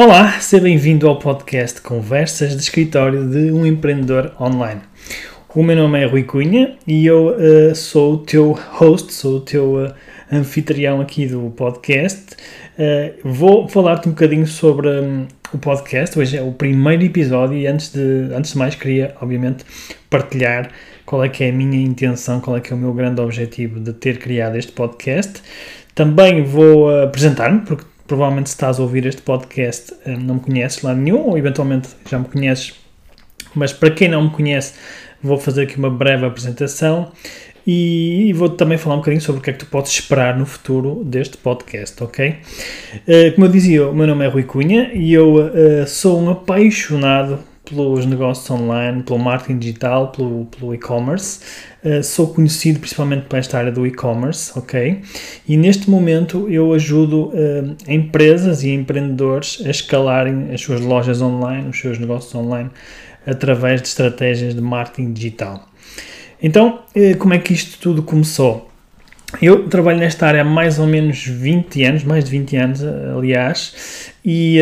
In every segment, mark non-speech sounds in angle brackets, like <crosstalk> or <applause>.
Olá, seja bem-vindo ao podcast Conversas de Escritório de um Empreendedor Online. O meu nome é Rui Cunha e eu uh, sou o teu host, sou o teu uh, anfitrião aqui do podcast. Uh, vou falar-te um bocadinho sobre um, o podcast. Hoje é o primeiro episódio e antes de, antes de mais queria, obviamente, partilhar qual é que é a minha intenção, qual é que é o meu grande objetivo de ter criado este podcast. Também vou apresentar-me, porque provavelmente se estás a ouvir este podcast eh, não me conheces lá nenhum, ou eventualmente já me conheces, mas para quem não me conhece, vou fazer aqui uma breve apresentação e, vou também falar um bocadinho sobre o que é que tu podes esperar no futuro deste podcast, ok? Uh, como eu dizia, o meu nome é Rui Cunha e eu uh, sou um apaixonado pelos negócios online, pelo marketing digital, pelo, pelo e-commerce. Uh, sou conhecido principalmente para esta área do e-commerce, ok? E neste momento eu ajudo uh, empresas e empreendedores a escalarem as suas lojas online, os seus negócios online, através de estratégias de marketing digital. Então, uh, como é que isto tudo começou? Eu trabalho nesta área há mais ou menos 20 anos, mais de 20 anos, aliás, e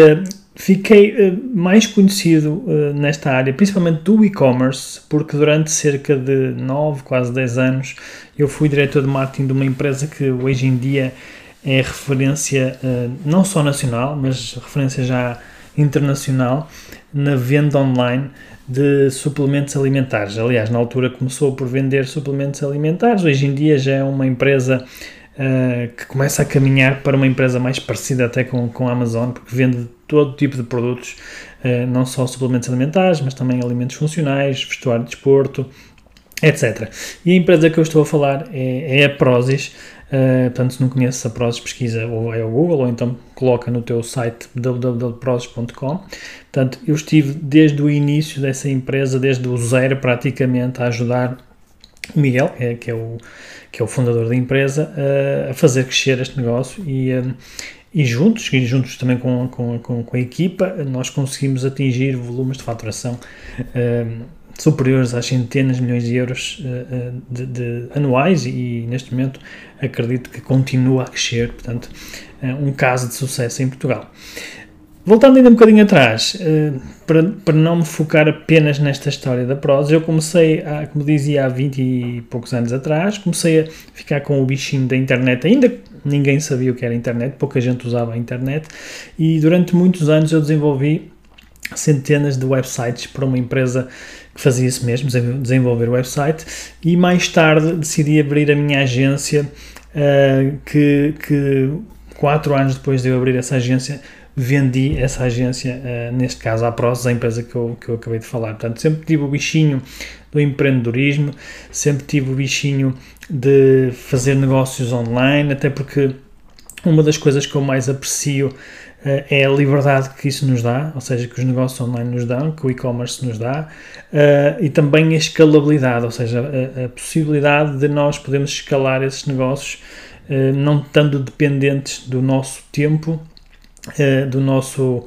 Fiquei uh, mais conhecido uh, nesta área, principalmente do e-commerce, porque durante cerca de 9, quase 10 anos, eu fui diretor de marketing de uma empresa que hoje em dia é referência uh, não só nacional, mas referência já internacional na venda online de suplementos alimentares. Aliás, na altura começou por vender suplementos alimentares, hoje em dia já é uma empresa uh, que começa a caminhar para uma empresa mais parecida até com, com a Amazon, porque vende todo tipo de produtos, uh, não só suplementos alimentares, mas também alimentos funcionais, vestuário de desporto, etc. E a empresa que eu estou a falar é, é a Prozis. Uh, portanto, se não conheces a Prozis, pesquisa ou é o Google ou então coloca no teu site www.prozis.com. Portanto, eu estive desde o início dessa empresa, desde o zero praticamente, a ajudar o Miguel, que é, que é, o, que é o fundador da empresa, uh, a fazer crescer este negócio e, uh, e juntos, e juntos também com, com, com, com, a equipa, nós conseguimos atingir volumes de faturação uh, superiores às centenas de milhões de euros de, de, anuais e neste momento acredito que continua a crescer, portanto, um caso de sucesso em Portugal. Voltando ainda um bocadinho atrás, uh, para, para não me focar apenas nesta história da prosa, eu comecei, a, como dizia, há 20 e poucos anos atrás, comecei a ficar com o bichinho da internet, ainda ninguém sabia o que era internet, pouca gente usava a internet, e durante muitos anos eu desenvolvi centenas de websites para uma empresa que fazia isso mesmo, desenvolver website, e mais tarde decidi abrir a minha agência, uh, que, que quatro anos depois de eu abrir essa agência, vendi essa agência, uh, neste caso à Prozis, a empresa que eu, que eu acabei de falar. Portanto, sempre tive o bichinho do empreendedorismo, sempre tive o bichinho de fazer negócios online, até porque uma das coisas que eu mais aprecio uh, é a liberdade que isso nos dá, ou seja, que os negócios online nos dão, que o e-commerce nos dá, uh, e também a escalabilidade, ou seja, a, a, possibilidade de nós podermos escalar esses negócios uh, não estando dependentes do nosso tempo uh, do nosso,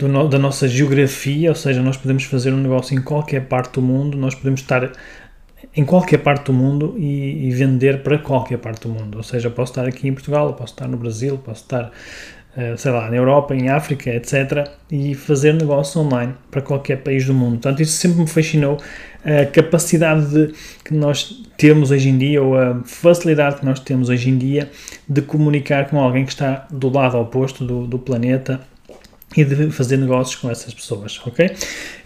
no, da nossa geografia, ou seja, nós podemos fazer um negócio em qualquer parte do mundo, nós podemos estar em qualquer parte do mundo e, e vender para qualquer parte do mundo. Ou seja, posso estar aqui em Portugal, posso estar no Brasil, posso estar sei lá, na Europa, em África, etc., e fazer negócio online para qualquer país do mundo. Portanto, isso sempre me fascinou, a capacidade de, que nós temos hoje em dia, ou a facilidade que nós temos hoje em dia de comunicar com alguém que está do lado oposto do, do planeta e de fazer negócios com essas pessoas, ok?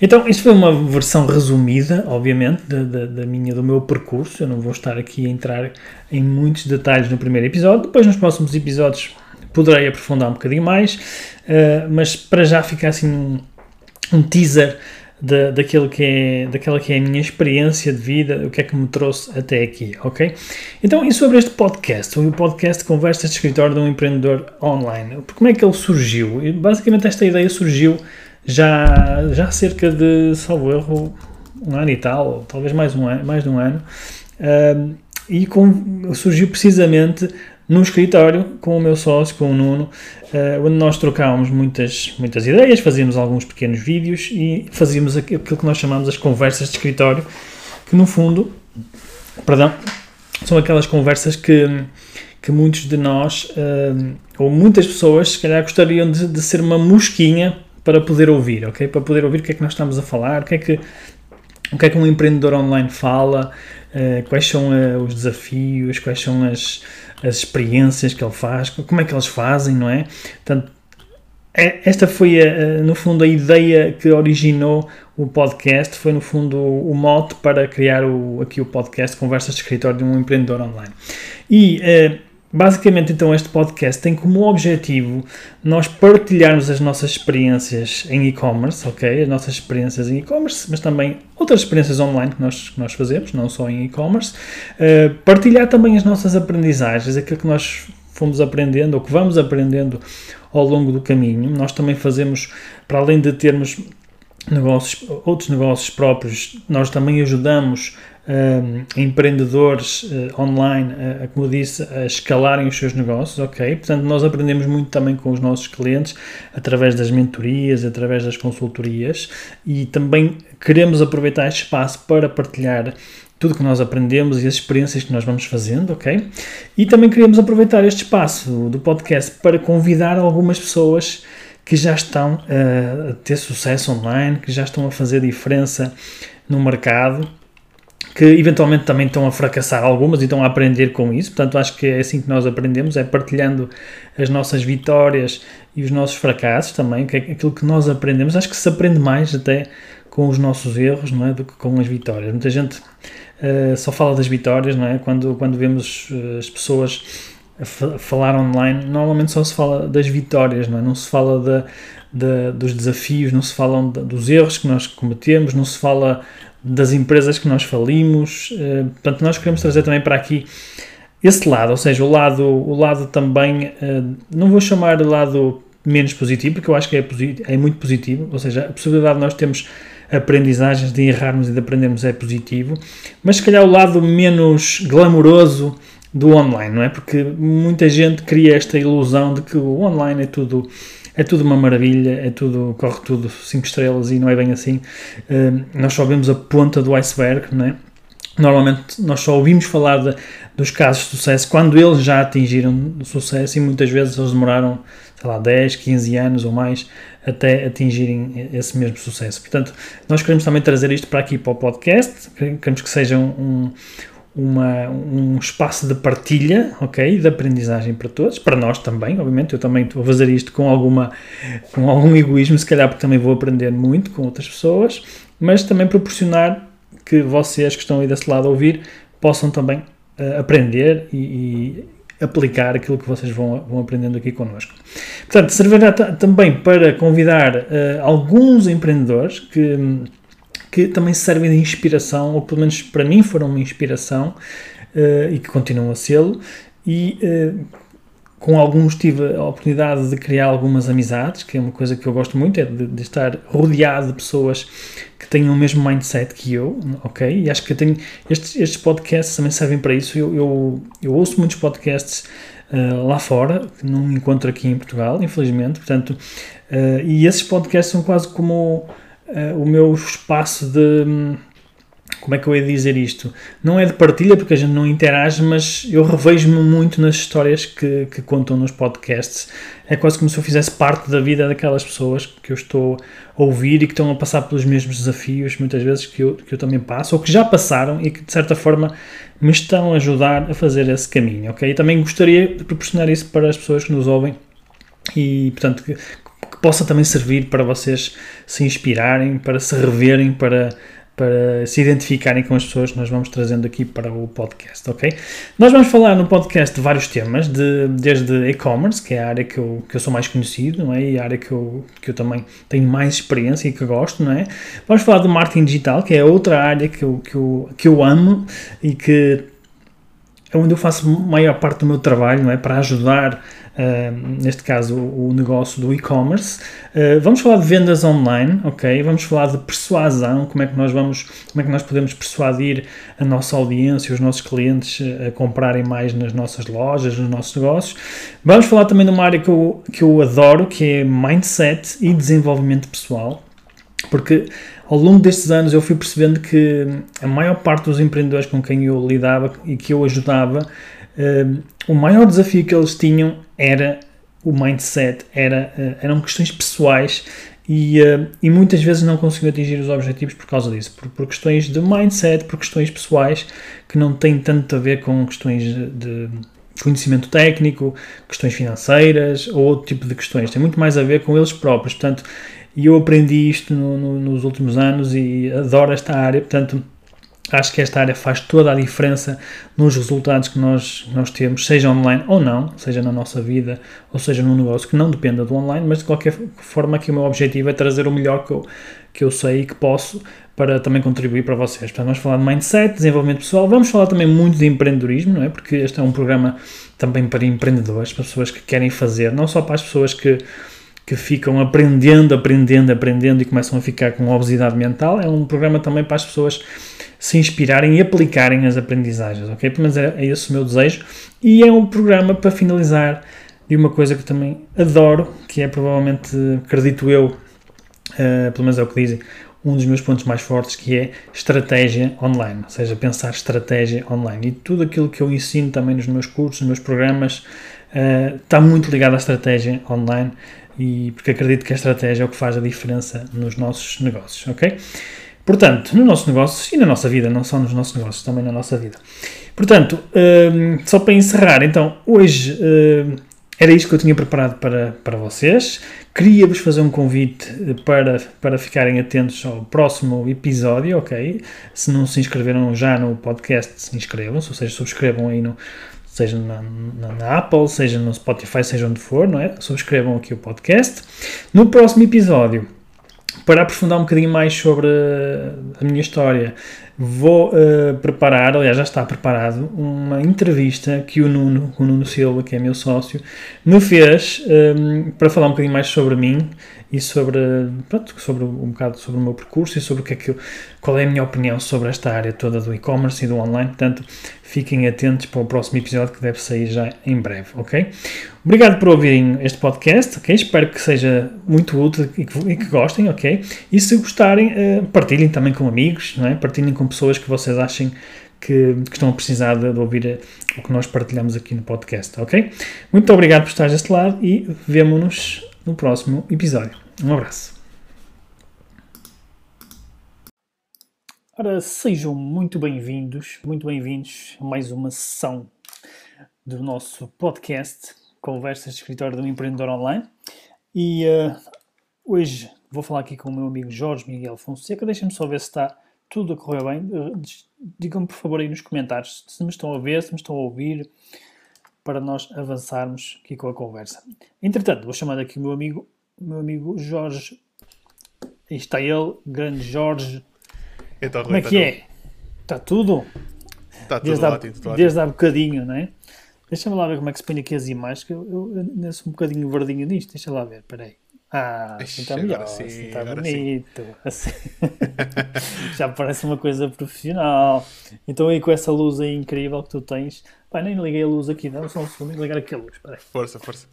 Então, isto foi uma versão resumida, obviamente, da, da, da, minha, do meu percurso. Eu não vou estar aqui a entrar em muitos detalhes no primeiro episódio. Depois, nos próximos episódios, poderei aprofundar um bocadinho mais, uh, mas para já ficar assim um, um teaser da, daquilo que é, daquela que é a minha experiência de vida, o que é que me trouxe até aqui, ok? Então, e sobre este podcast, o podcast Conversas de Escritório de um Empreendedor Online, como é que ele surgiu? Basicamente esta ideia surgiu já, já há cerca de, salvo erro, um ano e tal, talvez mais, um ano, mais de um ano, e com, surgiu precisamente no escritório com o meu sócio, com o Nuno, uh, onde nós trocávamos muitas, muitas ideias, fazíamos alguns pequenos vídeos e fazíamos aquilo que nós chamamos as conversas de escritório, que no fundo, perdão, são aquelas conversas que, que muitos de nós, uh, ou muitas pessoas, se calhar gostariam de, de ser uma mosquinha para poder ouvir, ok? Para poder ouvir o que é que nós estamos a falar, o que é que, o que, é que um empreendedor online fala, uh, quais são uh, os desafios, quais são as, as experiências que ele faz, como é que eles fazem, não é? Portanto, é, esta foi, no fundo, a ideia que originou o podcast, foi, no fundo, o mote para criar o, aqui o podcast Conversas de Escritório de um Empreendedor Online. E uh, Basicamente, então, este podcast tem como objetivo nós partilharmos as nossas experiências em e-commerce, ok? As nossas experiências em e-commerce, mas também outras experiências online que nós, que nós fazemos, não só em e-commerce. Uh, partilhar também as nossas aprendizagens, aquilo que nós fomos aprendendo ou que vamos aprendendo ao longo do caminho. Nós também fazemos, para além de termos negócios, outros negócios próprios, nós também ajudamos uh, empreendedores uh, online, uh, como disse, a escalarem os seus negócios, ok? Portanto, nós aprendemos muito também com os nossos clientes através das mentorias, através das consultorias e também queremos aproveitar este espaço para partilhar tudo que nós aprendemos e as experiências que nós vamos fazendo, ok? E também queremos aproveitar este espaço do podcast para convidar algumas pessoas que já estão a ter sucesso online, que já estão a fazer diferença no mercado que eventualmente também estão a fracassar algumas e estão a aprender com isso. Portanto, acho que é assim que nós aprendemos, é partilhando as nossas vitórias e os nossos fracassos também, que é aquilo que nós aprendemos. Acho que se aprende mais até com os nossos erros, não é, do que com as vitórias. Muita gente uh, só fala das vitórias, não é? Quando quando vemos uh, as pessoas falar online, normalmente só se fala das vitórias, não é? Não se fala da, da dos desafios, não se fala dos erros que nós cometemos, não se fala das empresas que nós falimos. Uh, portanto, nós queremos trazer também para aqui esse lado, ou seja, o lado, o lado também, uh, não vou chamar de lado menos positivo, porque eu acho que é, é muito positivo, ou seja, a possibilidade de nós termos aprendizagens, de errarmos e de aprendermos é positivo, mas se calhar o lado menos glamouroso do online, não é? Porque muita gente cria esta ilusão de que o online é tudo é tudo uma maravilha, é tudo, corre tudo 5 estrelas e não é bem assim. Uh, nós só vemos a ponta do iceberg, não é? Normalmente nós só ouvimos falar de, dos casos de sucesso quando eles já atingiram sucesso e muitas vezes eles demoraram, sei lá, 10, 15 anos ou mais até atingirem esse mesmo sucesso. Portanto, nós queremos também trazer isto para aqui para o podcast, queremos que seja um, uma, um espaço de partilha, ok, de aprendizagem para todos, para nós também, obviamente, eu também vou fazer isto com alguma, com algum egoísmo, se calhar porque também vou aprender muito com outras pessoas, mas também proporcionar que vocês que estão aí desse lado a ouvir possam também uh, aprender e, e, aplicar aquilo que vocês vão, vão aprendendo aqui connosco. Portanto, servirá também para convidar uh, alguns empreendedores que que também servem de inspiração, ou pelo menos para mim foram uma inspiração uh, e que continuam a ser, e uh, com alguns tive a oportunidade de criar algumas amizades, que é uma coisa que eu gosto muito, é de, de estar rodeado de pessoas que tenham o mesmo mindset que eu, ok? E acho que eu tenho, estes, estes podcasts também servem para isso. Eu, eu, eu ouço muitos podcasts uh, lá fora, que não encontro aqui em Portugal, infelizmente, portanto, uh, e esses podcasts são quase como uh, o meu espaço de. Como é que eu ia dizer isto? Não é de partilha, porque a gente não interage, mas eu revejo-me muito nas histórias que, que contam nos podcasts. É quase como se eu fizesse parte da vida daquelas pessoas que eu estou a ouvir e que estão a passar pelos mesmos desafios, muitas vezes, que eu, que eu também passo, ou que já passaram e que, de certa forma, me estão a ajudar a fazer esse caminho, ok? E também gostaria de proporcionar isso para as pessoas que nos ouvem e, portanto, possa também servir para vocês se inspirarem, para se reverem, para para se identificarem com as pessoas que nós vamos trazendo aqui para o podcast, ok? Nós vamos falar no podcast de vários temas, de, desde e-commerce, que é a área que eu, que eu sou mais conhecido, não é? E a área que eu, que eu também tenho mais experiência e que gosto, não é? Vamos falar de marketing digital, que é outra área que eu, que eu, que eu amo e que é onde eu faço maior parte do meu trabalho, não é? Para ajudar neste caso, o, negócio do e-commerce. Uh, vamos falar de vendas online, ok? Vamos falar de persuasão, como é que nós vamos, como é que nós podemos persuadir a nossa audiência, os nossos clientes a comprarem mais nas nossas lojas, nos nossos negócios. Vamos falar também de uma área que eu, que eu adoro, que é mindset e desenvolvimento pessoal, porque ao longo destes anos eu fui percebendo que a maior parte dos empreendedores com quem eu lidava e que eu ajudava Uh, o maior desafio que eles tinham era o mindset, era, uh, eram questões pessoais e, uh, e, muitas vezes não conseguiam atingir os objetivos por causa disso, por, por, questões de mindset, por questões pessoais que não têm tanto a ver com questões de conhecimento técnico, questões financeiras ou outro tipo de questões, tem muito mais a ver com eles próprios. Portanto, eu aprendi isto no, no, nos últimos anos e adoro esta área, portanto Acho que esta área faz toda a diferença nos resultados que nós, nós temos, seja online ou não, seja na nossa vida, ou seja num negócio que não dependa do online, mas de qualquer forma aqui o meu objetivo é trazer o melhor que eu, que eu sei e que posso para também contribuir para vocês. Portanto, vamos falar de mindset, desenvolvimento pessoal, vamos falar também muito de empreendedorismo, não é? Porque este é um programa também para empreendedores, para pessoas que querem fazer, não só para as pessoas que que ficam aprendendo, aprendendo, aprendendo e começam a ficar com obesidade mental, é um programa também para as pessoas se inspirarem e aplicarem as aprendizagens, ok? Menos é, é esse o meu desejo. E é um programa para finalizar de uma coisa que eu também adoro, que é provavelmente, acredito eu, uh, pelo menos é o que dizem, um dos meus pontos mais fortes, que é estratégia online, ou seja, pensar estratégia online. E tudo aquilo que eu ensino também nos meus cursos, nos meus programas, uh, está muito ligado à estratégia online, e porque acredito que a estratégia é o que faz a diferença nos nossos negócios, ok? Portanto, no nosso negócio e na nossa vida, não só nos nossos negócios, também na nossa vida. Portanto, um, só para encerrar, então, hoje um, era isto que eu tinha preparado para, para vocês. Queria-vos fazer um convite para, para ficarem atentos ao próximo episódio, ok? Se não se inscreveram já no podcast, se inscrevam-se, ou seja, subscrevam aí no, seja na, na, na, Apple, seja no Spotify, seja onde for, não é? Subscrevam aqui o podcast. No próximo episódio para aprofundar um bocadinho mais sobre a minha história, vou uh, preparar, aliás, já está preparado, uma entrevista que o Nuno, o Nuno Silva, que é meu sócio, me fez um, eh, para falar um bocadinho mais sobre mim e sobre, pronto, sobre um bocado sobre o meu percurso e sobre o que é que eu, qual é a minha opinião sobre esta área toda do e-commerce e do online. Portanto, fiquem atentos para o próximo episódio que deve sair já em breve, ok? Obrigado por ouvirem este podcast, ok? Espero que seja muito útil e que, e que gostem, ok? E se gostarem, uh, partilhem também com amigos, não é? Partilhem com pessoas que vocês achem que, que, estão a precisar de, de ouvir eh, o que nós partilhamos aqui no podcast, ok? Muito obrigado por estar deste lado e vemo-nos no próximo episódio. Um abraço. Ora, sejam muito bem-vindos, muito bem-vindos a mais uma sessão do nosso podcast Conversas de Escritório do Empreendedor Online. E uh, hoje vou falar aqui com o meu amigo Jorge Miguel Fonseca. Deixem-me só ver se está tudo a correr bem. Uh, Digam-me, por favor, aí nos comentários se me estão a ver, se me estão a ouvir, para nós avançarmos aqui com a conversa. Entretanto, vou chamar aqui o meu amigo meu amigo Jorge. Aí está ele, grande Jorge. Então, Como é que é? Está tudo? Está tudo desde ótimo. Há, desde há bocadinho, não é? Deixa-me lá ver como é que se põe aqui as imagens, que eu, eu, eu um bocadinho verdinho nisto. Deixa lá ver, peraí. Ah, assim está melhor, assim está bonito. <laughs> Assim. Já parece uma coisa profissional. Então aí com essa luz aí incrível que tu tens. Pai, nem liguei a luz aqui, não, só um segundo, ligar aqui a luz. Peraí. Força, força.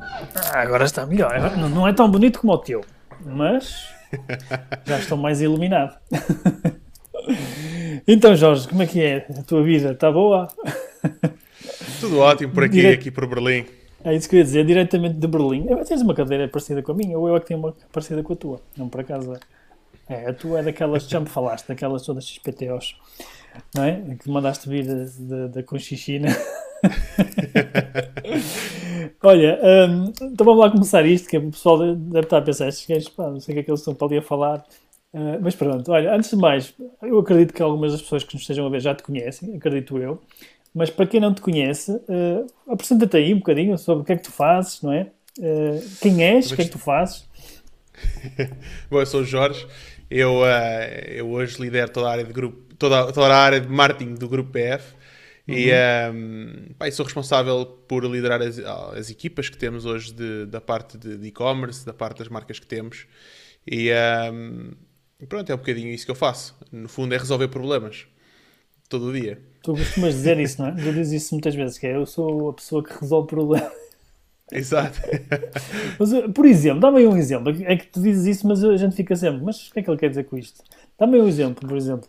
Ah, agora está melhor. Não é tão bonito como o teu, mas já estou mais iluminado. <laughs> Então, Jorge, como é que é? A tua vida está boa? Tudo ótimo por aqui, Dire... aqui por Berlim. É isso que eu ia dizer, diretamente de Berlim. Tens uma cadeira parecida com a minha, ou eu é que tenho uma parecida com a tua? Não, por acaso. É, a tua é daquelas, já me falaste, daquelas todas XPTOs, não é? Que mandaste vir da Conchichina. <laughs> Olha, um, então vamos lá começar isto, que o pessoal deve estar a pensar, estes gajos, não sei o que é que eles estão para ali a falar. Uh, mas pronto, olha, antes de mais, eu acredito que algumas das pessoas que nos estejam a ver já te conhecem, acredito eu. Mas para quem não te conhece, uh, apresenta-te aí um bocadinho sobre o que é que tu fazes, não é? Uh, quem és, o que é que tu fazes? <laughs> Bom, eu sou o Jorge, eu, eu hoje lidero toda a área de grupo, toda, toda a área de marketing do grupo PF. Uhum. E um, pá, sou responsável por liderar as, as equipas que temos hoje de, da parte de e-commerce, da parte das marcas que temos. E um, pronto, é um bocadinho isso que eu faço. No fundo, é resolver problemas. Todo o dia. Tu costumas dizer isso, não é? Tu dizes isso muitas vezes, que é eu sou a pessoa que resolve problemas. Exato. mas, por exemplo, dá-me um exemplo. É que tu dizes isso, mas a gente fica sempre, mas o que é que ele quer dizer com isto? Dá-me um exemplo, por exemplo.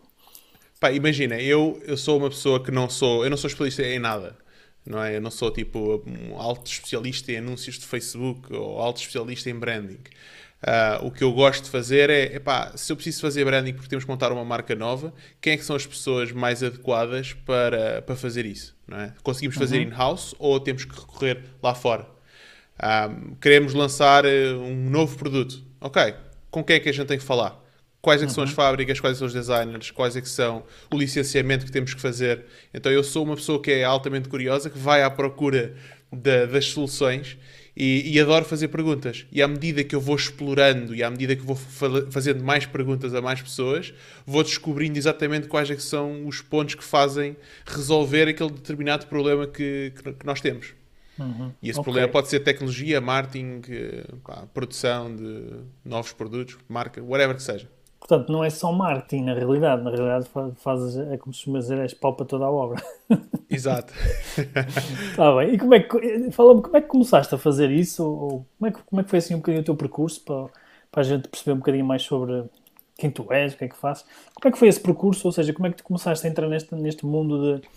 Pá, imagina, eu, eu sou uma pessoa que não sou, eu não sou especialista em nada. Não é? Eu não sou tipo um alto especialista em anúncios de Facebook ou alto especialista em branding. Uh, o que eu gosto de fazer é, epá, se eu preciso fazer branding porque temos que montar uma marca nova, quem é que são as pessoas mais adequadas para, para fazer isso? É? Conseguimos fazer uhum. in-house ou temos que recorrer lá fora? Um, ah, queremos lançar eh, um novo produto. Ok, com quem é que a gente tem que falar? Quais é que são as uhum. fábricas, quais são os designers, quais é que são o licenciamento que temos que fazer. Então eu sou uma pessoa que é altamente curiosa, que vai à procura das soluções e, e, adoro fazer perguntas. E à medida que eu vou explorando e à medida que vou fazendo mais perguntas a mais pessoas, vou descobrindo exatamente quais é são os pontos que fazem resolver aquele determinado problema que, que, que nós temos. Uhum. E esse okay. problema pode ser tecnologia, marketing, eh, pá, produção de novos produtos, marca, whatever que seja. Portanto, não é só marketing, na realidade. Na realidade, fazes, é como se dizer, és pau para toda a obra. <laughs> Exato. Está bem. E como é que, fala-me, como é que começaste a fazer isso? Ou como é que, como é que foi assim um bocadinho o teu percurso para, para a gente perceber um bocadinho mais sobre quem tu és, o que é que fazes? Como é que foi esse percurso? Ou seja, como é que tu começaste a entrar neste, neste mundo de,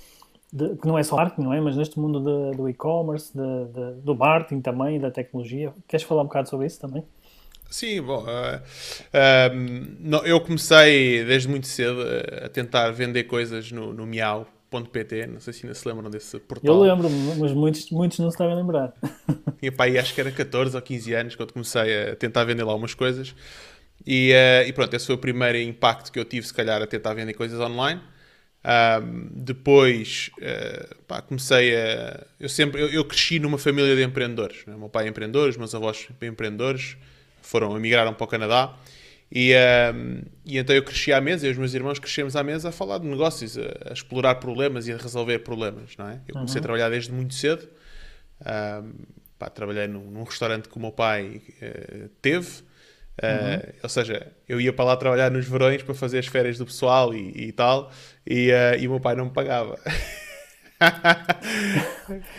de que não é só marketing, não é? Mas neste mundo de, do e-commerce, do marketing também, da tecnologia. Queres falar um bocado sobre isso também? Sim, bom, uh, uh, eu comecei desde muito cedo a tentar vender coisas no, no miau.pt, não sei se ainda se lembram desse portal. Eu lembro-me, mas muitos, muitos não se devem lembrar. <laughs> Tinha pá, acho que era 14 ou 15 anos quando comecei a tentar vender lá umas coisas. E, uh, e pronto, esse foi o primeiro impacto que eu tive, se calhar, a tentar vender coisas online. Um, depois uh, pá, comecei a. Eu sempre eu, eu, cresci numa família de empreendedores. Né? Meu pai é empreendedor, os meus avós empreendedores foram, emigraram para o Canadá. E, um, e então eu cresci à mesa, e os meus irmãos crescemos à mesa a falar de negócios, a, a explorar problemas e a resolver problemas, não é? Eu comecei uhum. a trabalhar desde muito cedo. Um, pá, trabalhei num, num, restaurante que o meu pai uh, teve. Uh, uhum. Ou seja, eu ia para lá trabalhar nos verões para fazer as férias do pessoal e, e tal, e, uh, e o meu pai não me pagava. <laughs>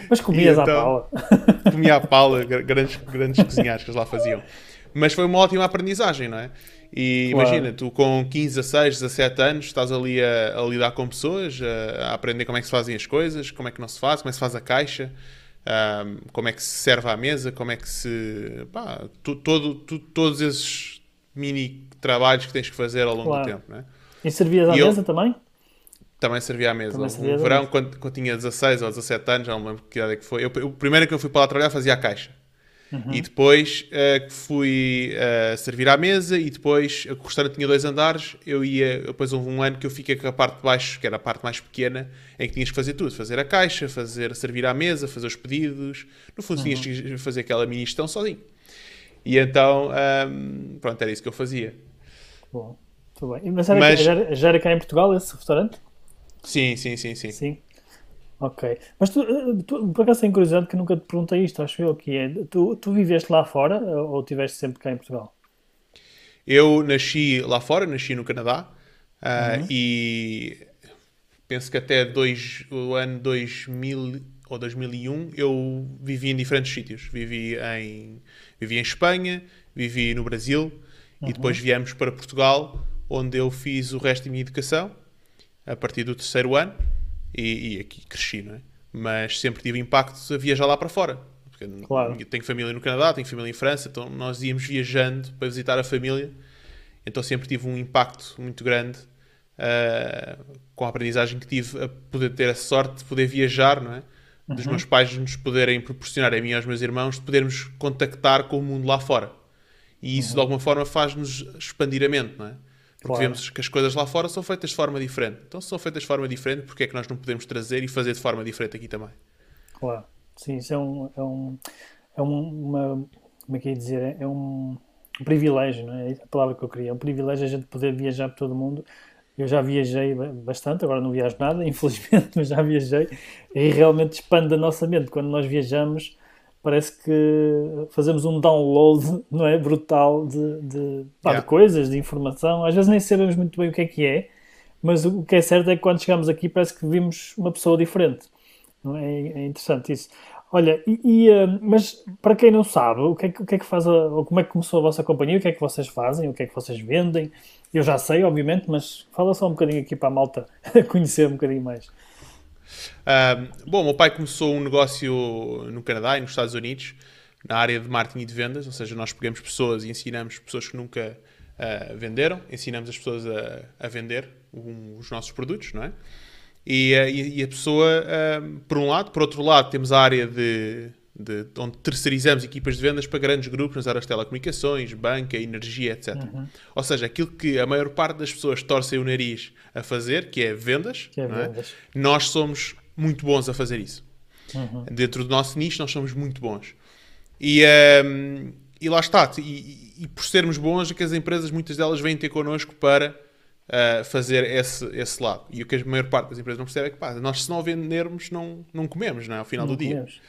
Mas comias então, à pala. Comia à pala, grandes, grandes cozinhados que eles lá faziam. Mas foi uma ótima aprendizagem, não é? E claro. imagina, tu com 15, 16, 17 anos estás ali a, a, lidar com pessoas, a, a, aprender como é que se fazem as coisas, como é que não se faz, como é que se faz a caixa, um, como é que se serve à mesa, como é que se. Pá, tu, todo, tu, todos esses mini trabalhos que tens que fazer ao longo claro. do tempo, não é? E servias à e mesa eu, também? Também servia à mesa. No verão, quando, quando tinha 16 ou 17 anos, já não me lembro que idade é que foi, eu, o primeiro que eu fui para lá trabalhar fazia a caixa. Uhum. E depois uh, fui uh, servir à mesa e depois o restaurante tinha dois andares, eu ia, depois houve um ano que eu fiquei com a parte de baixo, que era a parte mais pequena, em que tinhas que fazer tudo, fazer a caixa, fazer servir à mesa, fazer os pedidos, no fundo uhum. tinhas que fazer aquela mini gestão sozinho. E então, um, pronto, era isso que eu fazia. Bom, tudo bem. Mas, era Mas... Já, já era cá em Portugal esse restaurante? Sim, sim, sim, sim. Sim. Ok. Mas tu, eh, tu por acaso tenho curiosidade que nunca te perguntei isto, acho eu, que é, tu, tu viveste lá fora eh, ou estiveste sempre cá em Portugal? Eu nasci lá fora, nasci no Canadá uh, uhum. e penso que até dois, o ano 2000 ou 2001 eu vivi em diferentes sítios. Vivi em, vivi em Espanha, vivi no Brasil uhum. e depois viemos para Portugal, onde eu fiz o resto da minha educação a partir do terceiro ano e, e aqui cresci, não é? Mas sempre tive impactos a viajar lá para fora. Porque claro. tenho família no Canadá, tenho família em França, então nós íamos viajando para visitar a família. Então sempre tive um impacto muito grande uh, com a aprendizagem que tive a poder ter a sorte de poder viajar, não é? Dos uhum. meus pais nos poderem proporcionar a mim e aos meus irmãos de podermos contactar com o mundo lá fora. E isso uhum. de alguma forma faz-nos expandir a mente, não é? Porque claro. vemos que as coisas lá fora são feitas de forma diferente. Então, se são feitas de forma diferente, porque é que nós não podemos trazer e fazer de forma diferente aqui também? Claro. Sim, isso é um. É, um, é uma. Como é que ia dizer? É um, um privilégio, não é? A palavra que eu queria. É um privilégio a gente poder viajar por todo o mundo. Eu já viajei bastante, agora não viajo nada, <laughs> infelizmente, mas já viajei. E realmente expande a nossa mente. Quando nós viajamos, parece que fazemos um download <laughs> não é? Brutal de, de, pá, yeah. de, coisas de informação. Às vezes nem sabemos muito bem o que é que é mas o que é certo é que quando chegamos aqui parece que vimos uma pessoa diferente não é, é interessante isso. Olha e, e uh, mas para quem não sabe o que é, o que, é que faz a, ou como é que começou a vossa companhia o que é que vocês fazem o que é que vocês vendem? Eu já sei obviamente mas fala só um bocadinho aqui para a malta <laughs> conhecer um bocadinho mais um, bom, meu pai começou um negócio no Canadá e nos Estados Unidos na área de marketing e de vendas, ou seja, nós pegamos pessoas e ensinamos pessoas que nunca uh, venderam, ensinamos as pessoas a, a vender um, os nossos produtos, não é? E, uh, e a pessoa, uh, por um lado, por outro lado, temos a área de de, onde terceirizamos equipas de vendas para grandes grupos nas áreas de telecomunicações, banca, energia, etc. Uhum. Ou seja, aquilo que a maior parte das pessoas torcem o nariz a fazer, que é vendas, que é é? vendas. É? nós somos muito bons a fazer isso. Uhum. Dentro do nosso nicho, nós somos muito bons. E, um, e lá está. E, e, por sermos bons, é que as empresas, muitas delas, vêm ter connosco para uh, fazer esse, esse lado. E o que a maior parte das empresas não percebe é que pá, nós, se não vendermos, não, não comemos não é? ao final não do comemos. dia.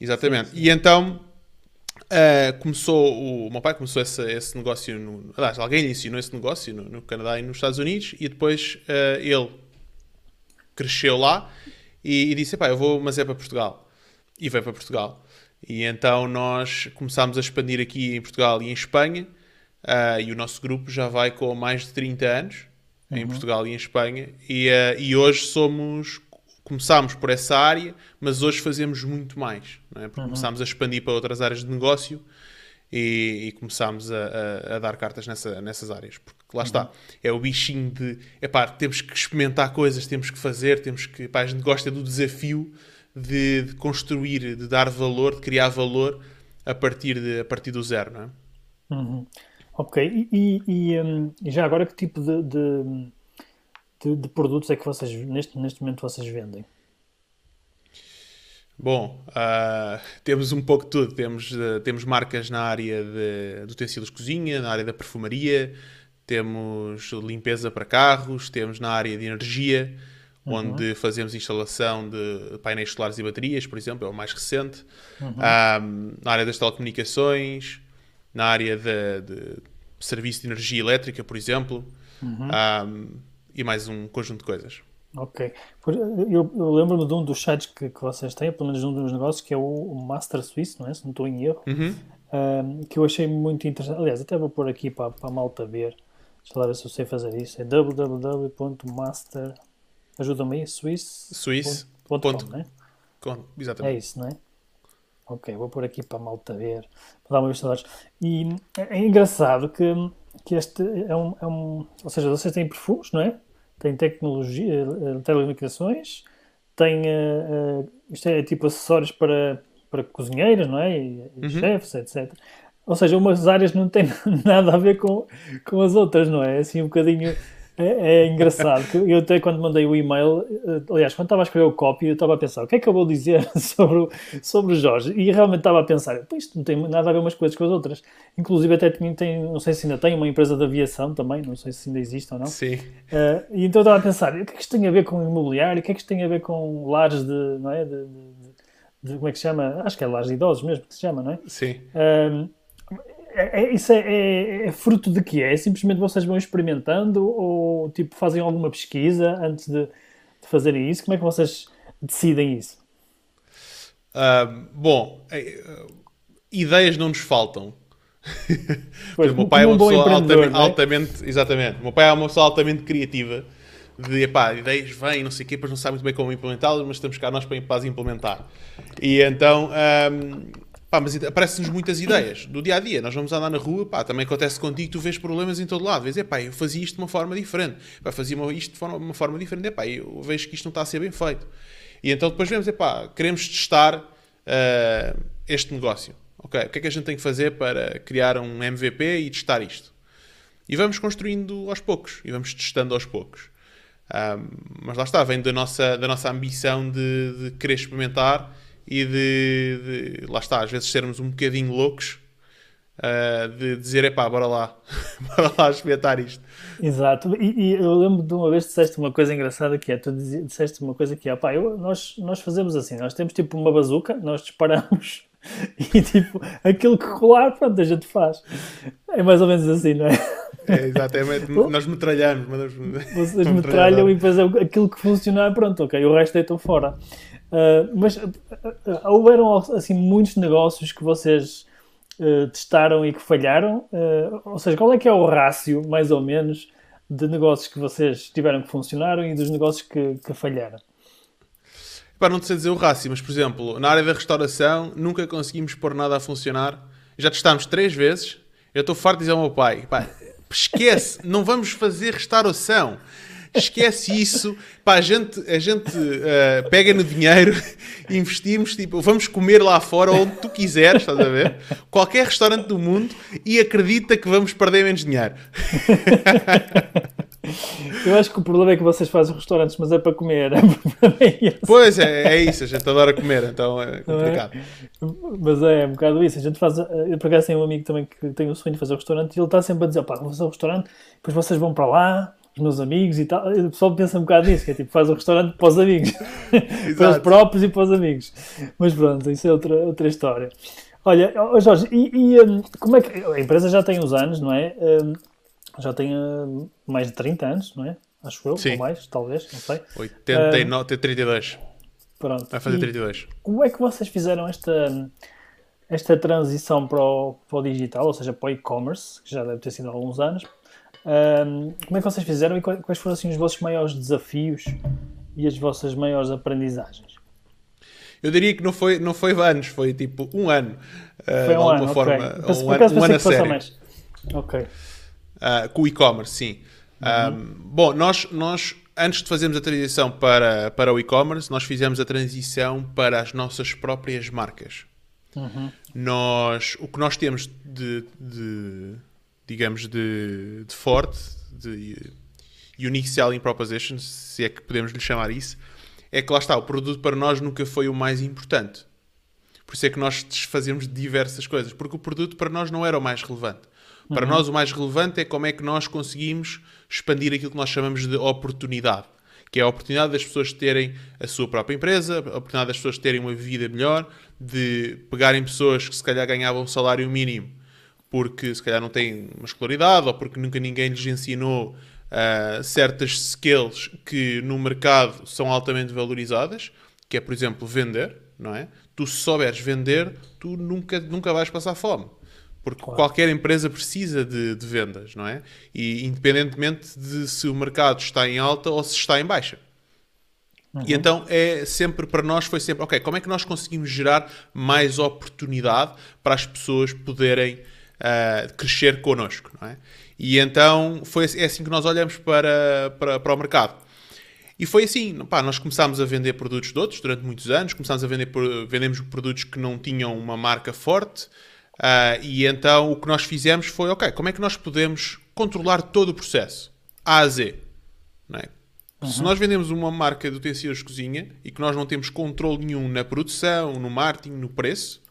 Exatamente. Sim, sim. E então uh, começou, o, o meu pai começou esse, esse negócio, no, aliás, alguém lhe ensinou esse negócio no, no, Canadá e nos Estados Unidos e depois uh, ele cresceu lá e, e disse, pá, eu vou, mas é para Portugal. E veio para Portugal. E então nós começámos a expandir aqui em Portugal e em Espanha uh, e o nosso grupo já vai com mais de 30 anos em uhum. Portugal e em Espanha e, e hoje somos começámos por essa área, mas hoje fazemos muito mais, não é? porque uhum. começámos a expandir para outras áreas de negócio e, e começámos a, a, a, dar cartas nessa, nessas áreas. Porque lá uhum. está, é o bichinho de epá, temos que experimentar coisas, temos que fazer, temos que. Epá, a gente gosta do desafio de, de, construir, de dar valor, de criar valor a partir, de, a partir do zero, não é? Uhum. Ok, e, e, e, um, já agora que tipo de, de de, de, produtos é que vocês, neste, neste momento, vocês vendem? Bom, uh, temos um pouco de tudo. Temos, uh, temos marcas na área de, de utensílios de cozinha, na área da perfumaria, temos limpeza para carros, temos na área de energia, uhum. onde fazemos instalação de painéis solares e baterias, por exemplo, é o mais recente. Uhum. Uh, na área das telecomunicações, na área de, de, serviço de energia elétrica, por exemplo. Uhum e mais um conjunto de coisas. Ok. Eu, eu lembro-me de um dos sites que, que vocês têm, pelo menos um dos negócios, que é o Master Suisse, não é? Se não estou em erro. Uhum. Um, que eu achei muito interessante. Aliás, até vou pôr aqui para, para a malta ver. Deixa lá ver se eu sei fazer isso. É www.master. Ajuda-me aí, Swiss. Swiss. Ponto, com, é? Com, exatamente. É isso, não é? Ok, vou pôr aqui para a malta ver. Para dar uma vista de E é, é engraçado que, que este é um, é um. Ou seja, vocês têm perfumes, não é? Tem tecnologia, eh, telecomunicações, tem uh, isto é tipo acessórios para, para cozinheiras, não é? E, uhum. chefes, etc. Ou seja, umas áreas não têm <laughs> nada a ver com, com as outras, não é? Assim um bocadinho é, é, engraçado. Eu até quando mandei o e-mail, eh, aliás, quando estava a escrever o copy, eu estava a pensar o que é que eu vou dizer <laughs> sobre o, sobre o Jorge. E realmente estava a pensar, isto não tem nada a ver umas coisas com as outras. Inclusive até tem, tem, não sei se ainda tem, uma empresa de aviação também, não sei se ainda existe ou não. Sim. Uh, e então eu estava a pensar, o que é que isto tem a ver com imobiliário? O que é que isto tem a ver com lares de, não é? De, de, de, como é que se chama? Acho que é lares de idosos mesmo que se chama, não é? Sim. Uh, é, é, isso é, é, é, fruto de que é? Simplesmente vocês vão experimentando ou tipo fazem alguma pesquisa antes de, de fazerem isso? Como é que vocês decidem isso? Uh, bom, uh, ideias não nos faltam. Pois, <laughs> o meu pai é uma pessoa altamente, é? altamente, exatamente, o meu pai é uma pessoa altamente criativa de epá, ideias vêm, não sei o quê, depois não sabe muito bem como implementá-las, mas estamos cá nós para, para as implementar. E então um, Pá, mas aparecem-nos muitas ideias do dia a dia. Nós vamos andar na rua, pá, também acontece contigo, tu vês problemas em todo lado. Vês, pá, eu fazia isto de uma forma diferente, pá, fazia isto de forma, uma forma diferente, pá, eu vejo que isto não está a ser bem feito. E então depois vemos, pá, queremos testar uh, este negócio. Ok, o que é que a gente tem que fazer para criar um MVP e testar isto? E vamos construindo aos poucos, e vamos testando aos poucos. Um, mas lá está, vem da nossa, da nossa ambição de, de querer experimentar e de, de, lá está, às vezes sermos um bocadinho loucos uh, de dizer, epá, bora lá, <laughs> bora lá experimentar isto. Exato, e, e, eu lembro de uma vez que disseste uma coisa engraçada que é, tu disseste uma coisa que é, pá, eu, nós, nós fazemos assim, nós temos tipo uma bazuca, nós disparamos <laughs> e tipo, aquilo que rolar, pronto, a gente faz. É mais ou menos assim, não é? É, exatamente, <laughs> nós metralhamos. Vocês metralham e depois é aquilo que funcionar, pronto, ok, o resto deitam fora. Uh, mas uh, houveram assim muitos negócios que vocês testaram e que falharam? Ou seja, qual é que é o rácio, mais ou menos, de negócios que vocês tiveram que funcionaram e dos negócios que, que falharam? Para não te sei dizer o rácio, mas por exemplo, na área da restauração nunca conseguimos pôr nada a funcionar. Já testámos três vezes. Eu estou farto de dizer ao meu pai: pá, esquece, não vamos fazer restauração esquece isso. Pá, a gente, a gente uh, pega no dinheiro, investimos, tipo, vamos comer lá fora onde tu quiseres, estás a ver? Qualquer restaurante do mundo e acredita que vamos perder menos dinheiro. Eu acho que o problema é que vocês fazem restaurantes, mas é para comer. <laughs> É pois é, é isso, a gente adora comer, então é, é? complicado. É? Mas é, um bocado isso. A gente faz. Eu por acaso tenho um amigo também que tem o sonho de fazer um restaurante e ele está sempre a dizer: pá, vou fazer um restaurante, depois vocês vão para lá, os meus amigos e tal. O pessoal pensa um bocado nisso, que é tipo, faz um restaurante para os amigos, <laughs> para os próprios e para os amigos. Mas pronto, isso é outra, outra história. Olha, Jorge, e, e um, como é que. A empresa já tem uns anos, não é? Um, já tem uh, mais de 30 anos, não é? Acho eu, Sim. ou mais, talvez, não sei. 89, uh, 32. Pronto. Vai fazer 32. Como é que vocês fizeram esta, esta transição para o, para o digital, ou seja, para o e-commerce, que já deve ter sido há alguns anos? Um, como é que vocês fizeram e quais foram assim, os vossos maiores desafios e as vossas maiores aprendizagens? Eu diria que não foi, não foi anos, foi tipo um ano. Uh, foi um ano, forma, okay. um, um, ano, um ano a sério. Mais. Ok. Uh, com o e-commerce, sim. Uhum. Um, bom, nós, nós, antes de fazermos a transição para, para o e-commerce, nós fizemos a transição para as nossas próprias marcas. Uhum. Nós, o que nós temos de, de digamos, de, de forte, de unique selling propositions, se é que podemos lhe chamar isso, é que lá está, o produto para nós nunca foi o mais importante. Por isso é que nós desfazemos diversas coisas, porque o produto para nós não era o mais relevante. Para uhum. nós o mais relevante é como é que nós conseguimos expandir aquilo que nós chamamos de oportunidade, que é a oportunidade das pessoas terem a sua própria empresa, a oportunidade das pessoas terem uma vida melhor, de pegarem pessoas que se calhar ganhavam um salário mínimo porque se calhar não têm uma escolaridade ou porque nunca ninguém lhes ensinou uh, certas skills que no mercado são altamente valorizadas, que é, por exemplo, vender, não é? Tu se souberes vender, tu nunca, nunca vais passar fome. Porque claro. qualquer empresa precisa de, de, vendas, não é? E independentemente de se o mercado está em alta ou se está em baixa. Uhum. E então é sempre para nós foi sempre, ok, como é que nós conseguimos gerar mais oportunidade para as pessoas poderem uh, crescer connosco, não é? E então foi, é assim que nós olhamos para, para, para o mercado. E foi assim, pá, nós começámos a vender produtos de outros durante muitos anos, começámos a vender, vendemos produtos que não tinham uma marca forte, uh, e então o que nós fizemos foi, ok, como é que nós podemos controlar todo o processo, A a Z, não é? Uhum. Se nós vendemos uma marca de utensílios de cozinha e que nós não temos controle nenhum na produção, no marketing, no preço,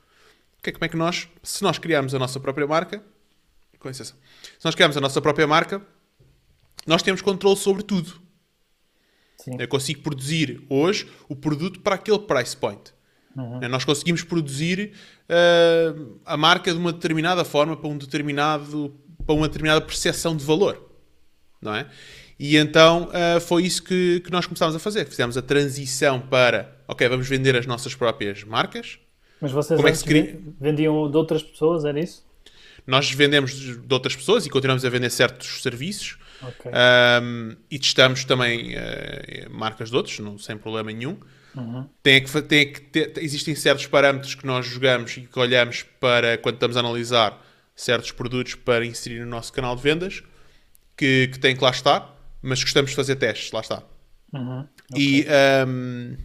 que é como é que nós, se nós criarmos a nossa própria marca, com licença, se nós criarmos a nossa própria marca, nós temos controle sobre tudo. Sim. Eu consigo produzir hoje o produto para aquele price point. Uhum. Nós conseguimos produzir uh, a marca de uma determinada forma para um determinado para uma determinada percepção de valor, não é? E então uh, foi isso que, que nós começámos a fazer. Fizemos a transição para, ok, vamos vender as nossas próprias marcas, mas vocês Como é que se cria... vendiam de outras pessoas, era isso? Nós vendemos de outras pessoas e continuamos a vender certos serviços. Okay. Um, e testamos também uh, marcas de outros, não, sem problema nenhum. Uhum. Tem que, tem que ter, existem certos parâmetros que nós jogamos e que olhamos para quando estamos a analisar certos produtos para inserir no nosso canal de vendas que, que tem que lá estar, mas gostamos de fazer testes, lá está. Uhum. Okay. E, um,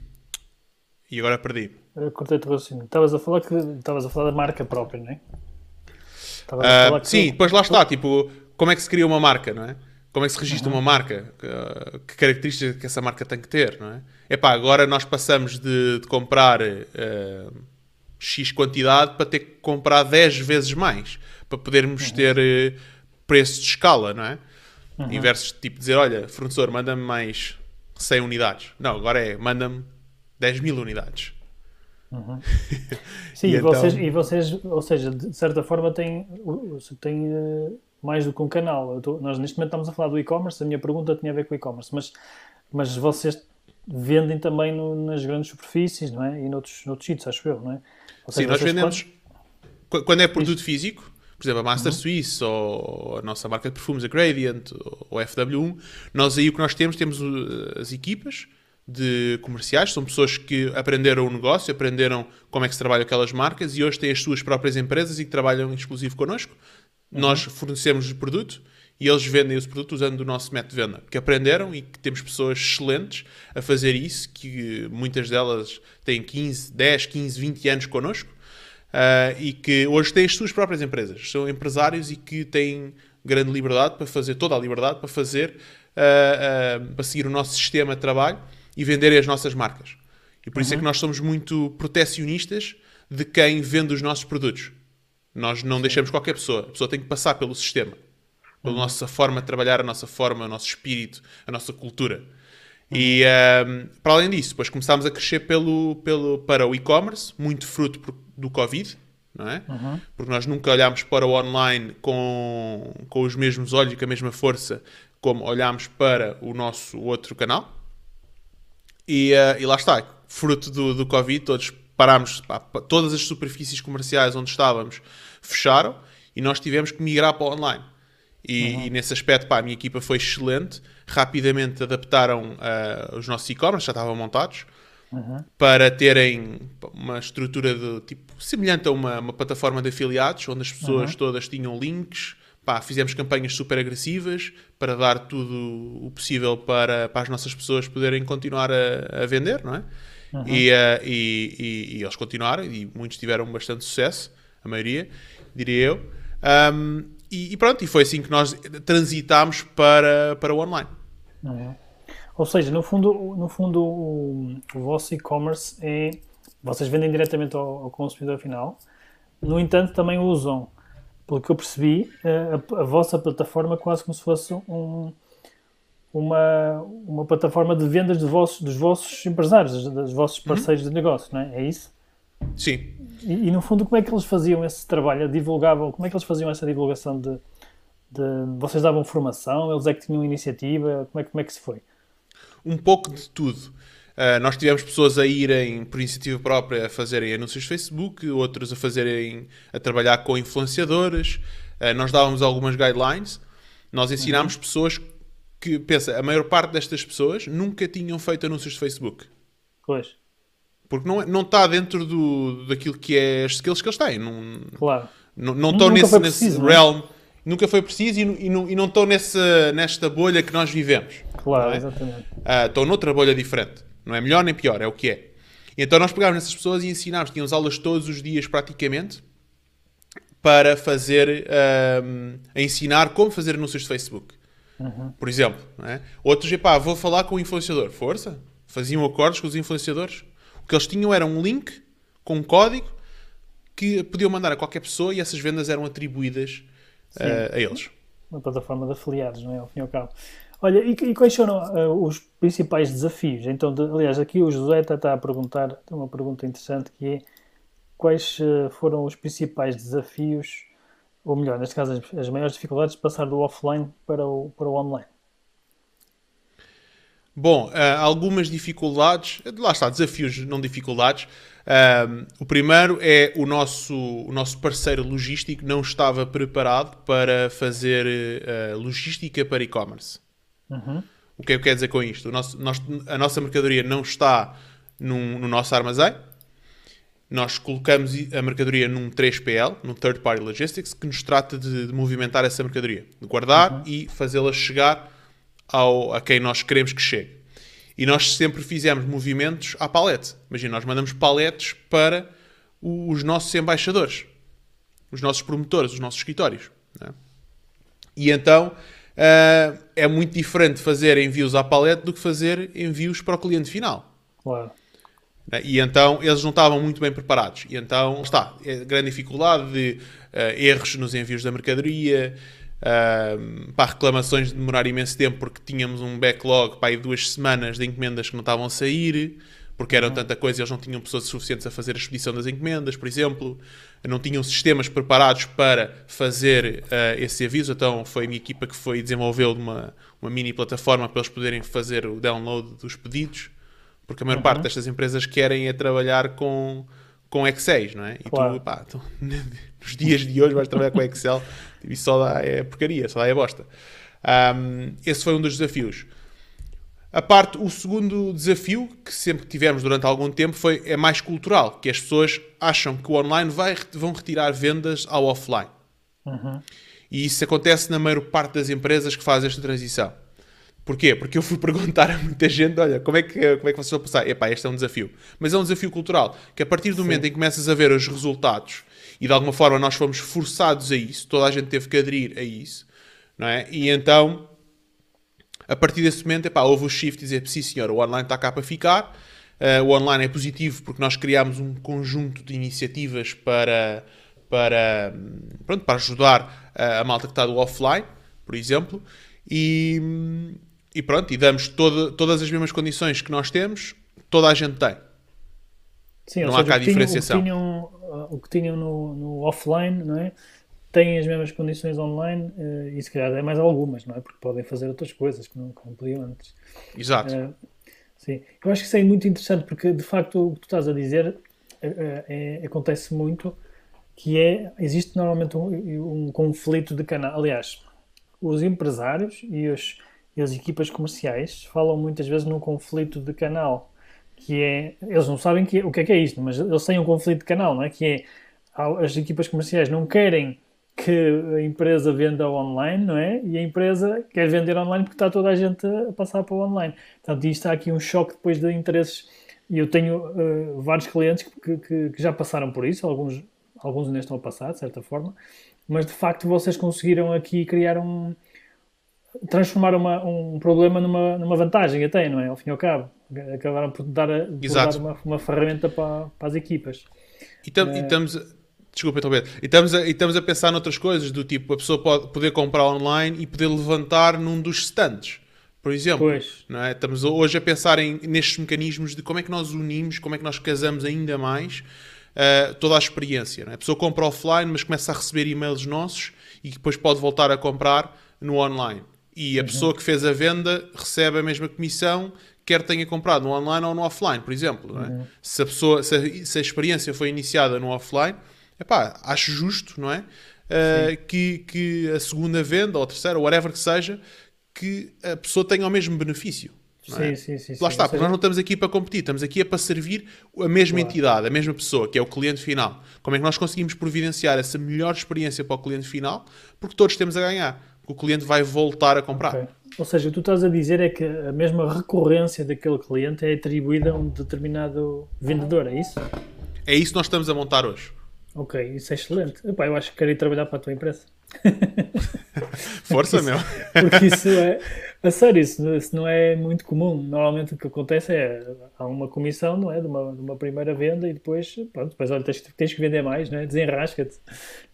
e agora perdi cortei-te o raciocínio. Estavas a falar que estavas a falar da marca própria, não é? Uh, sim, depois lá está, tipo, como é que se cria uma marca, não é? Como é que se registra uhum. uma marca? Que, que características que essa marca tem que ter, não é? Epá, agora nós passamos de, de comprar uh, X quantidade para ter que comprar 10 vezes mais para podermos uhum. ter uh, preços de escala, não é? Uhum. Inversos tipo dizer, olha, fornecedor, manda-me mais 100 unidades. Não, agora é, manda-me 10 mil unidades. Uhum. <laughs> Sim, e, e, então... vocês, e vocês, ou seja, de certa forma têm, têm uh, mais do que um canal. Tô, nós neste momento estamos a falar do e-commerce, a minha pergunta tinha a ver com o e-commerce, mas, mas vocês vendem também no, nas grandes superfícies, não é? E noutros, noutros sítios, acho eu, não é? Sim, nós vendemos. Quando... quando é produto físico, por exemplo, a Master uhum. Suisse ou a nossa marca de perfumes, a Gradient ou a FW1, nós aí o que nós temos, temos as equipas de comerciais, são pessoas que aprenderam o negócio, aprenderam como é que se trabalha aquelas marcas e hoje têm as suas próprias empresas e que trabalham exclusivo connosco. Uhum. Nós fornecemos o produto e eles vendem esse produto usando o nosso método de venda, que aprenderam e que temos pessoas excelentes a fazer isso, que muitas delas têm 15, 10, 15, 20 anos connosco uh, e que hoje têm as suas próprias empresas. São empresários e que têm grande liberdade para fazer, toda a liberdade para fazer, uh, uh, para seguir o nosso sistema de trabalho e venderem as nossas marcas. E por uhum. isso é que uhum. nós somos muito protecionistas de quem vende os nossos produtos. Nós não deixamos qualquer pessoa. A pessoa tem que passar pelo sistema. Pela uhum. nossa forma de trabalhar, a nossa forma, o nosso espírito, a nossa cultura. Uhum. E um, para além disso, depois começámos a crescer pelo, pelo, para o e-commerce, muito fruto do Covid, não é? Uhum. Porque nós nunca olhámos para o online com, com os mesmos olhos e com a mesma força como olhámos para o nosso outro canal. E, uh, e lá está, fruto do, do Covid, todos parámos, pá, todas as superfícies comerciais onde estávamos fecharam e nós tivemos que migrar para o online. E, uhum. e nesse aspecto, pá, a minha equipa foi excelente, rapidamente adaptaram uh, os nossos e-commerce, já estavam montados, uhum. para terem uma estrutura de tipo semelhante a uma, uma plataforma de afiliados, onde as pessoas uhum. todas tinham links, pá, fizemos campanhas super agressivas para dar tudo o possível para, para as nossas pessoas poderem continuar a, a vender, não é? Uhum. E, uh, e, e, e, eles continuaram e muitos tiveram bastante sucesso, a maioria, diria eu. Um, e, pronto, e foi assim que nós transitámos para, para o online. Uhum. Ou seja, no fundo, no fundo o, o vosso e-commerce é. Vocês vendem diretamente ao, ao consumidor final, no entanto, também usam pelo que eu percebi, a, a, vossa plataforma quase como se fosse um, uma, uma plataforma de vendas de vossos, dos vossos empresários, dos vossos uhum. parceiros uhum. de negócio, não é? É isso? Sim. E, e, no fundo, como é que eles faziam esse trabalho? Divulgavam, como é que eles faziam essa divulgação de, de vocês davam formação, eles é que tinham iniciativa, como é, como é que se foi? Um pouco de tudo. Uh, nós tivemos pessoas a irem por iniciativa própria a fazerem anúncios Facebook, outros a fazerem a trabalhar com influenciadores. Uh, nós dávamos algumas guidelines. Nós ensinámos uhum. pessoas que, pensa, a maior parte destas pessoas nunca tinham feito anúncios de Facebook. Pois. Porque não, é, não está dentro do, daquilo que é as skills que eles têm. Não, claro. Não, não estão nesse, preciso, nesse é? realm. Nunca foi preciso e, e, não, e não estão nessa, nesta bolha que nós vivemos. Claro, é? exatamente. Uh, estão noutra bolha diferente. Não é melhor nem pior, é o que é. Então nós pegávamos nessas pessoas e ensinámos, tínhamos aulas todos os dias praticamente para fazer, um, a ensinar como fazer anúncios de Facebook. Uhum. Por exemplo. É? Outros, epá, vou falar com o influenciador. Força. Faziam acordos com os influenciadores. O que eles tinham era um link com um código que podiam mandar a qualquer pessoa e essas vendas eram atribuídas uh, a eles. Uma plataforma de afiliados, não é? Ao fim e ao cabo. Olha, e, e quais foram uh, os principais desafios? Então, de, aliás, aqui o José está a perguntar, tem uma pergunta interessante que é quais uh, foram os principais desafios, ou melhor, neste caso, as, as, maiores dificuldades de passar do offline para o, para o online? Bom, uh, algumas dificuldades, lá está, desafios, não dificuldades. o primeiro é o nosso, o nosso parceiro logístico não estava preparado para fazer logística para e-commerce. Uhum. O que é que quer dizer com isto? Nosso, nós, a nossa mercadoria não está num, no nosso armazém. Nós colocamos a mercadoria num 3PL, num Third Party Logistics, que nos trata de, de movimentar essa mercadoria, de guardar uhum. e fazê-la chegar ao, a quem nós queremos que chegue. E nós sempre fizemos movimentos à palete. Imagina, nós mandamos paletes para os nossos embaixadores, os nossos promotores, os nossos escritórios. É? E então uh, é muito diferente fazer envios à palete do que fazer envios para o cliente final. Claro. Né? E então eles não estavam muito bem preparados. E então está, é grande dificuldade de uh, erros nos envios da mercadoria, uh, pá, reclamações de demorar imenso tempo porque tínhamos um backlog para aí duas semanas de encomendas que não estavam a sair, porque eram uhum. tanta coisa e eles não tinham pessoas suficientes a fazer a expedição das encomendas, por exemplo. Não tinham sistemas preparados para fazer uh, esse aviso, então foi a minha equipa que foi desenvolveu uma, uma mini plataforma para eles poderem fazer o download dos pedidos porque a maior uhum. parte destas empresas querem é trabalhar com, com Excel, não é? E claro. tu, pá, tu, <laughs> nos dias de hoje vais trabalhar com Excel <laughs> e só dá é porcaria, só dá é bosta. Um, esse foi um dos desafios. A parte, o segundo desafio que sempre tivemos durante algum tempo foi é mais cultural, que as pessoas acham que o online vai, vão retirar vendas ao offline. Uhum. E isso acontece na maior parte das empresas que fazem esta transição. Porquê? Porque eu fui <laughs> perguntar a muita gente, olha, como é que, como é que vocês vão passar? Epá, este é um desafio. Mas é um desafio cultural, que a partir do momento em que começas a ver os resultados e de alguma forma nós fomos forçados a isso, toda a gente teve que aderir a isso, não é? E então, a partir desse momento, epá, houve o shift de dizer, sim senhor, o online está cá para ficar, uh, o online é positivo porque nós criámos um conjunto de iniciativas para, para, pronto, para ajudar a, a malta que está do offline, por exemplo, e e pronto, e damos todo, todas as mesmas condições que nós temos, toda a gente tem. Sim, não há cá diferenciação. O que tinham, o que tinham no, no, offline, não é? Têm as mesmas condições online uh, e se calhar é mais algumas, não é? Porque podem fazer outras coisas que não, que não podiam antes. Exato. Uh, sim, eu acho que isso é muito interessante porque de facto o que tu estás a dizer é, é, acontece muito que é, existe normalmente um, um conflito de canal. Aliás, os empresários e os e as equipas comerciais falam muitas vezes num conflito de canal, que é, eles não sabem que, o que é que é isto, mas eles têm um conflito de canal, não é? Que é, as equipas comerciais não querem que a empresa venda online, não é? E a empresa quer vender online porque está toda a gente a passar para o online. Portanto, isto há aqui um choque depois de interesses. E eu tenho uh, vários clientes que, que, que, já passaram por isso, alguns, alguns ainda estão a passar, de certa forma, mas de facto vocês conseguiram aqui criar um, transformar uma, um problema numa, numa vantagem até, não é? Ao fim e ao cabo. Acabaram por dar, por dar uma, uma ferramenta para, para as equipas. E, tam, é... e estamos... Desculpa, então, e estamos, a, e estamos a pensar noutras coisas, do tipo, a pessoa pode poder comprar online e poder levantar num dos stands, por exemplo. Pois. Não é? Estamos hoje a pensar em, nestes mecanismos de como é que nós unimos, como é que nós casamos ainda mais uh, toda a experiência. É? A pessoa compra offline, mas começa a receber e-mails nossos e depois pode voltar a comprar no online e a uhum. pessoa que fez a venda recebe a mesma comissão, quer tenha comprado no online ou no offline, por exemplo. É? Uhum. Se, a pessoa, se a, se, a, experiência foi iniciada no offline, epá, acho justo, não é? Uh, que, que a segunda venda, ou a terceira, ou whatever que seja, que a pessoa tenha o mesmo benefício. Sim, é? sim, sim, Lá está, porque nós não estamos aqui para competir, estamos aqui é para servir a mesma claro. entidade, a mesma pessoa, que é o cliente final. Como é que nós conseguimos providenciar essa melhor experiência para o cliente final? Porque todos temos a ganhar o cliente vai voltar a comprar. Okay. Ou seja, o que tu estás a dizer é que a mesma recorrência daquele cliente é atribuída a um determinado vendedor, é isso? É isso que nós estamos a montar hoje. Ok, isso é excelente. Epá, eu acho que quero ir trabalhar para a tua empresa. <laughs> Força, meu. Porque isso é. A sério, isso, isso, não é muito comum. Normalmente o que acontece é há uma comissão, não é? De uma, de uma primeira venda e depois, pronto, depois olha, tens, tens que vender mais, não é? Desenrasca-te.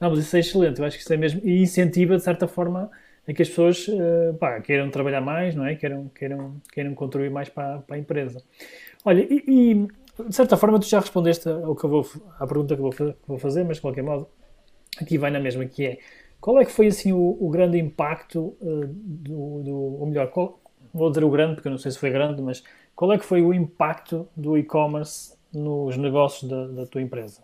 Não, mas isso é excelente. Eu acho que isso é mesmo. E incentiva, de certa forma, a que as pessoas uh, pá, queiram trabalhar mais, não é? Queiram, queiram, queiram contribuir mais para, para a empresa. Olha, e, e, de certa forma tu já respondeste ao que eu vou, à pergunta que vou, que vou fazer, mas de qualquer modo, aqui vai na mesma, que é qual é que foi assim o, o grande impacto uh, do, do, ou melhor, qual, vou dizer o grande porque eu não sei se foi grande, mas qual é que foi o impacto do e-commerce nos negócios da, da tua empresa?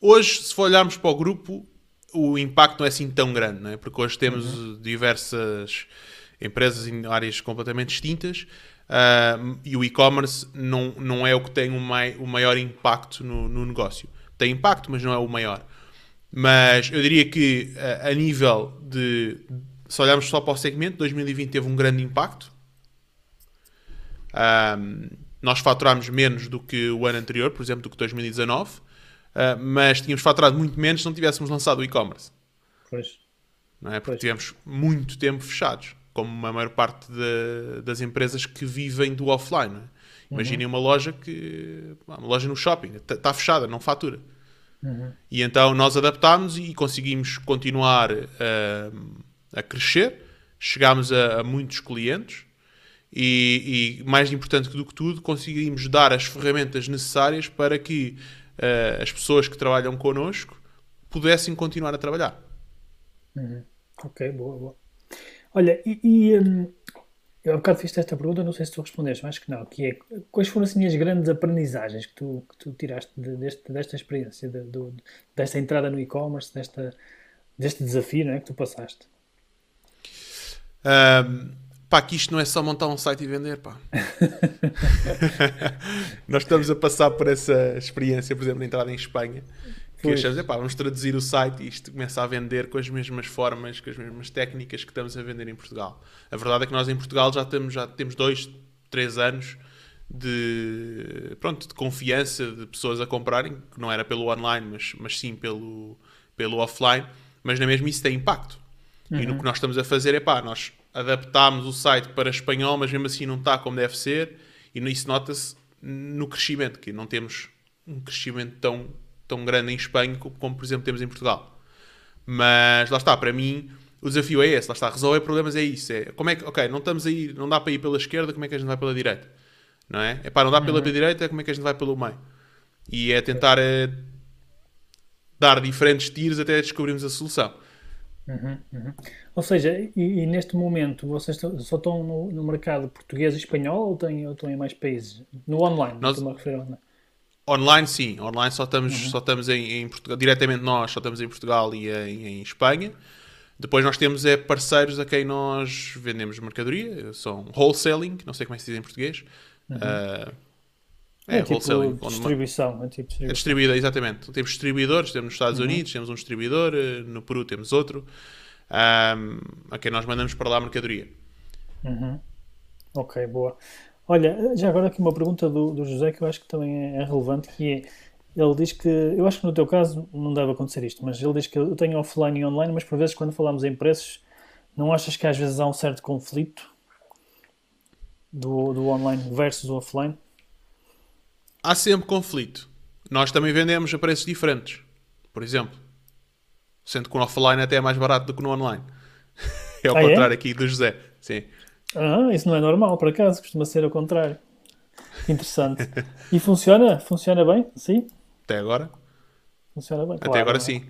Hoje, se for olharmos para o grupo, o impacto não é assim tão grande, não é? porque hoje temos uhum. diversas empresas em áreas completamente distintas uh, e o e-commerce não, não é o que tem o, mai, o maior impacto no, no negócio. Tem impacto, mas não é o maior. Mas eu diria que a, a nível de. Se olharmos só para o segmento, 2020 teve um grande impacto. Um, nós faturámos menos do que o ano anterior, por exemplo, do que 2019, uh, mas tínhamos faturado muito menos se não tivéssemos lançado o e-commerce. Pois. não é? Porque pois. tivemos muito tempo fechados, como a maior parte de, das empresas que vivem do offline. É? Imaginem uhum. uma loja que. Uma loja no shopping, está fechada, não fatura. Uhum. E então nós adaptámos e conseguimos continuar uh, a crescer, chegámos a, a muitos clientes e, e, mais importante do que tudo, conseguimos dar as ferramentas necessárias para que uh, as pessoas que trabalham connosco pudessem continuar a trabalhar. Uhum. Ok, boa, boa. Olha, e, e um, eu há bocado fiz esta pergunta, não sei se tu respondeste, mas acho que não, que é quais foram assim as grandes aprendizagens que tu, que tu tiraste de, deste, desta experiência, de, de, desta entrada no e-commerce, desta, deste desafio não é, que tu passaste? Um, pá, que isto não é só montar um site e vender, pá. <laughs> <laughs> Nós estamos a passar por essa experiência, por exemplo, de entrada em Espanha que pois. achamos, epá, vamos traduzir o site e isto começa a vender com as mesmas formas, com as mesmas técnicas que estamos a vender em Portugal. A verdade é que nós em Portugal já temos, já temos dois, três anos de, pronto, de confiança de pessoas a comprarem, que não era pelo online, mas, mas sim pelo, pelo offline, mas na mesma isso tem impacto. Uhum. E no uhum. que nós estamos a fazer é pá, nós adaptámos o site para espanhol, mas mesmo assim não está como deve ser, e isso nota-se no crescimento, que não temos um crescimento tão tão grande em Espanha como, por exemplo, temos em Portugal. Mas lá está, para mim, o desafio é esse, lá está, resolver problemas é isso. É, como é que, ok, não estamos aí, não dá para ir pela esquerda, como é que a gente vai pela direita? Não é? É pá, não dá pela uhum. direita, como é que a gente vai pelo meio? E é tentar é, dar diferentes tiros até descobrirmos a solução. Uhum, uhum. Ou seja, e, e, neste momento vocês só estão no, no, mercado português e espanhol ou, têm, ou estão em mais países? No online, Nós... estou-me a referir online. Online sim, online só estamos, uhum. só estamos em, em, Portugal, diretamente nós só estamos em Portugal e em, em, Espanha. Depois nós temos é, parceiros a quem nós vendemos mercadoria, são wholesaling, não sei como é que se diz em português. Uhum. Uh, é, é tipo wholesaling. Distribuição, é tipo distribuição. É distribuída, exatamente. Temos distribuidores, temos nos Estados uhum. Unidos, temos um distribuidor, eh, no Peru temos outro, um, a quem nós mandamos para lá a mercadoria. Uhum. Ok, boa. Olha, já agora aqui uma pergunta do, do José que eu acho que também é relevante, que é, ele diz que, eu acho que no teu caso não deve acontecer isto, mas ele diz que eu tenho offline e online, mas por vezes quando falamos em preços, não achas que às vezes há um certo conflito do, do online versus o offline? Há sempre conflito. Nós também vendemos a preços diferentes, por exemplo. Sendo que o offline até é mais barato do que no online. <laughs> é ao ah, é? contrário é? aqui do José. Sim. Ah, isso não é normal, por acaso, costuma ser ao contrário. Interessante. E funciona? Funciona bem? Sim? Até agora? Funciona bem. Até claro, agora é? sim.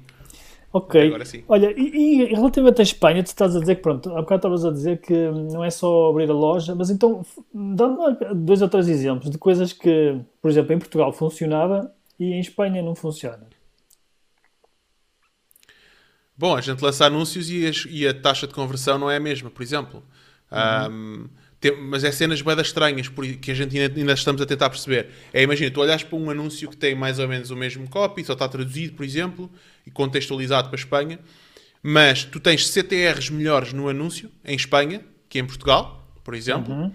Ok. Agora sim. Olha, e, e relativamente à Espanha, tu estás a dizer que, pronto, há bocado estavas a dizer que não é só abrir a loja, mas então dá-me dois ou três exemplos de coisas que, por exemplo, em Portugal funcionava e em Espanha não funciona. Bom, a gente lança anúncios e, as, e a taxa de conversão não é a mesma, por exemplo. Uhum. Um, tem, mas é cenas bem estranhas que a gente ainda, ainda, estamos a tentar perceber. É, imagina, tu olhas para um anúncio que tem mais ou menos o mesmo copy, só está traduzido, por exemplo, e contextualizado para a Espanha, mas tu tens CTRs melhores no anúncio em Espanha que em Portugal, por exemplo. Uhum.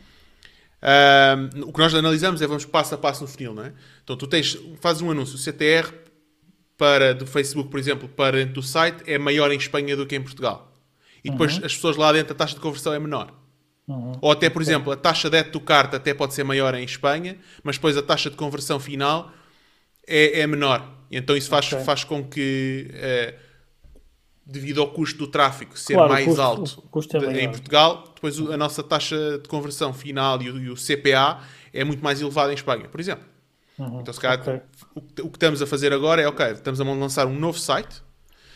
Um, o que nós analisamos é vamos passo a passo no funil, não é? Então tu tens, fazes um anúncio CTR para, do Facebook, por exemplo, para dentro do site é maior em Espanha do que em Portugal. E depois uhum. as pessoas lá dentro, a taxa de conversão é menor. Uhum. Ou até, por exemplo, a taxa de do carta até pode ser maior em Espanha, mas depois a taxa de conversão final é, é menor. Então isso faz, okay. faz com que, é, devido ao custo do tráfego ser claro, mais custo, alto é em Portugal, depois a nossa taxa de conversão final e o, e o CPA é muito mais elevado em Espanha, por exemplo. Uhum. Então, se calhar, okay. o, o, que estamos a fazer agora é, ok, estamos a lançar um novo site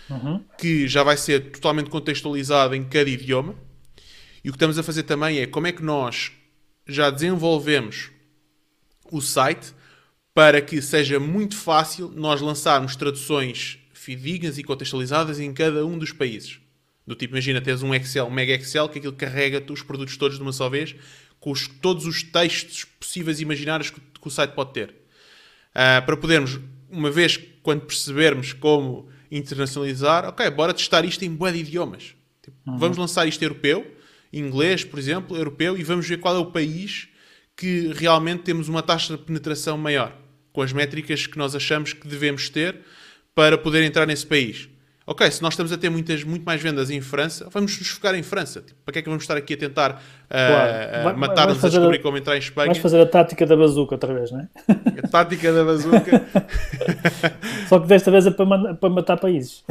uhum. que já vai ser totalmente contextualizado em cada idioma e o que estamos a fazer também é como é que nós já desenvolvemos o site para que seja muito fácil nós lançarmos traduções fidedignas e contextualizadas em cada um dos países. Do tipo, imagina, tens um Excel, um mega Excel, que aquilo carrega os produtos todos de uma só vez, com os, todos os textos possíveis e imaginários que, que o site pode ter. Uh, para podermos, uma vez quando percebermos como internacionalizar, ok, bora testar isto em boa de idiomas. Tipo, uhum. Vamos lançar isto europeu, inglês, por exemplo, europeu, e vamos ver qual é o país que realmente temos uma taxa de penetração maior, com as métricas que nós achamos que devemos ter para poder entrar nesse país. ok, se nós estamos a ter muitas, muito mais vendas em França, vamos nos focar em França. Tipo, para que é que vamos estar aqui a tentar uh, uh, matar-nos a descobrir a, como entrar em Espanha? Vais fazer a tática da bazuca outra vez, não é? <laughs> A tática da bazuca. <laughs> Só que desta vez é para, para matar países.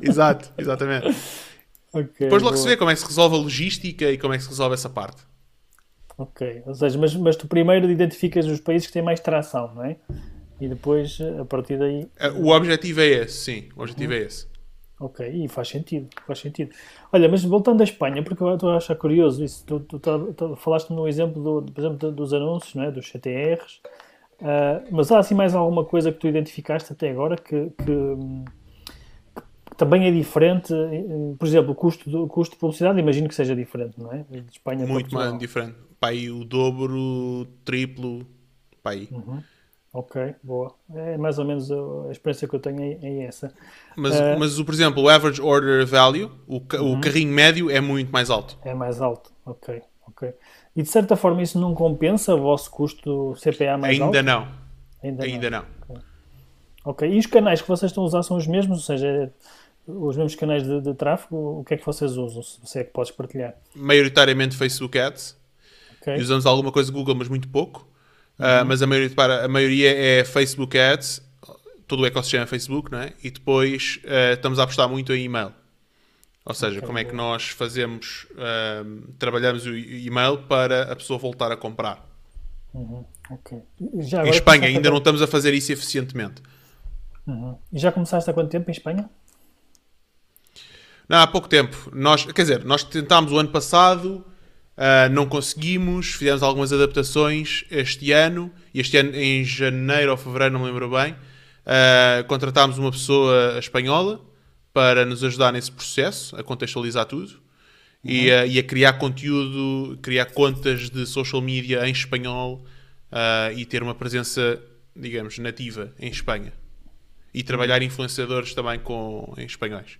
Exato, exatamente. <laughs> Okay, Depois logo boa. se vê como é que se resolve a logística e como é que se resolve essa parte. Ok, ou seja, mas, mas tu primeiro identificas os países que têm mais tração, não é? E depois, a partir daí. Eh, o objetivo é esse, sim. O objetivo uhum. é esse. Ok, e faz sentido, faz sentido. Olha, mas voltando à Espanha, porque eu estou a achar curioso isso, tu, tu, tu, tu falaste no exemplo, do, por exemplo, dos anúncios, não é? dos CTRs, uh, ah, mas há assim mais alguma coisa que tu identificaste até agora que, que também é diferente? Por exemplo, o custo, do, custo de publicidade, imagino que seja diferente, não é? De Espanha Muito mais diferente. Para aí o dobro, triplo, aí. Uhum. Ok, boa. É mais ou menos a experiência que eu tenho é, é essa. Mas, uh, mas, por exemplo, o average order value, o, uhum. o carrinho médio é muito mais alto. É mais alto, ok, ok. E de certa forma isso não compensa o vosso custo CPA mais Ainda alto? Não. Ainda, Ainda não. não. Ok, e os canais que vocês estão a usar são os mesmos? Ou seja, os mesmos canais de, de tráfego? O que é que vocês usam, se você é que podes partilhar? Maioritariamente Facebook Ads. Okay. Usamos alguma coisa Google, mas muito pouco. Uh, mas a maioria, a maioria é Facebook Ads, todo o ecossistema é Facebook, não é? E depois uh, estamos a apostar muito em e-mail. Ou seja, okay, como é que nós fazemos, uh, trabalhamos o e-mail para a pessoa voltar a comprar. Uhum, okay. em Espanha ainda não estamos a fazer isso eficientemente. Uhum. E já começaste há quanto tempo em Espanha? Não, há pouco tempo. Nós, quer dizer, nós tentámos o ano passado, Uh, não conseguimos, fizemos algumas adaptações este ano, e este ano em janeiro ou fevereiro, não me lembro bem, uh, contratámos uma pessoa espanhola para nos ajudar nesse processo, a contextualizar tudo, uhum. e, uh, e, a criar conteúdo, criar contas de social media em espanhol e ter uma presença, digamos, nativa em Espanha. E trabalhar uhum. influenciadores também com, em espanhóis.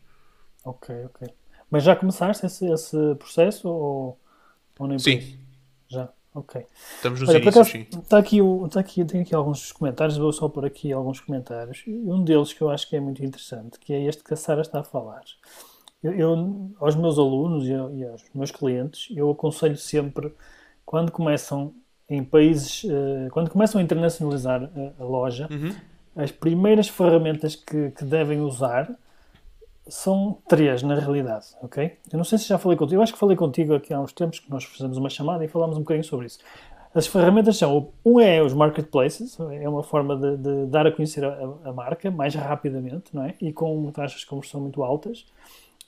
Ok, ok. Mas já começaste esse, esse processo ou... Ou nem Sim. Já, ok. Estamos nos Olha, inícios, sim. Está aqui, está aqui, tenho aqui alguns comentários, vou só por aqui alguns comentários. Um deles que eu acho que é muito interessante, que é este que a Sara está a falar. Eu, eu aos meus alunos e, e, aos meus clientes, eu aconselho sempre, quando começam em países, uh, quando começam a internacionalizar a, a loja, uhum. as primeiras ferramentas que, que devem usar são três, na realidade, ok? Eu não sei se já falei contigo, eu acho que falei contigo aqui há uns tempos que nós fizemos uma chamada e falámos um bocadinho sobre isso. As ferramentas são, um é os marketplaces, é uma forma de, de dar a conhecer a, a, marca mais rapidamente, não é? E com taxas de conversão muito altas.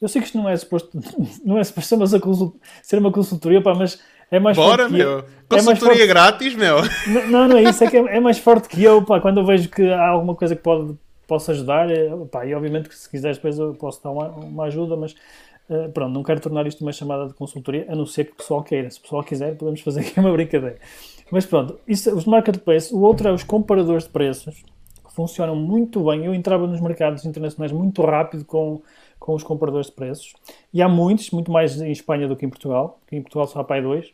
Eu sei que isto não é suposto, <laughs> não é suposto ser, uma, ser uma consultoria, pá, mas é mais Bora, forte meu! Eu. Consultoria é forte... grátis, meu! Não, não é isso, é que é, é mais forte que eu, pá, quando eu vejo que há alguma coisa que pode posso ajudar. Eh, pá, e obviamente que se quiseres depois eu posso dar uma, uma ajuda, mas uh, pronto, não quero tornar isto uma chamada de consultoria, a não ser que o pessoal queira. Se o pessoal quiser, podemos fazer aqui uma brincadeira. Mas pronto, isso, os marketplaces, o outro é os comparadores de preços, que funcionam muito bem. Eu entrava nos mercados internacionais muito rápido com, com os comparadores de preços. E há muitos, muito mais em Espanha do que em Portugal, que em Portugal só há pai dois,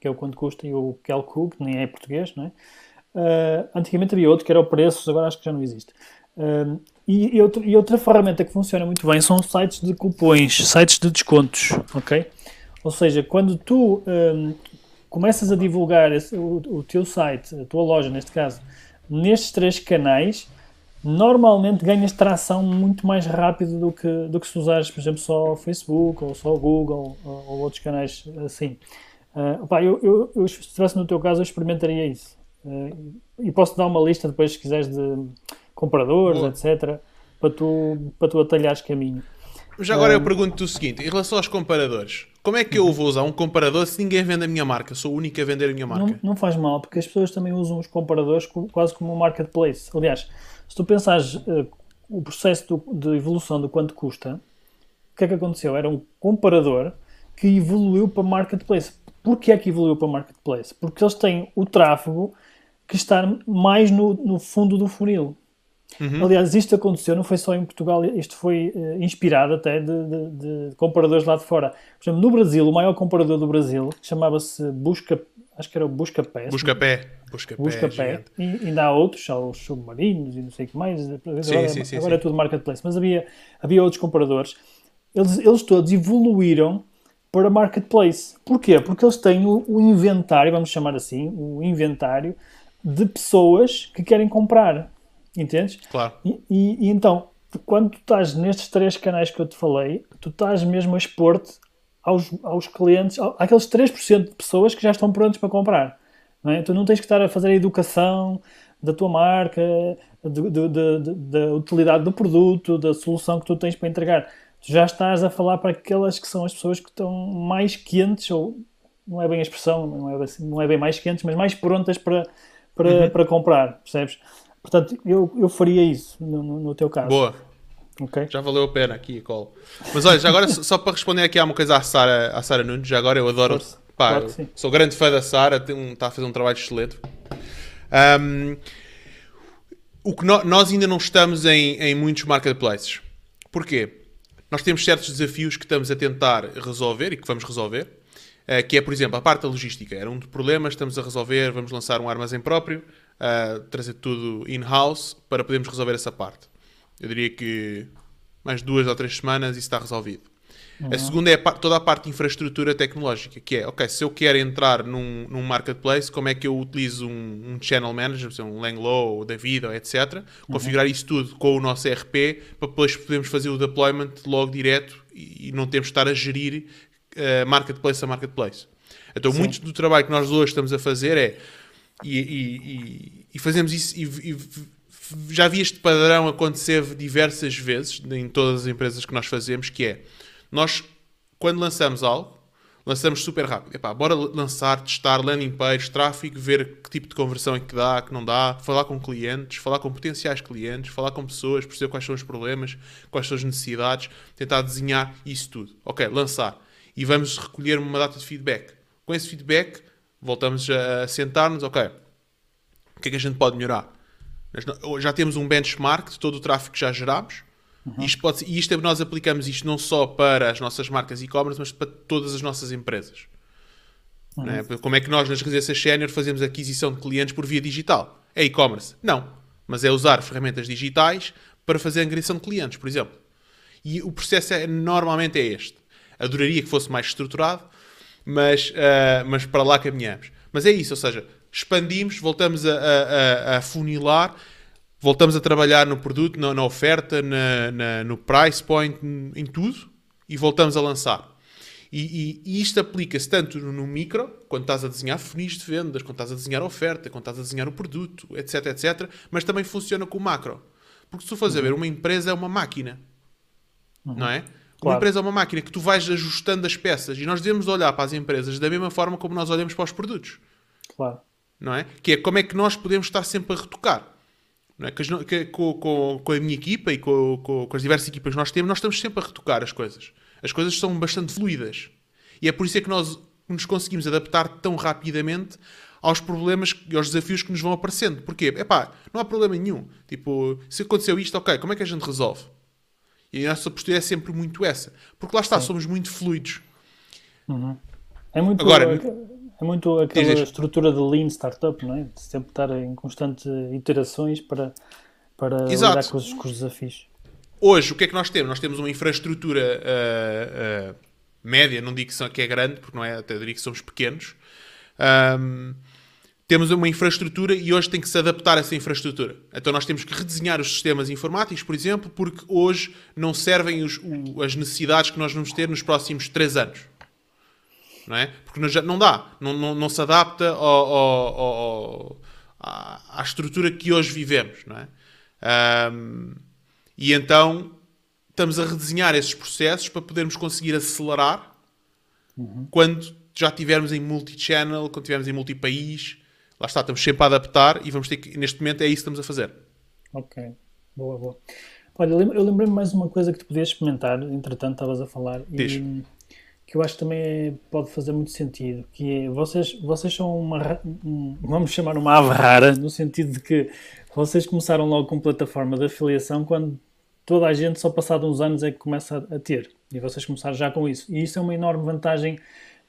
que é o quanto custa, e o Kelco, que nem é português, não é? Uh, antigamente havia outro que era o preços, agora acho que já não existe. Um, e, e, outro, e, outra ferramenta que funciona muito bem são sites de cupons, sites de descontos, ok? Ou seja, quando tu um, começas a divulgar esse, o, o, teu site, a tua loja neste caso, nestes três canais, normalmente ganhas tração muito mais rápido do que, do que se usares, por exemplo, só o Facebook ou só o Google ou, ou outros canais assim. Uh, pá, eu, eu, eu, se estivesse no teu caso, eu experimentaria isso. Uh, e posso dar uma lista depois, se quiseres, de compradores, Boa. etc., para tu, para tu atalhares caminho. Já agora um, eu pergunto-te o seguinte: em relação aos comparadores, como é que eu vou usar um comparador se ninguém vende a minha marca? Sou o único a vender a minha marca? Não, não faz mal, porque as pessoas também usam os comparadores quase como um marketplace. Aliás, se tu pensares uh, o processo do, de evolução do quanto custa, o que é que aconteceu? Era um comparador que evoluiu para marketplace. Porquê é que evoluiu para marketplace? Porque eles têm o tráfego que está mais no, no fundo do funil. Uhum. Aliás, isto aconteceu, não foi só em Portugal, isto foi uh, inspirado até de, de, de, comparadores lá de fora. Por exemplo, no Brasil, o maior comparador do Brasil, chamava-se Busca, acho que era o Busca-Pé. Busca-Pé. Busca-Pé. Busca-Pé. E ainda há outros, há os submarinos e não sei o que mais. Agora, Sim, sim, sim, agora é tudo marketplace. Mas havia, havia outros compradores. Eles, eles todos evoluíram para marketplace. Porquê? Porque eles têm o, o inventário, vamos chamar assim, o inventário de pessoas que querem comprar. Entendes? Claro. E, e- e então, quando tu estás nestes três canais que eu te falei, tu estás mesmo a expor-te aos, aos clientes, ao- àqueles 3% de pessoas que já estão prontos para comprar. Não é? Tu não tens que estar a fazer a educação da tua marca, de- de- de- de- da utilidade do produto, da solução que tu tens para entregar. Tu já estás a falar para aquelas que são as pessoas que estão mais quentes, ou não é bem a expressão, não é, não é bem mais quentes, mas mais prontas para, para, para comprar, percebes? Portanto, eu, eu faria isso no, no- no teu caso. Boa. Ok? Já valeu a pena aqui call. Mas olha, já agora, só para responder aqui há uma coisa à Sara, à Sara Nunes, já agora eu adoro. Força. Pá, Claro eu sou grande fã da Sara, um- está a fazer um trabalho excelente. Ahm, o que no- nós ainda não estamos em, em muitos marketplaces. Porquê? Nós temos certos desafios que estamos a tentar resolver e que vamos resolver. eh, que é, por exemplo, a parte da logística. Era um dos problemas, estamos a resolver, vamos lançar um armazém próprio, ah, trazer tudo in-house para podermos resolver essa parte. Eu diria que mais duas ou três semanas isso está resolvido. A segunda é a toda a parte de infraestrutura tecnológica, que é, ok, se eu quero entrar num, num marketplace, como é que eu utilizo um, um channel manager, por exemplo, um Langlow, ou David, ou etc. Configurar isso tudo com o nosso ERP, para depois podermos fazer o deployment logo direto e, e não temos de estar a gerir eh, marketplace a marketplace. Então, muito do trabalho que nós hoje estamos a fazer é, e, e- e- fazemos isso, e já vi este padrão acontecer diversas vezes em todas as empresas que nós fazemos, que é, nós, quando lançamos algo, lançamos super rápido. Epá, bora lançar, testar landing page, tráfego, ver que tipo de conversão é que dá, que não dá, falar com clientes, falar com potenciais clientes, falar com pessoas, perceber quais são os problemas, quais são as necessidades, tentar desenhar isso tudo. Ok, lançar. E vamos recolher uma data de feedback. Com esse feedback, voltamos a sentar-nos, ok, o que é que a gente pode melhorar? Já temos um benchmark de todo o tráfego que já gerámos. Isto pode e isto é- nós aplicamos isto não só para as nossas marcas e-commerce, mas para todas as nossas empresas. Não é? Como é que nós, nas residências sénior, fazemos aquisição de clientes por via digital? É e-commerce? Não. Mas é usar ferramentas digitais para fazer angariação de clientes, por exemplo. E o processo é, normalmente é este. Adoraria que fosse mais estruturado, mas, ah, mas para lá caminhamos. Mas é isso, ou seja, expandimos, voltamos a, a, a- a funilar, voltamos a trabalhar no produto, na, na oferta, na, na- no price point, em tudo, e voltamos a lançar. E, e- e isto aplica-se tanto no, micro, quando estás a desenhar funis de vendas, quando estás a desenhar a oferta, quando estás a desenhar o produto, etc, etc, mas também funciona com o macro. Porque se tu fores a ver, uma empresa é uma máquina, não é? Uma Claro. empresa é uma máquina que tu vais ajustando as peças e nós devemos olhar para as empresas da mesma forma como nós olhamos para os produtos Claro. não é? Que é como é que nós podemos estar sempre a retocar. Não é? que, as que- com, com- com a minha equipa e com, com- com as diversas equipas que nós temos, nós estamos sempre a retocar as coisas. As coisas são bastante fluidas. E é por isso é que nós nos conseguimos adaptar tão rapidamente aos problemas e aos desafios que nos vão aparecendo. Porquê? Epá, não há problema nenhum. Tipo, se aconteceu isto, ok, como é que a gente resolve? E a nossa postura é sempre muito essa. Porque lá está, somos muito fluidos. É muito, Agora- é muito aquela diz. estrutura de lean startup, não é? De sempre estar em constante iterações para, para Exato. lidar com os, com os desafios. Hoje, o que é que nós temos? Nós temos uma infraestrutura ah, ah, média, não digo que são- que é grande, porque não é, até diria que somos pequenos. Ahm, temos uma infraestrutura e hoje tem que se adaptar a essa infraestrutura. Então nós temos que redesenhar os sistemas informáticos, por exemplo, porque hoje não servem os- o- as necessidades que nós vamos ter nos próximos 3 anos. Não é? Porque não, já- não dá, não, não, não se adapta ao- ao- ao- à, à estrutura que hoje vivemos. Não é? Ahm, e então estamos a redesenhar esses processos para podermos conseguir acelerar quando já estivermos em multi-channel, quando estivermos em multi-país. Lá está, estamos sempre a adaptar e vamos ter que, neste momento, é isso que estamos a fazer. Ok, boa, boa. Olha, eu lem- eu lembrei-me mais uma coisa que tu podias experimentar, entretanto estavas a falar, Diz. e que eu acho que também é- pode fazer muito sentido, que é, vocês, vocês são uma, um- vamos chamar uma ave rara, no sentido de que vocês começaram logo com plataforma de afiliação quando toda a gente, só passado uns anos, é que começa a, a ter, e vocês começaram já com isso, e isso é uma enorme vantagem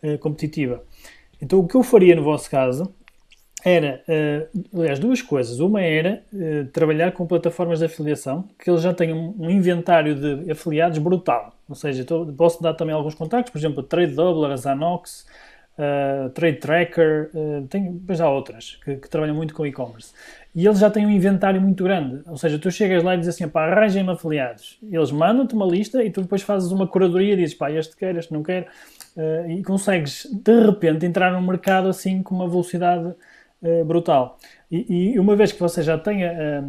eh, competitiva. Então o que eu faria no vosso caso era, uh, aliás, duas coisas. Uma era uh, trabalhar com plataformas de afiliação, que eles já têm um, um inventário de afiliados brutal. Ou seja, tô, posso dar também alguns contactos, por exemplo, a Trade Doubler, a Zanox, uh, Trade Tracker, uh, tem, depois há outras que, que trabalham muito com e-commerce. E eles já têm um inventário muito grande. Ou seja, tu chegas lá e dizes assim, pá, arranjem-me afiliados. Eles mandam-te uma lista e tu depois fazes uma curadoria e dizes, pá, este quer, este não quer. Uh, e consegues, de repente, entrar num mercado assim com uma velocidade uh, brutal. E, e, uma vez que você já tenha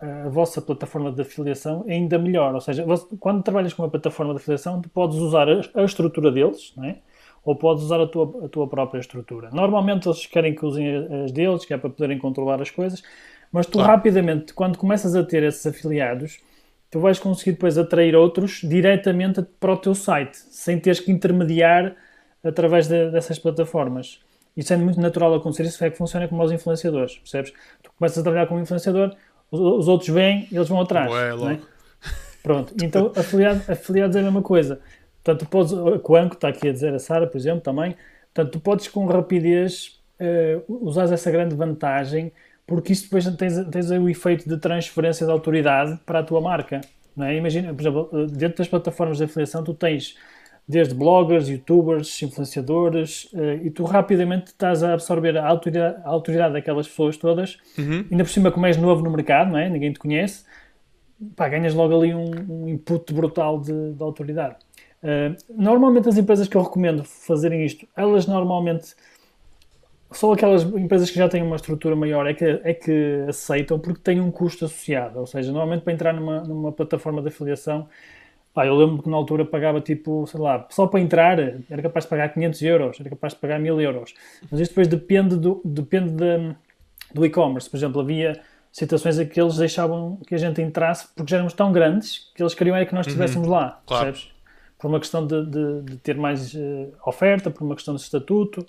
a, a, vossa plataforma de afiliação, é ainda melhor. Ou seja, você, quando trabalhas com uma plataforma de afiliação, tu podes usar a, a estrutura deles, não é? ou podes usar a tua, a tua própria estrutura. Normalmente eles querem que usem as deles, que é para poderem controlar as coisas, mas tu claro. rapidamente, quando começas a ter esses afiliados, tu vais conseguir depois atrair outros diretamente para o teu site, sem teres que intermediar através de, dessas plataformas. Isso é muito natural acontecer, isso é que funciona como os influenciadores, percebes? Tu começas a trabalhar como influenciador, os, os outros vêm, eles vão atrás. Ué, é? Pronto, então <laughs> afiliados, afiliados é a mesma coisa. Portanto, podes, o Anco está aqui a dizer, a Sara, por exemplo, também. Portanto, tu podes com rapidez uh, usar essa grande vantagem, porque isso depois tens, tens o efeito de transferência de autoridade para a tua marca. Não é? Imagina, por exemplo, eh, dentro das plataformas de afiliação, tu tens desde bloggers, youtubers, influenciadores, uh, e tu rapidamente estás a absorver a autoridade, a autoridade daquelas pessoas todas, uhum. ainda por cima, como és novo no mercado, não é? ninguém te conhece, pá, ganhas logo ali um, um input brutal de, de autoridade. Uh, normalmente as empresas que eu recomendo fazerem isto, elas normalmente só aquelas empresas que já têm uma estrutura maior é que, é que aceitam porque têm um custo associado. Ou seja, normalmente para entrar numa, numa plataforma de afiliação, pá, eu lembro que na altura pagava tipo, sei lá, só para entrar era capaz de pagar 500 euros, era capaz de pagar 1000 euros. Mas isto depois depende do, depende de, do e-commerce. Por exemplo, havia situações em que eles deixavam que a gente entrasse porque já éramos tão grandes que eles queriam é que nós uhum. estivéssemos uhum. lá, claro. percebes? por uma questão de, de, de ter mais uh, oferta, por uma questão de estatuto.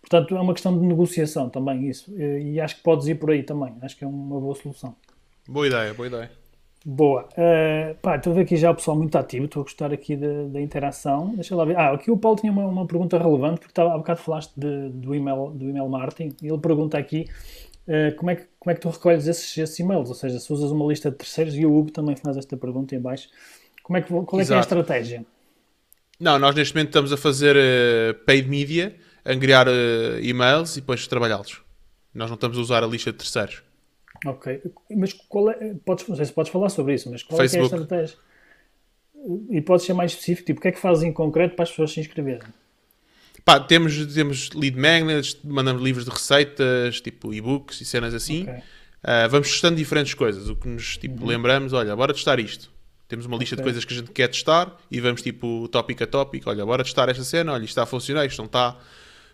Portanto, é uma questão de negociação também, isso. E, e acho que podes ir por aí também. Acho que é uma boa solução. Boa ideia, boa ideia. Boa. Uh, pá, estou a ver aqui já o pessoal muito ativo, estou a gostar aqui da, da interação. Deixa lá ver. Ah, aqui o Paulo tinha uma, uma pergunta relevante, porque estava, há bocado falaste de, do, email, do email marketing, e ele pergunta aqui uh, como, é que, como é que tu recolhes esses, esses e-mails, ou seja, se usas uma lista de terceiros, e o Hugo também faz esta pergunta em baixo. Como é que, qual é, que é a estratégia? Não, nós neste momento estamos a fazer uh, paid media, a criar uh, e-mails e depois trabalhá-los. Nós não estamos a usar a lista de terceiros. Ok, mas qual é, podes, não sei se podes falar sobre isso, mas qual Facebook. é, é a estratégia? E pode ser mais específico, tipo, o que é que fazem em concreto para as pessoas se inscreverem? Pá, temos, temos lead magnets, mandamos livros de receitas, tipo e-books e cenas assim. Okay. Uh, vamos testando diferentes coisas. O que nos tipo, uhum. lembramos, olha, bora testar isto. Temos uma lista okay. de coisas que a gente quer testar e vamos tipo tópico a tópico. Olha, bora testar esta cena, olha, isto está a funcionar, isto não está.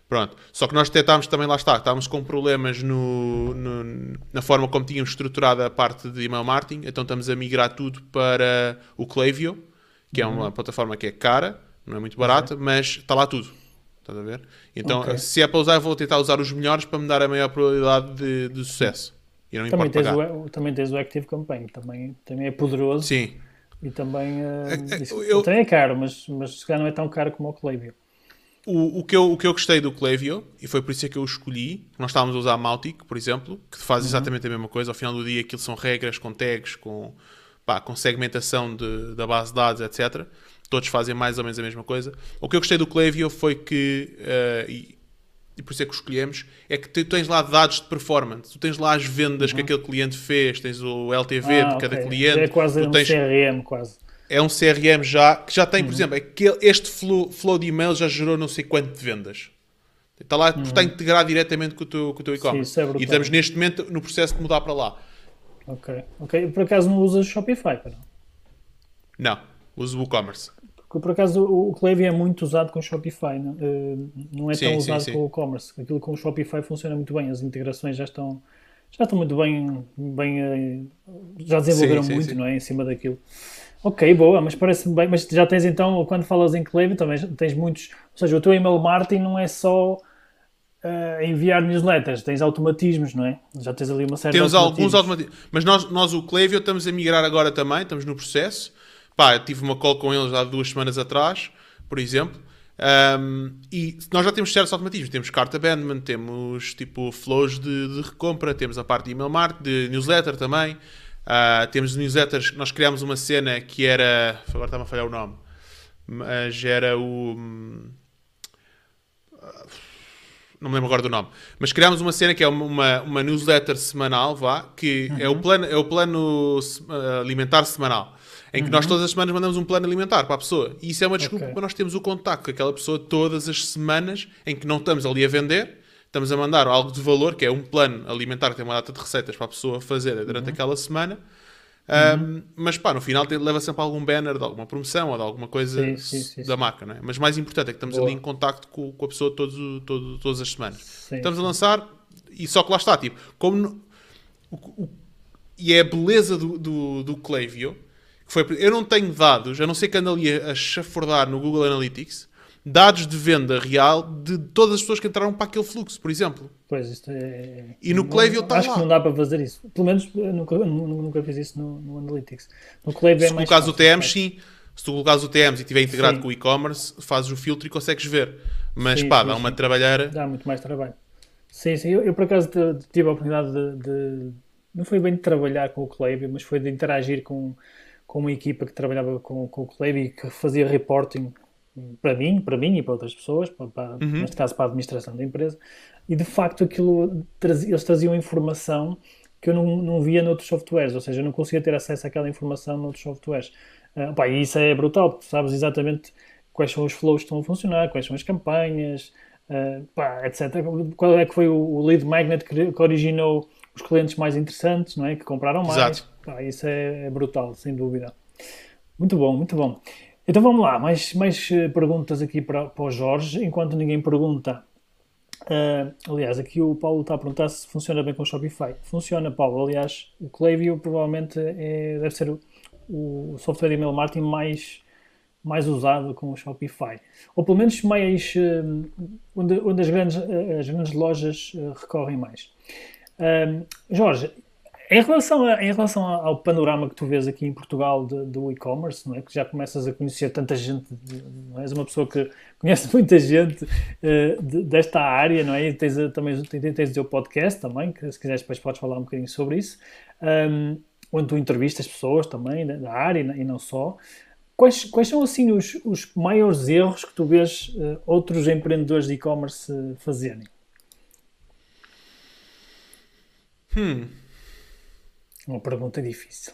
Pronto. Só que nós detectámos também, lá está, estávamos com problemas no, no, na forma como tínhamos estruturado a parte de email marketing, então estamos a migrar tudo para o Klaviyo, que uhum. é uma uhum. plataforma que é cara, não é muito barata, okay. mas está lá tudo. Estás a ver? Então, okay. se é para usar, vou tentar usar os melhores para me dar a maior probabilidade de, de sucesso. E não também, tens o, também tens o Active Campaign, também, também é poderoso. Sim. E também, uh, eu, também é caro, mas, mas se calhar não é tão caro como o Klaviyo. O, o, que eu, o que eu gostei do Klaviyo, e foi por isso é que eu escolhi, nós estávamos a usar Mautic, por exemplo, que faz uhum. exatamente a mesma coisa. Ao final do dia, aquilo são regras com tags, com, pá, com segmentação de, da base de dados, etc. Todos fazem mais ou menos a mesma coisa. O que eu gostei do Klaviyo foi que, uh, e, e por isso é que o escolhemos, é que tu tens lá dados de performance, tu tens lá as vendas uhum. que aquele cliente fez, tens o LTV ah, de cada okay. cliente. É quase um tens... CRM, quase. É um CRM já, que já tem, uhum. por exemplo, aquele, este flow, flow de e-mail já gerou não sei quanto de vendas. Está lá, uhum. está integrado diretamente com o teu, com o teu e-commerce. É e estamos neste momento no processo de mudar para lá. Ok, ok. Por acaso não usas Shopify, para não? Não, uso o WooCommerce. Porque, por acaso, o Klaviyo é muito usado com Shopify, não, uh, não é sim, tão usado sim, com o e-commerce. Aquilo com o Shopify funciona muito bem, as integrações já estão, já estão muito bem, bem uh, já desenvolveram sim, muito, não é? Em cima daquilo. Ok, boa, mas parece bem. Mas já tens então, quando falas em Klaviyo, também tens muitos. Ou seja, o teu email marketing não é só uh, enviar newsletters, tens automatismos, não é? Já tens ali uma série Temos de automatismos. alguns automatismos. Mas nós, nós, o Klaviyo, estamos a migrar agora também, estamos no processo. Pá, tive uma call com eles há duas semanas atrás, por exemplo, Um, e nós já temos certos automatismos. Temos cart abandonment, temos tipo flows de, de recompra, temos a parte de email marketing, de newsletter também. Uh, temos newsletters, nós criámos uma cena que era. Agora está-me a falhar o nome. Mas era o. Não me lembro agora do nome. Mas criámos uma cena que é uma, uma newsletter semanal, vá, que uhum. é, o plano, é o plano alimentar semanal em que uhum. nós todas as semanas mandamos um plano alimentar para a pessoa. E isso é uma desculpa okay. para nós termos o contacto com aquela pessoa todas as semanas em que não estamos ali a vender, estamos a mandar algo de valor, que é um plano alimentar que tem uma data de receitas para a pessoa fazer durante uhum. aquela semana. Um, uhum. mas pá, no final leva sempre algum banner de alguma promoção ou de alguma coisa sim, sim, sim, da marca, não é? Mas mais importante é que estamos Boa. ali em contacto com, com a pessoa todos, todo, todas as semanas. estamos a lançar e só que lá está, tipo, como no, o, o, e é a beleza do, do, do Klaviyo foi, eu não tenho dados, a não ser que ando ali a, a chafurdar no Google Analytics, dados de venda real de todas as pessoas que entraram para aquele fluxo, por exemplo. Pois, isto é... E no Klaviyo está lá. Acho que não dá para fazer isso. Pelo menos eu nunca, nunca fiz isso no, no Analytics. No Klaviyo é Se colocares o TM, sim. Se tu colocares o TM e estiver integrado sim. com o e-commerce, fazes o filtro e consegues ver. Mas sim, pá, dá uma trabalheira. Dá muito mais trabalho. Sim, sim. Eu, eu por acaso tive a oportunidade de, de, Não foi bem de trabalhar com o Klaviyo, mas foi de interagir com com uma equipa que trabalhava com, com o Clebi e que fazia reporting para mim, para mim e para outras pessoas, para, para, uhum. neste caso para a administração da empresa, e de facto aquilo eles traziam informação que eu não, não via noutros softwares, ou seja, eu não conseguia ter acesso àquela informação noutros softwares. Uh, pá, e isso é brutal, porque sabes exatamente quais são os flows que estão a funcionar, quais são as campanhas, uh, pá, etc. Qual é que foi o, o lead magnet que, que originou os clientes mais interessantes, não é? Que compraram mais. Exato. Pá, isso é, é, brutal, sem dúvida. Muito bom, muito bom. Então vamos lá, mais, mais eh, perguntas aqui para, para o Jorge, enquanto ninguém pergunta. Uh, aliás, aqui o Paulo está a perguntar se funciona bem com o Shopify. Funciona, Paulo. Aliás, o Klaviyo provavelmente é, deve ser o, o software de email marketing mais, mais usado com o Shopify. Ou pelo menos mais uh, onde, onde as, grandes, as grandes lojas uh, recorrem mais. Jorge, em relação, a, em relação ao panorama que tu vês aqui em Portugal de, do e-commerce, não é? que já começas a conhecer tanta gente, não é? és uma pessoa que conhece <laughs> muita gente uh, de, desta área, não é? E tens também tens, tens o teu podcast também, que se quiseres depois podes falar um bocadinho sobre isso, um, onde tu entrevistas pessoas também da, da área e não só. Quais, quais são assim os, os maiores erros que tu vês uh, outros empreendedores de e-commerce fazerem? Hum. Uma pergunta difícil.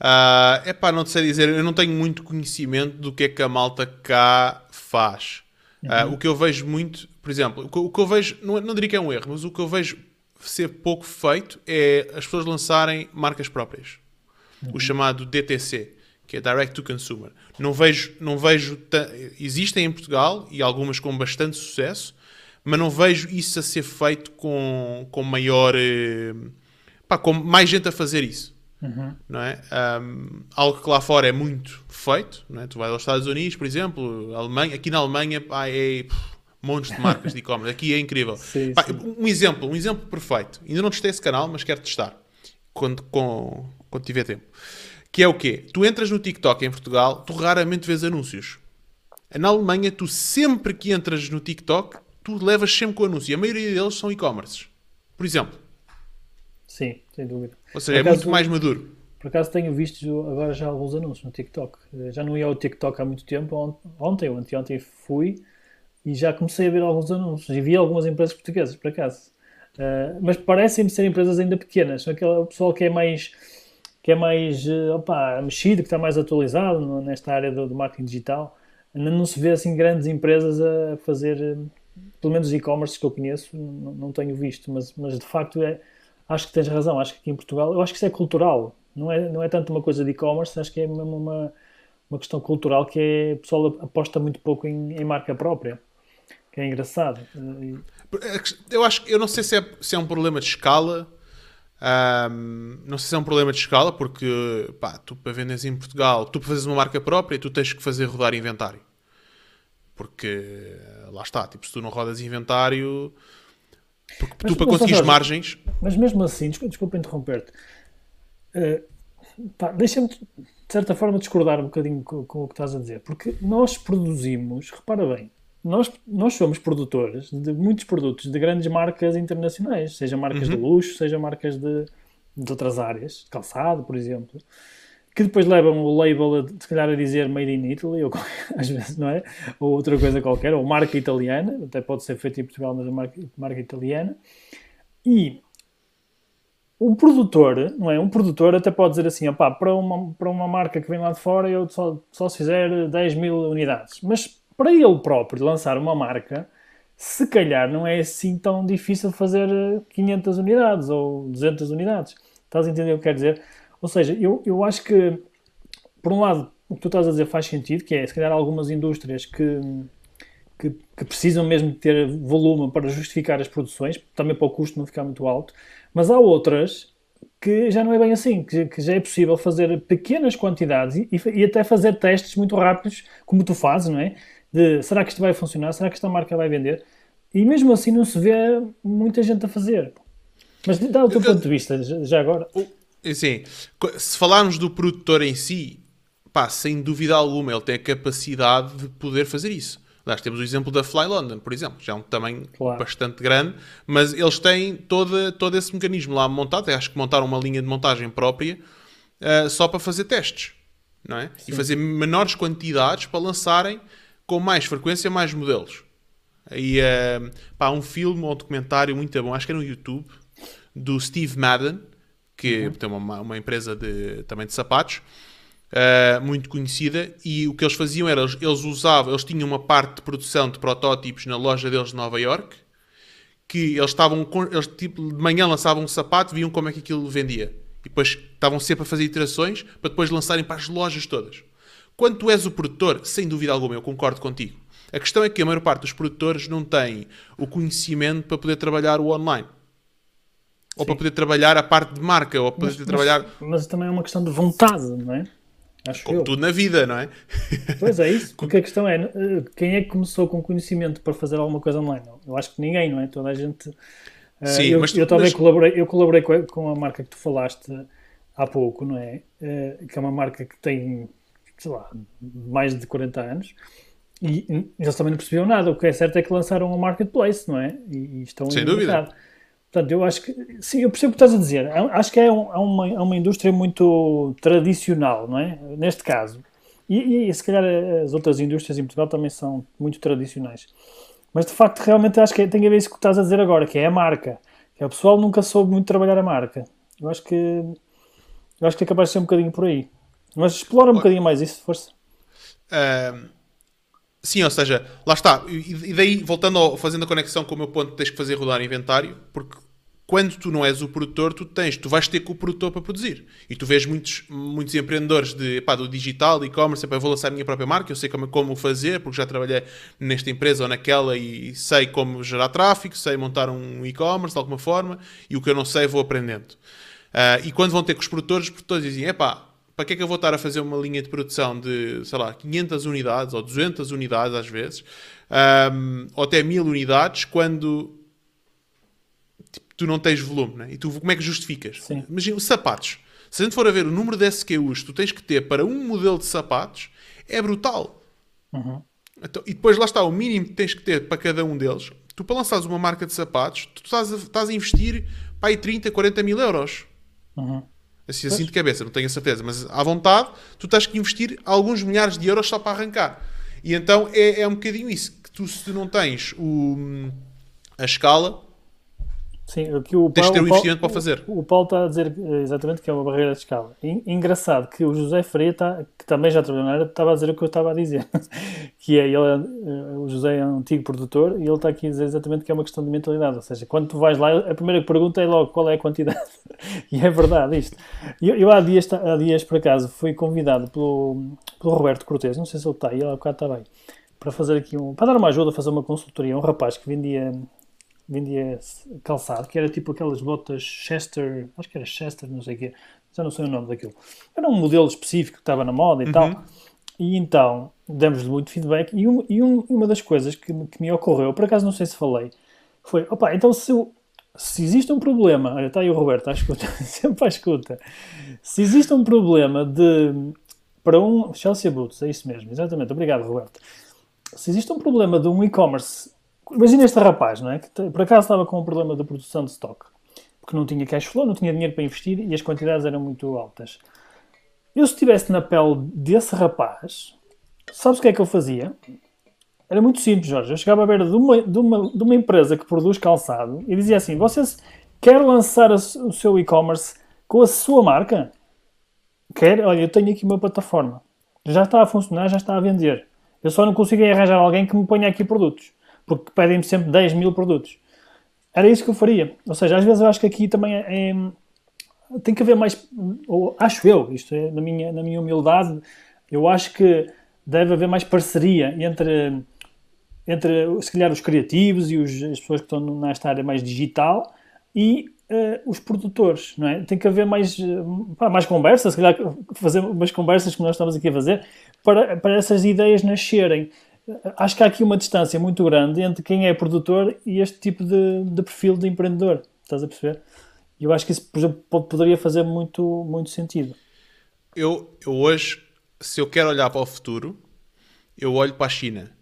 uh, é pá, não te sei dizer, eu não tenho muito conhecimento do que é que a malta cá faz. Ah, uhum. Uh, o que eu vejo muito, por exemplo, o que, o que eu vejo, não, não diria que é um erro, mas o que eu vejo ser pouco feito é as pessoas lançarem marcas próprias. Uhum. O chamado DTC, que é Direct to Consumer. Não vejo, não vejo, existem em Portugal e algumas com bastante sucesso, mas não vejo isso a ser feito com, com maior. Eh, pá, com mais gente a fazer isso. Uhum. Não é? Um, algo que lá fora é muito feito. Não é? Tu vais aos Estados Unidos, por exemplo, Alemanha, aqui na Alemanha pá, é pff, montes de marcas de e-commerce. Aqui é incrível. Sim, pá, sim. Um exemplo, um exemplo perfeito. Ainda não testei esse canal, mas quero testar quando, com, quando tiver tempo. Que é o quê? Tu entras no TikTok em Portugal, tu raramente vês anúncios. Na Alemanha, tu sempre que entras no TikTok, tu levas sempre com o anúncio. E a maioria deles são e-commerces. Por exemplo. Sim, sem dúvida. Ou seja, acaso, é muito mais maduro. Por acaso tenho visto agora já alguns anúncios no TikTok. Eh, já não ia ao TikTok há muito tempo. Ontem ou anteontem fui e já comecei a ver alguns anúncios. E vi algumas empresas portuguesas, por acaso. Uh, mas parecem ser empresas ainda pequenas. São aquele pessoal que é mais que é mais eh, opa, mexido, que está mais atualizado nesta área do, do marketing digital. Ainda não se vê assim grandes empresas a fazer pelo menos e-commerce que eu conheço, não, não, tenho visto, mas, mas de facto é, acho que tens razão, acho que aqui em Portugal, eu acho que isso é cultural, não é, não é tanto uma coisa de e-commerce, acho que é mesmo uma, uma questão cultural que é, o pessoal aposta muito pouco em, em marca própria, que é engraçado. Eu acho eu não sei se é, se é um problema de escala, um, não sei se é um problema de escala, porque pá, tu para venderes em Portugal, tu para fazeres uma marca própria, tu tens que fazer rodar inventário. Porque lá está, tipo, se tu não rodas inventário, porque mas, tu para conseguir margens. Mas mesmo assim, desculpa, desculpa interromper-te, uh, deixa-me de certa forma, discordar um bocadinho com, com, o que estás a dizer. Porque nós produzimos, repara bem, nós, nós somos produtores de muitos produtos de grandes marcas internacionais, seja marcas uhum. de luxo, seja marcas de, de outras áreas, calçado, por exemplo, que depois levam o label, a, se calhar, a dizer Made in Italy, ou <laughs> às vezes, não é? Ou outra coisa qualquer, ou marca italiana, até pode ser feito em Portugal, mas a marca, marca italiana. E um produtor, não é? Um produtor até pode dizer assim, opá, para uma, para uma marca que vem lá de fora eu só, só se fizer 10 mil unidades. Mas para ele próprio lançar uma marca, se calhar não é assim tão difícil fazer 500 unidades ou 200 unidades. Estás a entender o que quer dizer? Ou seja, eu, eu acho que, por um lado, o que tu estás a dizer faz sentido, que é, se calhar, algumas indústrias que, que, que precisam mesmo de ter volume para justificar as produções, também para o custo não ficar muito alto, mas há outras que já não é bem assim, que, que já é possível fazer pequenas quantidades e, e, até fazer testes muito rápidos, como tu fazes, não é? De será que isto vai funcionar? Será que esta marca vai vender? E mesmo assim não se vê muita gente a fazer. Mas dá o teu ponto de vista, já agora. Sim, se falarmos do produtor em si, pá, sem dúvida alguma, ele tem a capacidade de poder fazer isso. Nós temos o exemplo da Fly London, por exemplo, já é um tamanho claro. bastante grande, mas eles têm todo, todo esse mecanismo lá montado. Eu acho que montaram uma linha de montagem própria uh, só para fazer testes, não é? Sim. E fazer menores quantidades para lançarem com mais frequência mais modelos. E uh, pá, um filme ou um documentário muito bom, acho que é no YouTube, do Steve Madden, que uhum. tem uma, uma empresa de, também de sapatos uh, muito conhecida, e o que eles faziam era, eles, eles usavam, eles tinham uma parte de produção de protótipos na loja deles de Nova York, que eles estavam, eles tipo, de manhã lançavam um sapato, viam como é que aquilo vendia. E depois estavam sempre a fazer iterações para depois lançarem para as lojas todas. Quando tu és o produtor, sem dúvida alguma, eu concordo contigo. A questão é que a maior parte dos produtores não tem o conhecimento para poder trabalhar o online. Ou Sim. para poder trabalhar a parte de marca, ou para poder mas, trabalhar. Mas, mas também é uma questão de vontade, não é? Acho Como eu. tudo na vida, não é? Pois é isso, <laughs> porque a questão é, eh, quem é que começou com conhecimento para fazer alguma coisa online? Eu acho que ninguém, não é? Toda a gente... Eh, Sim, eu, mas tu, eu também mas... colaborei, eu colaborei com a marca que tu falaste há pouco, não é? Eh, que é uma marca que tem, sei lá, mais de 40 anos e eles também não percebiam nada. O que é certo é que lançaram um marketplace, não é? E, e estão Sem dúvida. Mercado. Portanto, eu acho que, sim, eu percebo o que estás a dizer. Acho que é, um, é, uma, é uma indústria muito tradicional, não é? Neste caso. E, e, se calhar as outras indústrias em Portugal também são muito tradicionais. Mas de facto, realmente acho que tem a ver isso que estás a dizer agora, que é a marca. Que é o pessoal nunca soube muito trabalhar a marca. Eu acho que eu acho que é capaz de ser um bocadinho por aí. Mas explora um bocadinho mais isso, força. Sim, ou seja, lá está. E daí, voltando ao, fazendo a conexão com o meu ponto, tens que fazer rodar inventário, porque quando tu não és o produtor, tu tens, tu vais ter com o produtor para produzir. E tu vês muitos, muitos empreendedores de, epá, do digital, e-commerce, eu vou lançar a minha própria marca, eu sei como, como fazer, porque já trabalhei nesta empresa ou naquela e sei como gerar tráfego, sei montar um e-commerce de alguma forma, e o que eu não sei vou aprendendo. Uh, e quando vão ter com os produtores, os produtores dizem, epá, para que é que eu vou estar a fazer uma linha de produção de, sei lá, 500 unidades ou 200 unidades às vezes, um, ou até 1000 unidades, quando tu não tens volume, né? E tu como é que justificas? Sim. Imagina, os sapatos. Se a gente for a ver o número de SKUs que tu tens que ter para um modelo de sapatos, é brutal. Uhum. Então, e depois lá está, o mínimo que tens que ter para cada um deles. Tu para lançares uma marca de sapatos, tu estás a, estás a investir para aí 30, 40 mil euros. Uhum. Assim, assim de cabeça, não tenho a certeza, mas à vontade, tu tens que investir alguns milhares de euros só para arrancar. E então é, é um bocadinho isso, que tu se não tens o, a escala, Sim, o Tens de ter um investimento para fazer. O, o Paulo está a dizer eh, exatamente que é uma barreira de escala. engraçado que o José Freire, está, que também já trabalhou na área, estava a dizer o que eu estava a dizer. <laughs> que é, ele, eh, o José é um antigo produtor e ele está aqui a dizer exatamente que é uma questão de mentalidade. Ou seja, quando tu vais lá, a primeira pergunta é logo qual é a quantidade. <laughs> e é verdade isto. Eu, eu há, dias, há dias, por acaso, fui convidado pelo, pelo Roberto Cortes, não sei se ele está, ele há bocado está bem, para fazer aqui um, para dar uma ajuda, fazer uma consultoria. Um rapaz que vendia vendia calçado, que era tipo aquelas botas Chester, acho que era Chester, não sei o quê, já não sei o nome daquilo. Era um modelo específico que estava na moda e uhum. tal. E então demos-lhe muito feedback. E, um, e um, uma das coisas que, que, me ocorreu, por acaso não sei se falei, foi: opa, então se, eu, se existe um problema, olha, está aí o Roberto, à escuta, <laughs> sempre à escuta. Se existe um problema de para um Chelsea Boots, é isso mesmo, exatamente. Obrigado, Roberto. Se existe um problema de um e-commerce, imagina este rapaz, não é? Que por acaso estava com um problema de produção de stock, porque não tinha cash flow, não tinha dinheiro para investir e as quantidades eram muito altas. Eu, se estivesse na pele desse rapaz, sabes o que é que eu fazia? Era muito simples, Jorge. Eu chegava à beira de uma, de uma, de uma empresa que produz calçado e dizia assim: Vocês querem lançar o seu e-commerce com a sua marca? Quer? Olha, eu tenho aqui uma plataforma. Já está a funcionar, já está a vender. Eu só não consigo arranjar alguém que me ponha aqui produtos. Porque pedem-me sempre 10 mil produtos. Era isso que eu faria. Ou seja, às vezes eu acho que aqui também é, é tem que haver mais, ou acho eu, isto é na minha, na minha humildade, eu acho que deve haver mais parceria entre entre, se calhar, os criativos e os, as pessoas que estão nesta área mais digital e uh, os produtores, não é? Tem que haver mais, uh, pá, mais conversas, se calhar fazer umas conversas que nós estamos aqui a fazer para, para essas ideias nascerem. Acho que há aqui uma distância muito grande entre quem é produtor e este tipo de, de perfil de empreendedor. Estás a perceber? E eu acho que isso, por exemplo, poderia fazer muito, muito sentido. Eu, eu hoje, se eu quero olhar para o futuro, eu olho para a China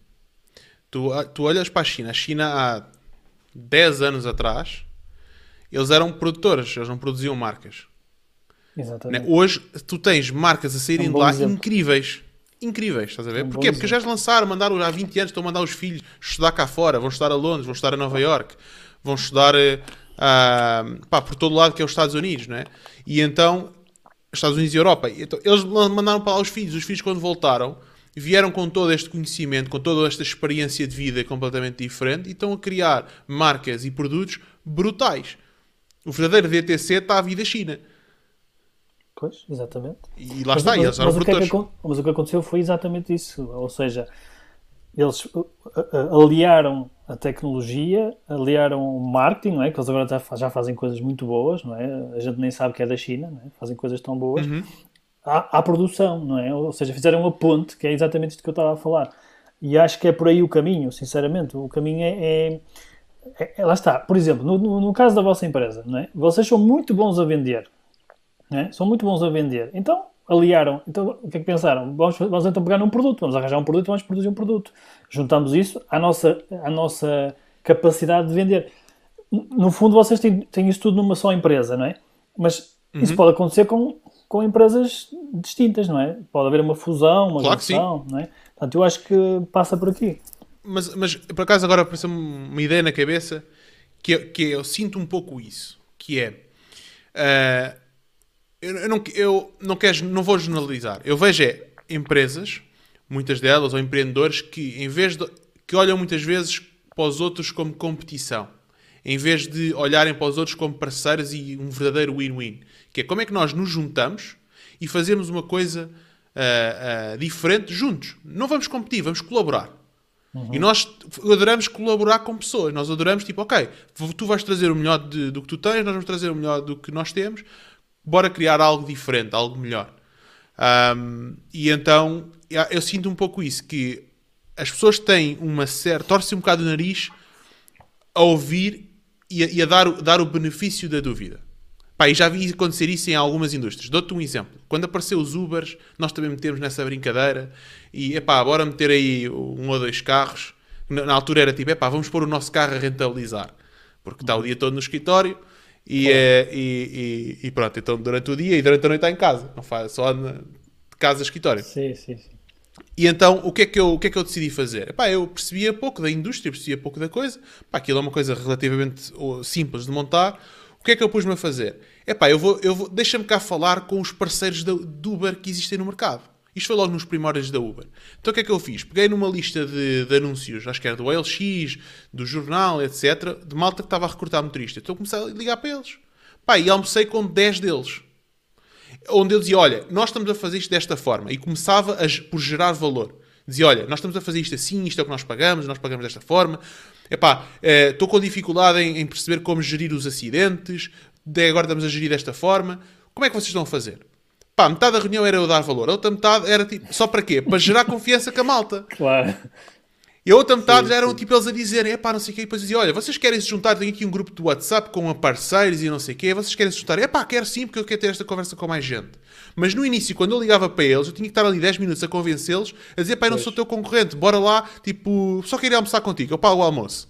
Tu, tu olhas para a China, a China há 10 anos atrás, eles eram produtores, eles não produziam marcas. Exatamente. Né? Hoje tu tens marcas a saírem é um de lá exemplo. incríveis. Incríveis, estás a ver? Um Porquê? Porque já lançaram, mandaram há 20 anos, estão a mandar os filhos estudar cá fora, vão estudar a Londres, vão estudar a Nova York, vão estudar uh, pá, por todo lado que é os Estados Unidos, não é? E então, Estados Unidos e Europa, então, eles mandaram para lá os filhos, os filhos quando voltaram vieram com todo este conhecimento, com toda esta experiência de vida completamente diferente e estão a criar marcas e produtos brutais. O verdadeiro DTC está à vida China. Pois, exatamente. E lá mas, está, mas, eles eram mas produtores. O que é que, mas o que aconteceu foi exatamente isso. Ou seja, eles uh, uh, aliaram a tecnologia, aliaram o marketing, não é? que eles agora já, fazem coisas muito boas, não é? a gente nem sabe que é da China, é? fazem coisas tão boas, uhum à, à, produção, não é? Ou seja, fizeram uma ponte, que é exatamente isto que eu estava a falar. E acho que é por aí o caminho, sinceramente. O caminho é. é, é, é lá está. Por exemplo, no, no, no, caso da vossa empresa, não é? Vocês são muito bons a vender. Não é? São muito bons a vender. Então, aliaram. Então, o que é que pensaram? Vamos, vamos então pegar um produto, vamos arranjar um produto, vamos produzir um produto. Juntamos isso à nossa, à nossa capacidade de vender. No fundo, vocês têm, têm isso tudo numa só empresa, não é? Mas uhum. isso pode acontecer com com empresas distintas, não é? Pode haver uma fusão, uma claro junção, não é? Portanto, eu acho que passa por aqui. Mas, mas por acaso agora apareceu uma ideia na cabeça que, eu, que eu sinto um pouco isso, que é uh, eu, eu, não, eu não, quero, não vou generalizar. Eu vejo é, empresas, muitas delas, ou empreendedores que em vez de que olham muitas vezes para os outros como competição em vez de olharem para os outros como parceiros e um verdadeiro win-win. Que é como é que nós nos juntamos e fazemos uma coisa uh, uh, diferente juntos. Não vamos competir, vamos colaborar. Uhum. E nós adoramos colaborar com pessoas. Nós adoramos, tipo, ok, tu vais trazer o melhor de, do que tu tens, nós vamos trazer o melhor do que nós temos, bora criar algo diferente, algo melhor. Um, e então eu sinto um pouco isso, que as pessoas têm uma certa. torcem um bocado o nariz a ouvir e a, e a dar, dar o benefício da dúvida. Pá, e já vi acontecer isso em algumas indústrias. Dou-te um exemplo. Quando apareceu os Ubers, nós também metemos nessa brincadeira e, epá, bora meter aí um ou dois carros. Na, na altura era tipo, epá, vamos pôr o nosso carro a rentabilizar. Porque está o dia todo no escritório e, é, e, e, e, pronto. Então, durante o dia e durante a noite está em casa. Não faz, só de casa a escritório. Sim, sim, sim. E então, o que é que eu, o que é que eu decidi fazer? Epá, eu percebia pouco da indústria, percebia pouco da coisa. Epá, aquilo é uma coisa relativamente simples de montar. O que é que eu pus-me a fazer? Epá, eu vou, eu vou, deixa-me cá falar com os parceiros da, do Uber que existem no mercado. Isto foi logo nos primórdios da Uber. Então o que é que eu fiz? Peguei numa lista de, de anúncios, acho que era do LX, do jornal, etc., de malta que estava a recrutar motorista. Então comecei a ligar para eles. Pá, e almocei com 10 deles onde eu dizia, olha, nós estamos a fazer isto desta forma, e começava a, por gerar valor. Dizia, olha, nós estamos a fazer isto assim, isto é o que nós pagamos, nós pagamos desta forma. Epá, eh, estou com dificuldade em, em, perceber como gerir os acidentes, de agora estamos a gerir desta forma. Como é que vocês estão a fazer? Pá, metade da reunião era eu dar valor, a outra metade era tipo, só para quê? Para gerar confiança com a malta. <laughs> Claro. E a outra metade sim, eram sim. tipo eles a dizerem, é pá, não sei o quê, e depois diziam, olha, vocês querem se juntar, tenho aqui um grupo de WhatsApp com parceiros e não sei o quê, vocês querem se juntar? É pá, quero sim, porque eu quero ter esta conversa com mais gente. Mas no início, quando eu ligava para eles, eu tinha que estar ali 10 minutos a convencê-los, a dizer, pá, eu não sou teu concorrente, bora lá, tipo, só queria almoçar contigo, eu pago o almoço.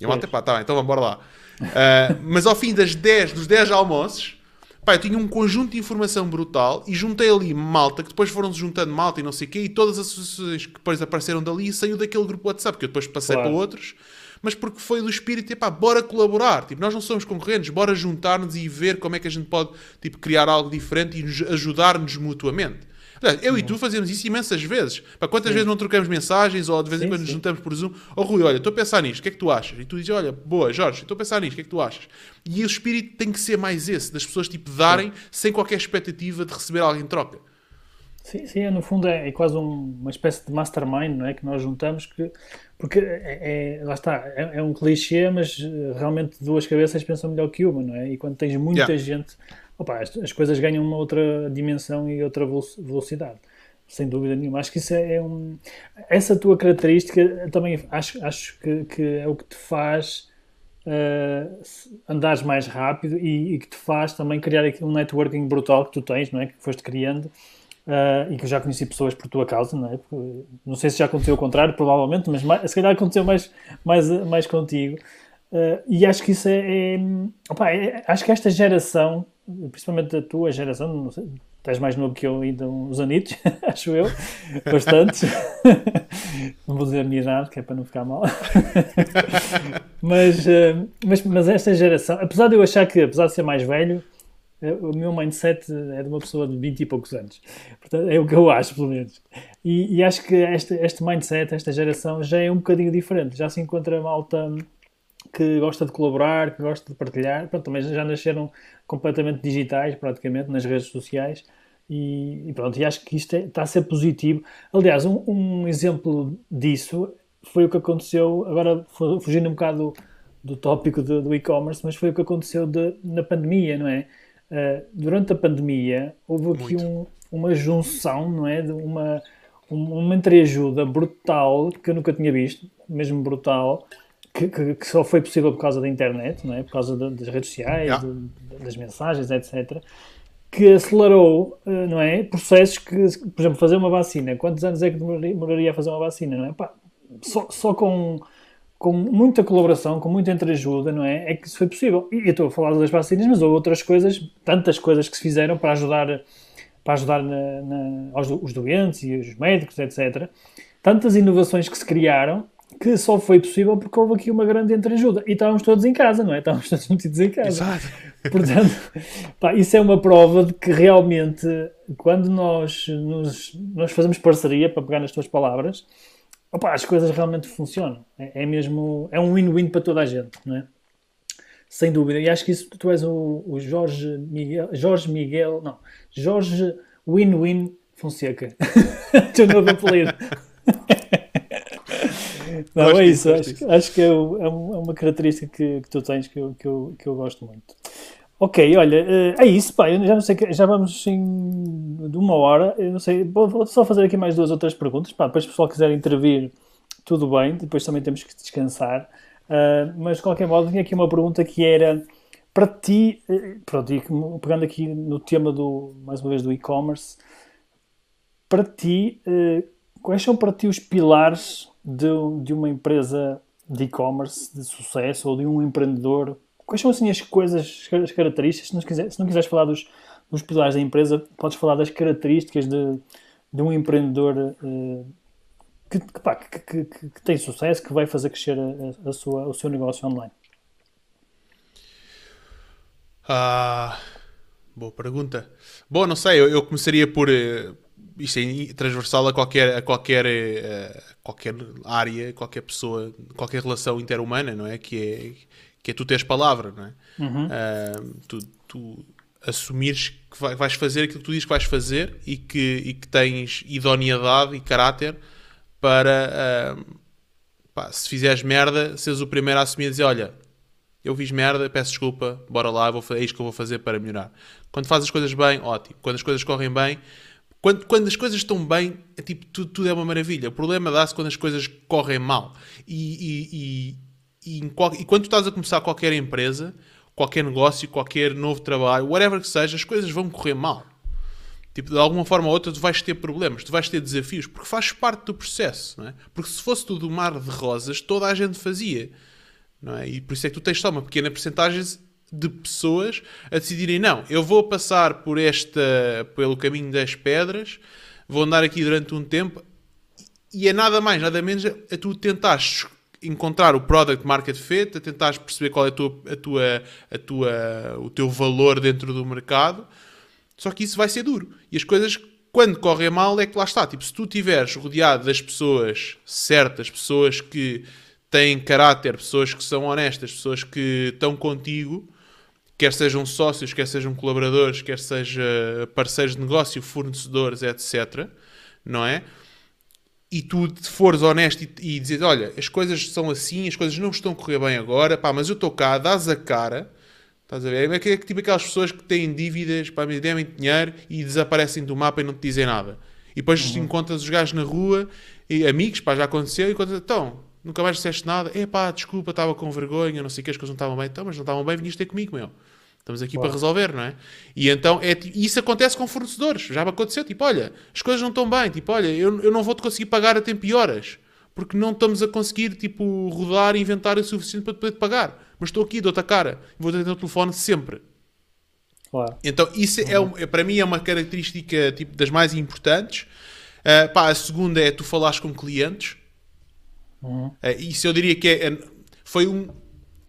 E eu, até pá, tá bem, então vamos, bora lá. Uh, <laughs> mas ao fim das 10, dos 10 almoços, Pá, eu tinha um conjunto de informação brutal e juntei ali malta, que depois foram-se juntando malta e não sei o quê, e todas as associações que depois apareceram dali saiu daquele grupo WhatsApp, que eu depois passei claro. para outros, mas porque foi do espírito, e pá, bora colaborar. Tipo, nós não somos concorrentes, bora juntar-nos e ver como é que a gente pode tipo, criar algo diferente e ajudar-nos mutuamente. Eu e tu fazemos isso imensas vezes. Para quantas sim. vezes não trocamos mensagens ou de vez em quando nos juntamos por Zoom? Oh Rui, olha, estou a pensar nisto, o que é que tu achas? E tu dizes, olha, boa, Jorge, estou a pensar nisto, o que é que tu achas? E o espírito tem que ser mais esse, das pessoas tipo darem sim. sem qualquer expectativa de receber algo em troca. Sim, sim, no fundo é, é quase um, uma espécie de mastermind, não é? Que nós juntamos, que, porque é, é lá está, é, é, um clichê, mas eh, realmente duas cabeças pensam melhor que uma, não é? E quando tens muita yeah. gente opa, as, as, coisas ganham uma outra dimensão e outra velocidade. Sem dúvida nenhuma. Acho que isso é, é um. Essa tua característica também acho, acho que, que é o que te faz uh, andares mais rápido e, e, que te faz também criar um networking brutal que tu tens, não é? Que foste criando. Uh, e que já conheci pessoas por tua causa, não é? Porque, não sei se já aconteceu o contrário, provavelmente, mas mais, se calhar aconteceu mais, mais, mais contigo. Uh, e acho que isso é, é, opa, é, Acho que esta geração principalmente da tua geração, não sei, estás mais novo que eu ainda uns anitos, <laughs> acho eu, bastante. <laughs> não vou dizer a minha idade, que é para não ficar mal. <laughs> mas, eh, mas, mas esta geração, apesar de eu achar que, apesar de ser mais velho, eh, o meu mindset é de uma pessoa de 20 e poucos anos. Portanto, é o que eu acho, pelo menos. E, e acho que este, este mindset, esta geração, já é um bocadinho diferente. Já se encontra malta que gosta de colaborar, que gosta de partilhar. Pronto, também já nasceram completamente digitais, praticamente, nas redes sociais. E, e pronto, e acho que isto é, está a ser positivo. Aliás, um, um, exemplo disso foi o que aconteceu, agora fugindo um bocado do, do tópico do, do e-commerce, mas foi o que aconteceu de, na pandemia, não é? Uh, durante a pandemia houve aqui um, uma junção, não é? De uma, uma entreajuda brutal que eu nunca tinha visto, mesmo brutal, que, que, que, só foi possível por causa da internet, não é? por causa de, das redes sociais, yeah. de, das mensagens, etc., que acelerou eh, não é? processos que, por exemplo, fazer uma vacina, quantos anos é que demoraria a fazer uma vacina? Não é? Pá, só, só com, com muita colaboração, com muita entreajuda, não é? É que isso foi possível. E eu estou a falar das vacinas, mas houve outras coisas, tantas coisas que se fizeram para ajudar, para ajudar na, na, aos, os doentes e os médicos, etc. Tantas inovações que se criaram que só foi possível porque houve aqui uma grande entreajuda. E estávamos todos em casa, não é? Estávamos <laughs> todos metidos em casa. Exato. Portanto, pá, isso é uma prova de que realmente, quando nós, nos, nós fazemos parceria, para pegar nas tuas palavras, opa, as coisas realmente funcionam. É, é mesmo, é um win-win para toda a gente, não é? Sem dúvida. E acho que isso, tu és o, o Jorge Miguel, Jorge Miguel, não, Jorge Win-Win Fonseca. <laughs> Teu novo apelido. Não, é isso. Acho, acho, que é, é, é, uma característica que, que tu tens que eu, que, eu, que eu gosto muito. Ok, olha, eh, é isso, pá, eu já não sei, já vamos em de uma hora, eu não sei, vou só fazer aqui mais duas ou três perguntas, pá, depois se o pessoal quiser intervir, tudo bem, depois também temos que descansar, uh, mas de qualquer modo tinha aqui uma pergunta que era, para ti, eh, pronto, e pegando aqui no tema do, mais uma vez, do e-commerce, para ti, uh, quais são para ti os pilares de, de uma empresa de e-commerce de sucesso ou de um empreendedor? Quais são assim as coisas, as características? Se não, quiser, se não quiseres falar dos, dos pilares da empresa, podes falar das características de, de um empreendedor uh, que, que, pá, que, que, tem sucesso, que vai fazer crescer a, a sua, o seu negócio online. Ah, boa pergunta. Bom, não sei, eu, eu começaria por, eh, isto é transversal a qualquer, a qualquer, eh, qualquer área, qualquer pessoa, qualquer relação interhumana, não é? Que é, que é tu teres palavra, não é? Uhum. Uh, tu, tu assumires que vais fazer aquilo que tu dizes que vais fazer e que, e que tens idoneidade e caráter para, uh, pá, se fizeres merda, seres o primeiro a assumir e dizer, olha, eu fiz merda, peço desculpa, bora lá, vou, é isto que eu vou fazer para melhorar. Quando fazes as coisas bem, ótimo. Quando as coisas correm bem, Quando, quando as coisas estão bem, é tipo, tudo, tudo é uma maravilha. O problema dá-se quando as coisas correm mal. E, e, e, e, qual, e quando estás a começar qualquer empresa, qualquer negócio, qualquer novo trabalho, whatever que seja, as coisas vão correr mal. Tipo, de alguma forma ou outra, tu vais ter problemas, tu vais ter desafios, porque faz parte do processo, não é? Porque se fosse tudo um mar de rosas, toda a gente fazia, não é? E por isso é que tu tens só uma pequena porcentagem de pessoas a decidirem, não, eu vou passar por esta, pelo caminho das pedras, vou andar aqui durante um tempo, e é nada mais, nada menos a tu tentares encontrar o product market fit, a tentares perceber qual é a tua, a tua, a tua, o teu valor dentro do mercado, só que isso vai ser duro. E as coisas, quando correm mal, é que lá está. Tipo, se tu estiveres rodeado das pessoas certas, pessoas que têm caráter, pessoas que são honestas, pessoas que estão contigo, quer sejam sócios, quer sejam colaboradores, quer sejam parceiros de negócio, fornecedores, etc., não é? E tu fores honesto e, e dizer, olha, as coisas são assim, as coisas não estão a correr bem agora, pá, mas eu estou cá, dás a cara, Estás a ver? É, que, é tipo aquelas pessoas que têm dívidas, para me devem dinheiro e desaparecem do mapa e não te dizem nada. E depois uhum. encontras os gajos na rua, e amigos, pá, já aconteceu, e quando então, nunca mais disseste nada, é pá, desculpa, estava com vergonha, não sei o que, as coisas não estavam bem, então, mas não estavam bem, viniste ter comigo, meu. Estamos aqui para resolver, não é? E então, é, isso acontece com fornecedores, já me aconteceu, tipo, olha, as coisas não estão bem, tipo, olha, eu, eu não vou-te conseguir pagar a tempo e horas, porque não estamos a conseguir, tipo, rodar e inventar o suficiente para te poder pagar mas estou aqui, dou-te a cara, vou atender o telefone sempre. Claro. Então, isso é, uhum. é, para mim é uma característica tipo, das mais importantes. Uh, pá, a segunda é tu falares com clientes. Uhum. Uh, isso eu diria que é, é, foi um,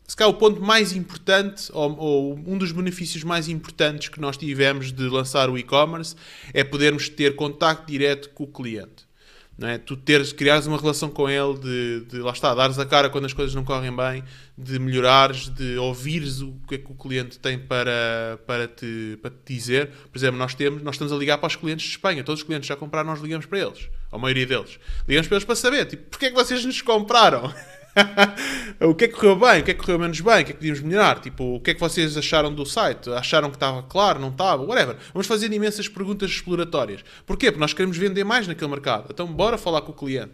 se calhar o ponto mais importante, ou, ou, um dos benefícios mais importantes que nós tivemos de lançar o e-commerce, é podermos ter contacto direto com o cliente não é? Tu teres, criares uma relação com ele, de, de lá está, dares a cara quando as coisas não correm bem, de melhorares, de ouvires o que é que o cliente tem para, para, te, para te dizer. Por exemplo, nós, temos, nós estamos a ligar para os clientes de Espanha, todos os clientes já compraram, nós ligamos para eles, a maioria deles. Ligamos para eles para saber, tipo, porque é que vocês nos compraram? <laughs> o que é que correu bem, o que é que correu menos bem, o que é que podíamos melhorar, tipo, o que é que vocês acharam do site, acharam que estava claro, não estava, whatever. Vamos fazer imensas perguntas exploratórias. Porquê? Porque nós queremos vender mais naquele mercado. Então, bora falar com o cliente.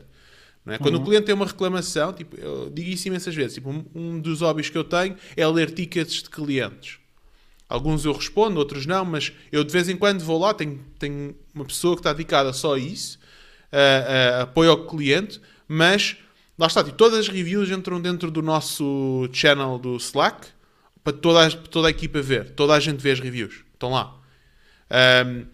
É? Quando uhum. o cliente tem uma reclamação, tipo, eu digo isso imensas vezes, tipo, um, um dos hobbies que eu tenho é ler tickets de clientes. Alguns eu respondo, outros não, mas eu de vez em quando vou lá, tenho, tenho uma pessoa que está dedicada só a isso, uh, uh, apoio ao cliente, mas Lá está, tipo, todas as reviews entram dentro do nosso channel do Slack para toda a, toda a equipa ver. Toda a gente vê as reviews. Estão lá. Um,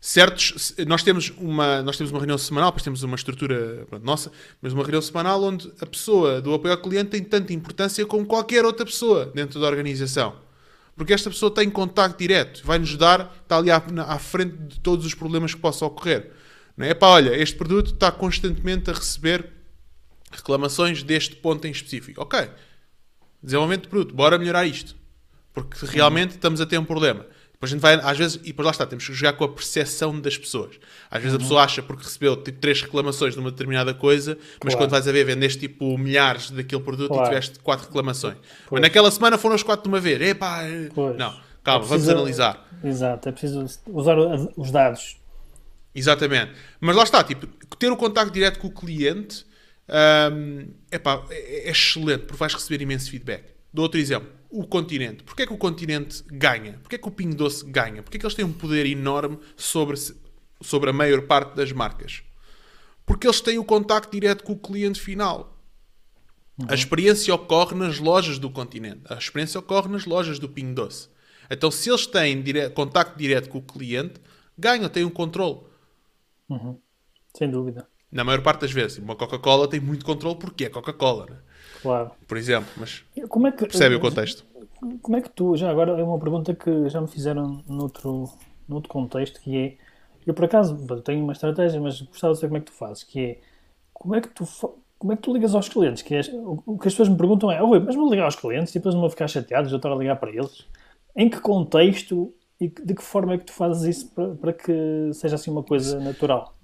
certos, nós temos, uma, nós temos uma reunião semanal, depois temos uma estrutura pronto, nossa, mas uma reunião semanal onde a pessoa do apoio ao cliente tem tanta importância como qualquer outra pessoa dentro da organização. Porque esta pessoa tem contacto direto, vai-nos ajudar, está ali à, à, frente de todos os problemas que possam ocorrer. Não é? Pá, olha, este produto está constantemente a receber reclamações deste ponto em específico. Ok, desenvolvimento de produto, bora melhorar isto. Porque realmente estamos a ter um problema. Depois a gente vai, às vezes, e depois lá está, temos que jogar com a percepção das pessoas. Às vezes uhum. a pessoa acha porque recebeu tipo, três reclamações de uma determinada coisa, mas claro. quando vais a ver, vendeste tipo milhares daquele produto claro. e tiveste quatro reclamações. Pois. Mas naquela semana foram as quatro de uma vez. Epá, pois. não, calma, é preciso, vamos analisar. Exato, é preciso usar os dados. Exatamente. Mas lá está, tipo, ter o contacto direto com o cliente um, epá, é, é excelente, porque vais receber imenso feedback. Dou outro exemplo. O continente. Porquê é que o continente ganha? Porquê é que o Pingo Doce ganha? Porquê é que eles têm um poder enorme sobre, sobre a maior parte das marcas? Porque eles têm o contacto direto com o cliente final. Uhum. A experiência ocorre nas lojas do continente. A experiência ocorre nas lojas do Pingo Doce. Então, se eles têm dire... contacto direto com o cliente, ganham, têm um controle. Uhum. Sem dúvida. Na maior parte das vezes. Uma Coca-Cola tem muito controle porque é Coca-Cola, né? Claro. Por exemplo, mas como é que, percebe o contexto. Como é que tu, já agora é uma pergunta que já me fizeram noutro, noutro contexto, que é, eu por acaso tenho uma estratégia, mas gostava de saber como é que tu fazes, que é, como é que tu, como é que tu ligas aos clientes? Que é, o que as pessoas me perguntam é, oh, mas me ligar aos clientes e depois não vou ficar chateados, eu estou a ligar para eles. Em que contexto e de que forma é que tu fazes isso para, para que seja assim uma coisa natural?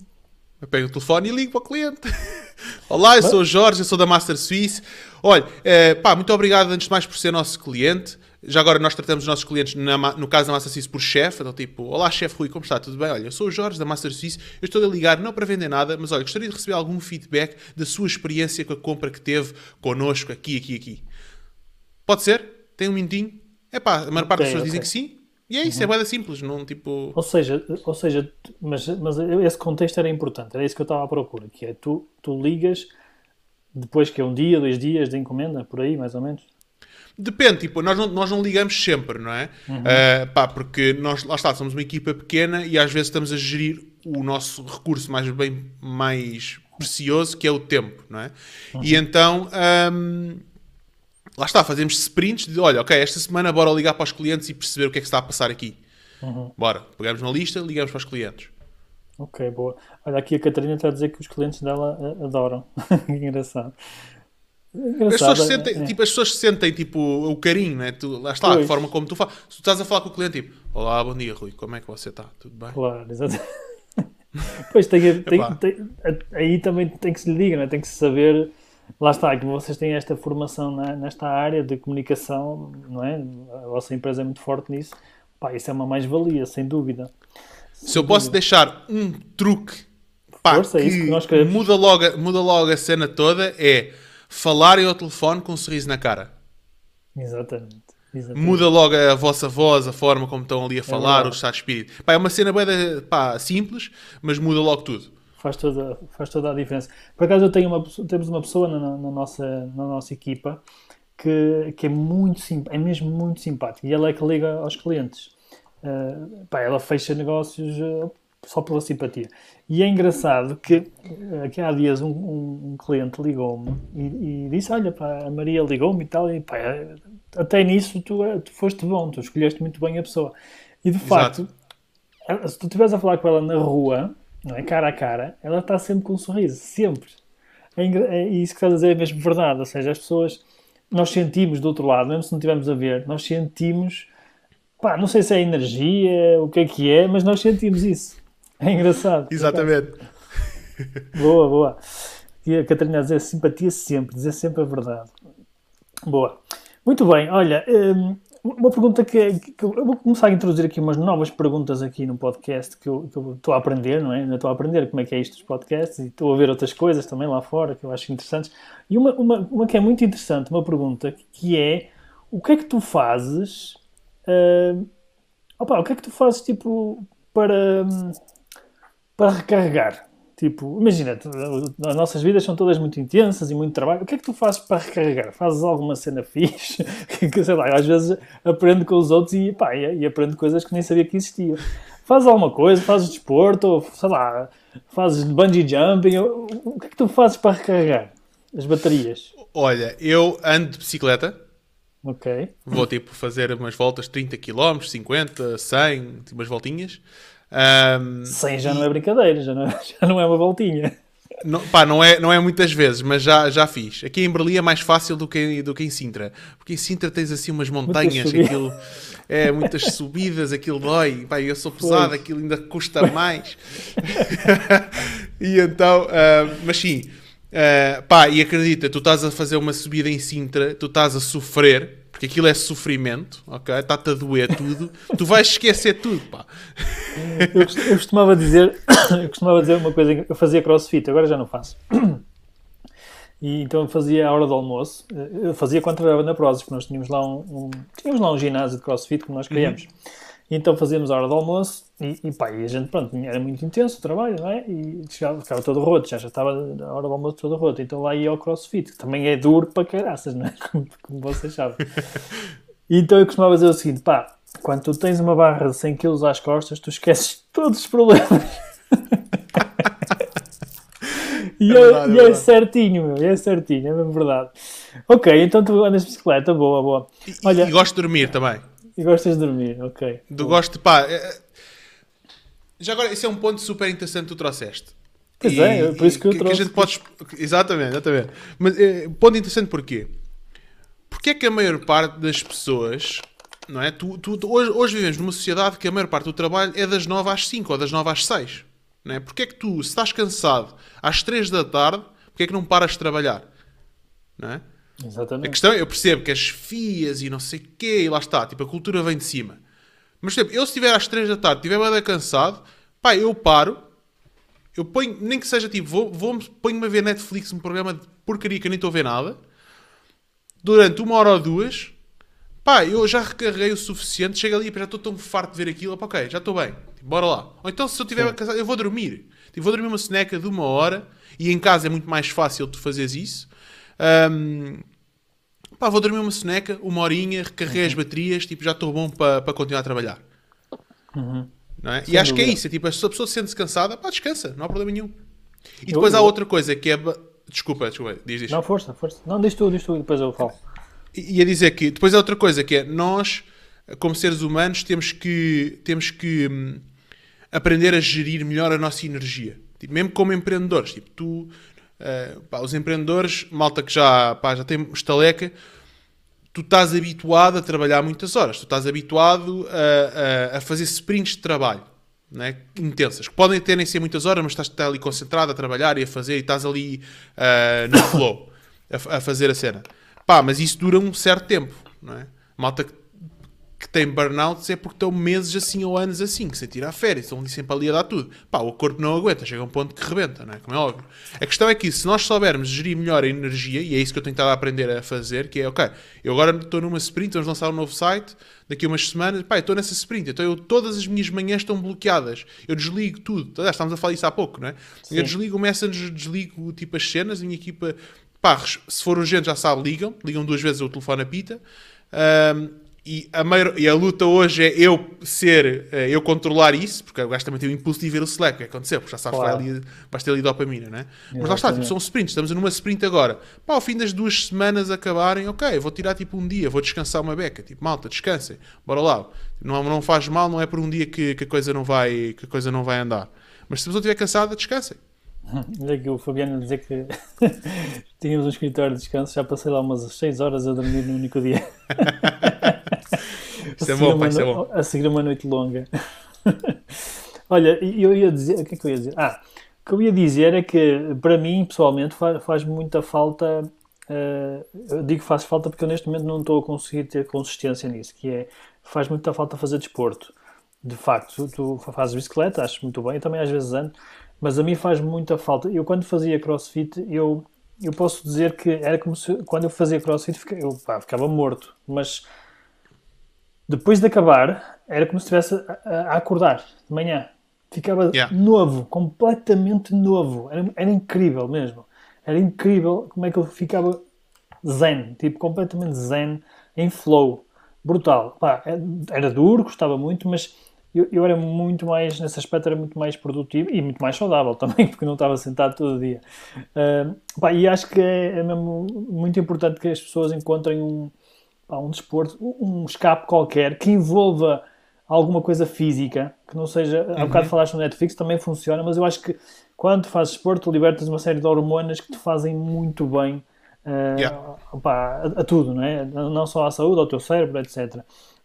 Eu pego o telefone e ligo para o cliente. <laughs> Olá, eu sou o Jorge, eu sou da Master Suisse. Olha, é, pá, muito obrigado antes de mais por ser nosso cliente. Já agora nós tratamos os nossos clientes, na no caso da Master Suisse, por chefe. Então, tipo, olá, chefe Rui, como está? Tudo bem? Olha, eu sou o Jorge da Master Suisse. Eu estou a ligar não para vender nada, mas olha, gostaria de receber algum feedback da sua experiência com a compra que teve connosco aqui, aqui, aqui. Pode ser? Tem um minutinho? É pá, a maior parte das pessoas dizem que sim. E é isso, é bem simples. Não, tipo... Ou seja, ou seja mas, mas esse contexto era importante, era isso que eu estava à procura, que é tu, tu ligas depois que é um dia, dois dias de encomenda, por aí, mais ou menos. Depende, tipo, nós não, nós não ligamos sempre, não é? Ah, pá, porque nós, lá está, somos uma equipa pequena e às vezes estamos a gerir o nosso recurso mais bem mais precioso, que é o tempo, não é? E então, ahm, lá está, fazemos sprints de, olha, ok, esta semana bora ligar para os clientes e perceber o que é que está a passar aqui. Bora, pegamos na lista, ligamos para os clientes. Ok, boa. Olha, aqui a Catarina está a dizer que os clientes dela a- adoram. <laughs> Engraçado. As Engraçado. pessoas, sentem, é. tipo, as pessoas sentem tipo, o carinho, né? tu, lá está, a Pois. forma como tu falas. Se tu estás a falar com o cliente, tipo, olá, bom dia, Rui, como é que você está? Tudo bem? Claro, exato. <laughs> Pois tem, tem, tem- aí também tem que se lhe diga, não é? tem que se saber. Lá está, como vocês têm esta formação na- nesta área de comunicação, não é? A vossa empresa é muito forte nisso. Pá, isso é uma mais-valia, sem dúvida. Se eu posso deixar um truque pá, Força, é que, que queremos. muda, logo, a- muda logo a cena toda, é falarem ao telefone com um sorriso na cara. Exatamente. exatamente. Muda logo a vossa voz, a forma como estão ali a falar, verdade. o estado de espírito. Pá, é uma cena bem, da- pá, simples, mas muda logo tudo. Faz toda, faz toda a diferença. Por acaso eu tenho uma, temos uma pessoa na, na nossa, na nossa equipa que, que é muito é mesmo muito simpática e ela é que liga aos clientes. Uh, pá, ela fecha negócios uh, só pela simpatia. E é engraçado que, uh, que há dias um, um- um cliente ligou-me e, e disse: Olha, pá, a Maria ligou-me e tal, e pá, eh, até nisso tu, eh, tu foste bom, tu escolheste muito bem a pessoa. E de facto, ela- se tu estiveres a falar com ela na rua, não é? cara a cara, ela está sempre com um sorriso, sempre. É, é isso que estás a dizer é mesmo verdade, ou seja, as pessoas, nós sentimos do outro lado, mesmo se não estivermos a ver, nós sentimos, pá, não sei se é energia, o que é que é, mas nós sentimos isso. É engraçado. Exatamente. <laughs> Boa, boa. E a Catarina a dizer simpatia sempre, dizer sempre a verdade. Boa. Muito bem, olha, hum, uma pergunta que, que eu vou começar a introduzir aqui umas novas perguntas aqui no podcast que eu, que eu estou a aprender, não é? Ainda estou a aprender como é que é isto dos podcasts e estou a ver outras coisas também lá fora que eu acho interessantes. E uma, uma, uma que é muito interessante, uma pergunta que é o que é que tu fazes hum, opa, o que é que tu fazes tipo para, hum, para recarregar? Tipo, imagina, as nossas vidas são todas muito intensas e muito trabalho. O que é que tu fazes para recarregar? Fazes alguma cena <laughs> fixe? que sei lá, às vezes aprendo com os outros e, pá, e, e aprendo coisas que nem sabia que existiam. Fazes alguma coisa, fazes desporto, ou sei lá, fazes bungee jumping. O o que é que tu fazes para recarregar as baterias? Olha, eu ando de bicicleta, Ok. vou tipo fazer umas voltas 30 km, 50, 100, tipo, umas voltinhas. Ahm, 100 já não é brincadeira, já não é, <laughs> já não é uma voltinha. Não, pá, não é, não é muitas vezes, mas já, já fiz. Aqui em Berlim é mais fácil do que, do que em Sintra. Porque em Sintra tens assim umas montanhas, aquilo, é, muitas subidas, aquilo dói. Pá, eu sou pesado, Pois. aquilo ainda custa mais. <laughs> e então, ah, mas sim, ah, pá, e acredita, tu estás a fazer uma subida em Sintra, tu estás a sofrer, porque aquilo é sofrimento, ok? Está-te a doer tudo, tu vais esquecer tudo, pá. Eu, cost- eu costumava dizer, <coughs> eu costumava dizer uma coisa, que eu fazia crossfit, agora já não faço. E então eu fazia a hora do almoço, eu fazia quando trabalhava na Prozis, porque nós tínhamos lá um, um- tínhamos lá um ginásio de crossfit que nós criamos. E então fazíamos a hora do almoço e, e pá, e a gente, pronto, era muito intenso o trabalho, não é? E chegava, ficava todo roto, já, já estava a hora do almoço todo roto. Então lá ia ao crossfit, que também é duro para caraças, não é? <laughs> Como, como vocês sabem. Então eu costumava dizer o seguinte, pá, quando tu tens uma barra de 100 kg às costas, tu esqueces todos os problemas. <laughs> e É é, verdade, é e é certinho, meu, é certinho, é mesmo verdade. Ok, então tu andas de bicicleta, boa, boa. E, Olha, e gosto de dormir também. E gostas de dormir, ok. Do gosto pá. é- é- Já agora, esse é um ponto super interessante que tu trouxeste. Pois é, é por isso que eu a trouxe. gente pode... Exatamente, exatamente. Mas é, ponto interessante porquê? Porque é que a maior parte das pessoas. Não é? Tu, tu- tu- hoje, hoje vivemos numa sociedade que a maior parte do trabalho é das 9 às 5 ou das 9 às 6. Não é? Porque é que tu, se estás cansado às 3 da tarde, porque é que não paras de trabalhar? Não é? Exatamente. A questão é, eu percebo que as FIAs e não sei o quê, e lá está, tipo, a cultura vem de cima. Mas, exemplo, eu se estiver às 3 da tarde, estiver bem cansado, pá, eu paro, eu ponho, nem que seja tipo, vou, vou, ponho-me a ver Netflix, um programa de porcaria que eu nem estou a ver nada, durante uma hora ou duas, pá, eu já recarreguei o suficiente, chego ali e já estou tão farto de ver aquilo, pá, ok, já estou bem, tipo, bora lá. Ou então, se eu estiver cansado, eu vou dormir. Tipo, vou dormir uma seneca de uma hora, e em casa é muito mais fácil tu fazeres isso. Um, pá, vou dormir uma soneca, uma horinha, recarreguei uhum. as baterias, tipo, já estou bom para pa continuar a trabalhar. Uhum. É? E acho dúvida. que é isso, é, tipo, se a pessoa se sente cansada, pá, descansa, não há problema nenhum. E depois eu, há outra coisa que é. Desculpa, desculpa, diz isto. Não, força, força. Não, diz tu, diz tu, depois eu falo. E a dizer que depois há outra coisa que é nós, como seres humanos, temos que, temos que hum, aprender a gerir melhor a nossa energia. Tipo, mesmo como empreendedores. Tipo, tu, Uh, pá, os empreendedores, malta que já, pá, já tem estaleca, tu estás habituado a trabalhar muitas horas, tu estás habituado a, a, a fazer sprints de trabalho né? intensas, que podem ter nem ser muitas horas, mas estás, estás ali concentrado a trabalhar e a fazer e estás ali uh, no flow a, a, fazer a cena. Pá, mas isso dura um certo tempo, não é? Malta que que têm burnouts é porque estão meses assim ou anos assim, que sem tirar férias, estão ali sempre ali a dar tudo. Pá, o corpo não aguenta, chega a um ponto que rebenta, não é? Como é óbvio. A questão é que se nós soubermos gerir melhor a energia, e é isso que eu tenho estado a aprender a fazer, que é, ok, eu agora estou numa sprint, vamos lançar um novo site, daqui a umas semanas, pá, estou nessa sprint, então eu, todas as minhas manhãs estão bloqueadas, eu desligo tudo, estamos a falar isso há pouco, não é? Sim. Eu desligo o Messenger, desligo tipo as cenas, a minha equipa, pá, se for urgente já sabe, ligam, ligam duas vezes o telefone apita, um, e a, maior, e a luta hoje é eu ser, eh, eu controlar isso, porque o gajo também tem o impulso de ver o Slack, o que aconteceu, porque já sabes claro. que vai ali, vais ter ali dopamina, né? Mas lá está, tipo, são sprints, estamos numa sprint agora. Pá, ao fim das duas semanas acabarem, ok, vou tirar tipo um dia, vou descansar uma beca, tipo, malta, descansem, bora lá. Não, não faz mal, não é por um dia que, que, a coisa não vai, que a coisa não vai andar. Mas se a pessoa estiver cansada, descansem. Olha aqui o Fabiano dizer que <laughs> tínhamos um escritório de descanso, já passei lá umas 6 horas a dormir no único dia. <laughs> Isso é bom, pai, é bom. A seguir uma noite longa. <laughs> Olha, eu ia dizer. O que é que eu ia dizer? Ah, o que eu ia dizer é que, para mim, pessoalmente, faz, faz muita falta. Uh, eu digo que faz falta porque eu neste momento não estou a conseguir ter consistência nisso, que é faz muita falta fazer desporto. De facto, tu, tu fazes bicicleta, acho muito bem, eu também às vezes ando, mas a mim faz muita falta. Eu quando fazia crossfit, eu, eu posso dizer que era como se quando eu fazia crossfit eu pá, ficava morto, mas depois de acabar, era como se estivesse a, a, acordar de manhã. Ficava yeah. novo, completamente novo. Era, era, incrível mesmo. Era incrível como é que eu ficava zen, tipo, completamente zen, em flow. Brutal. Pá, é, era duro, gostava muito, mas eu, eu, era muito mais, nesse aspecto, era muito mais produtivo e muito mais saudável <laughs> também, porque não estava sentado todo dia. Uh, pá, e acho que é, é mesmo muito importante que as pessoas encontrem um pá, um desporto, um escape qualquer que envolva alguma coisa física, que não seja. Uhum. Há bocado falaste no Netflix, também funciona, mas eu acho que quando fazes desporto, libertas uma série de hormonas que te fazem muito bem uh, yeah. a, a, tudo, não é? Não só à saúde, ao teu cérebro, etc.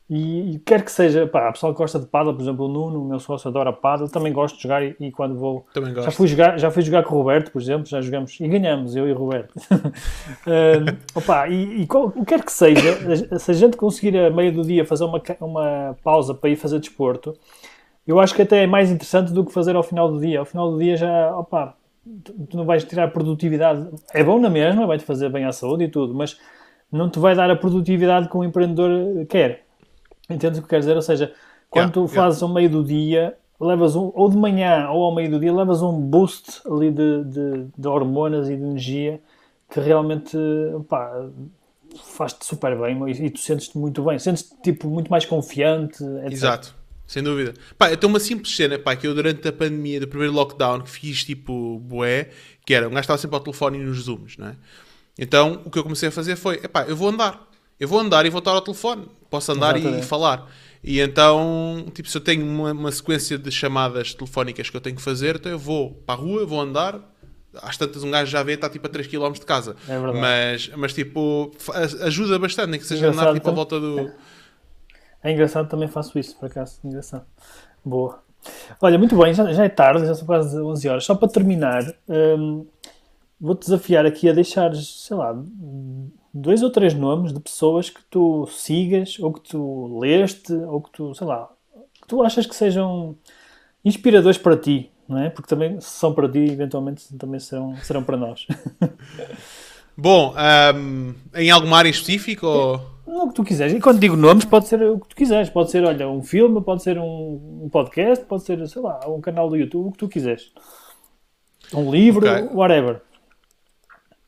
E, e, quer que seja, pá, a pessoa que gosta de paddle, por exemplo, o Nuno, o meu sócio adora paddle, também gosto de jogar e, e quando vou. Também gosto. Já fui, jogar, já fui jogar com o Roberto, por exemplo, já jogamos e ganhamos, eu e o Roberto. <laughs> uh, opa, e, e qual, o que quer que seja, se a gente conseguir a meio do dia fazer uma, uma pausa para ir fazer desporto, eu acho que até é mais interessante do que fazer ao final do dia. Ao final do dia já, opa, tu não vais tirar produtividade. É bom na mesma, vai-te fazer bem à saúde e tudo, mas não te vai dar a produtividade que um empreendedor quer. Entendes o que quer dizer? Ou seja, quando yeah, tu fazes yeah. ao meio do dia, levas um, ou de manhã ou ao meio do dia, levas um boost ali de, de, de hormonas e de energia que realmente faz-te super bem e, e tu sentes-te muito bem, sentes-te tipo, muito mais confiante. Etc. Exato. Sem dúvida. Pá, então uma simples cena, pá, que eu durante a pandemia, do primeiro lockdown, que fiz tipo bué, que era, um gajo estava sempre ao telefone e nos zooms, não é? Então, o que eu comecei a fazer foi, epá, eu vou andar. Eu vou andar e vou estar ao telefone. Posso andar e, e, falar. E então, tipo, se eu tenho uma, uma, sequência de chamadas telefónicas que eu tenho que fazer, então eu vou para a rua, vou andar. Às tantas um gajo já vê, está tipo a 3 km de casa. É verdade. Mas, mas tipo, ajuda bastante, nem que seja andar tipo, à volta do. É. é engraçado, também faço isso, por acaso. Engraçado. Boa. Olha, muito bem, já, já é tarde, já são quase 11 horas. Só para terminar, hum, vou-te desafiar aqui a deixar, sei lá, dois ou três nomes de pessoas que tu sigas, ou que tu leste, ou que tu, sei lá, que tu achas que sejam inspiradores para ti, não é? Porque também, se são para ti, eventualmente também serão, serão para nós. <laughs> Bom, um, em alguma área específica ou... O que tu quiseres. E quando digo nomes, pode ser o que tu quiseres. Pode ser, olha, um filme, pode ser um, um podcast, pode ser, sei lá, um canal do YouTube, o que tu quiseres. Um livro, okay. whatever.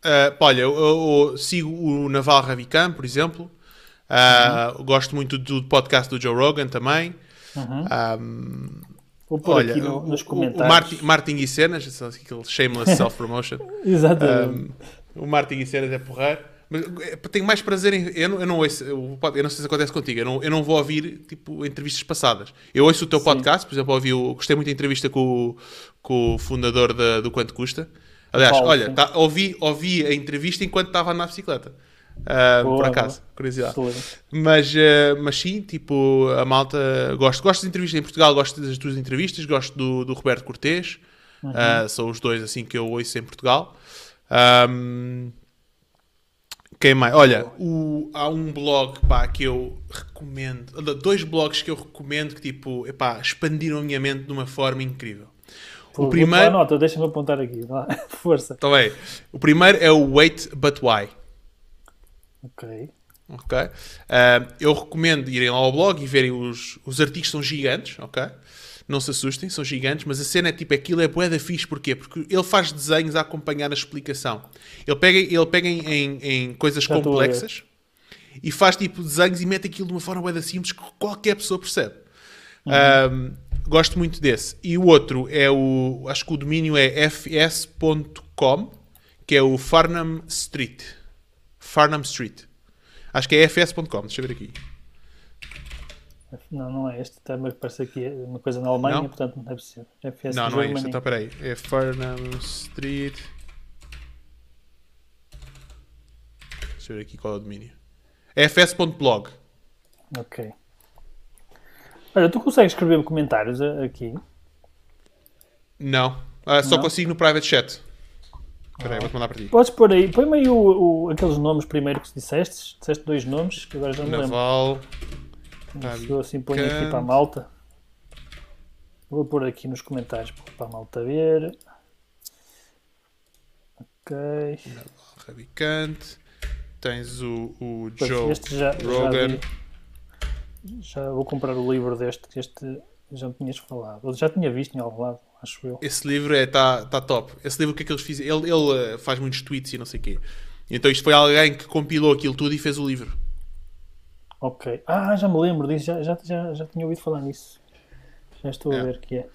Uh, olha, eu, eu, eu, sigo o Naval Ravikant, por exemplo. Uh, uhum. Gosto muito do podcast do Joe Rogan também. Uhum. Um, Vou pôr olha, aqui no, nos comentários. O Martin, Martin e Cenas, aquele shameless <laughs> self-promotion. Exatamente. Um, o Martin e Cenas é porrar. Mas é, tenho mais prazer em. Eu não, eu não ouço. Eu, eu não sei se acontece contigo. Eu não, eu não vou ouvir tipo, entrevistas passadas. Eu ouço o teu Sim. podcast, por exemplo, ouvi o, gostei muito da entrevista com, com o fundador da, do Quanto Custa. Aliás, Paulo, olha, tá, ouvi, ouvi a entrevista enquanto estava na bicicleta. Uh, boa, por acaso, boa. curiosidade. Mas, uh, mas sim, tipo, a malta. Gosto, gosto de entrevistas em Portugal, gosto das tuas entrevistas, gosto do, do Roberto Cortês. Uhum. Uh, são os dois assim que eu ouço em Portugal. Um, quem mais? Olha, o, há um blog pá, que eu recomendo, dois blogs que eu recomendo que tipo, epá, expandiram a minha mente de uma forma incrível. O primeiro. nota, deixa-me apontar aqui, <laughs> força. Então é. O primeiro é o Wait But Why. Ok. Ok. Uh, eu recomendo irem lá ao blog e verem os, os artigos, são gigantes, ok? Não se assustem, são gigantes, mas a cena é tipo, aquilo é bué da fixe, porquê? Porque ele faz desenhos a acompanhar a explicação. Ele pega, ele pega em, em, em coisas Já complexas e faz tipo desenhos e mete aquilo de uma forma bué da simples que qualquer pessoa percebe. Uhum. Um, gosto muito desse. E o outro é o, acho que o domínio é fs.com, que é o Farnham Street. Farnham Street. Acho que é fs.com, deixa eu ver aqui. Não, não é este. Também parece aqui uma coisa na Alemanha, não? portanto não deve ser. FS não, não é este. Então, peraí. É Farnham Street. Deixa eu ver aqui qual é o domínio. É fs.blog. Ok. Olha, tu consegues escrever comentários aqui? Não. Ah, só não? consigo no private chat. Espera aí, vou-te mandar para ti. Podes pôr aí. Põe-me aí o, o, aqueles nomes primeiro que disseste. Disseste dois nomes, que agora já não Naval. lembro. Se eu assim ponho aqui para a malta. Vou pôr aqui nos comentários para a malta ver. Ok. Rabicante. Tens o, o Joe Rogan. Já, vou comprar o livro deste, que este já me tinhas falado. Eu já tinha visto em algum lado, acho eu. Esse livro está é, tá, tá top. Esse livro, o que é que eles fizeram? Ele, ele uh, faz muitos tweets e não sei o quê. Então isto foi alguém que compilou aquilo tudo e fez o livro. Ok. Ah, já me lembro disso, já, já, já, já tinha ouvido falar nisso. Já estou a é. ver que é.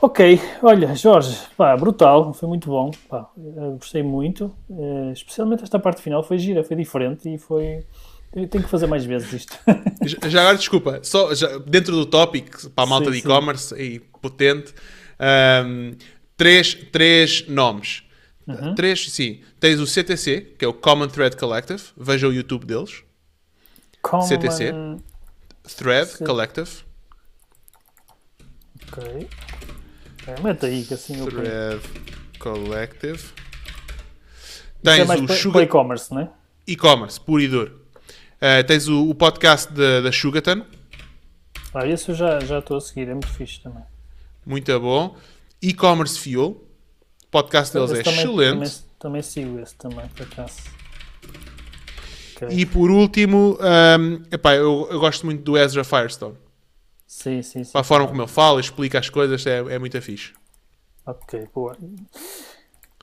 Ok, olha, Jorge, pá, brutal, foi muito bom, pá, gostei muito, uh, especialmente esta parte final foi gira, foi diferente e foi. Eu tenho que fazer mais vezes isto. <laughs> já agora, desculpa, só já, dentro do tópico, para a malta sim, de e-commerce e potente, um, três, três nomes. Uhum. Três, sim. Tens o CTC, que é o Common Thread Collective, veja o YouTube deles. Common... CTC. Thread C... Collective. Ok. É, mete aí que assim Thread Collective. Tens é mais o Sugar... e-commerce, não é? E-commerce, puro e duro. Uh, tens o, o podcast da Sugarton. Ah, esse eu já estou a seguir, é muito fixe também. Muito bom. E-commerce Fuel. O podcast deles esse é também, excelente. Também, também sigo esse também, por acaso. Okay. E por último, um, epá, eu, eu, gosto muito do Ezra Firestone. Sim, sim, sim. A forma como ele fala, explica as coisas, é, é muito fixe. Ok, boa.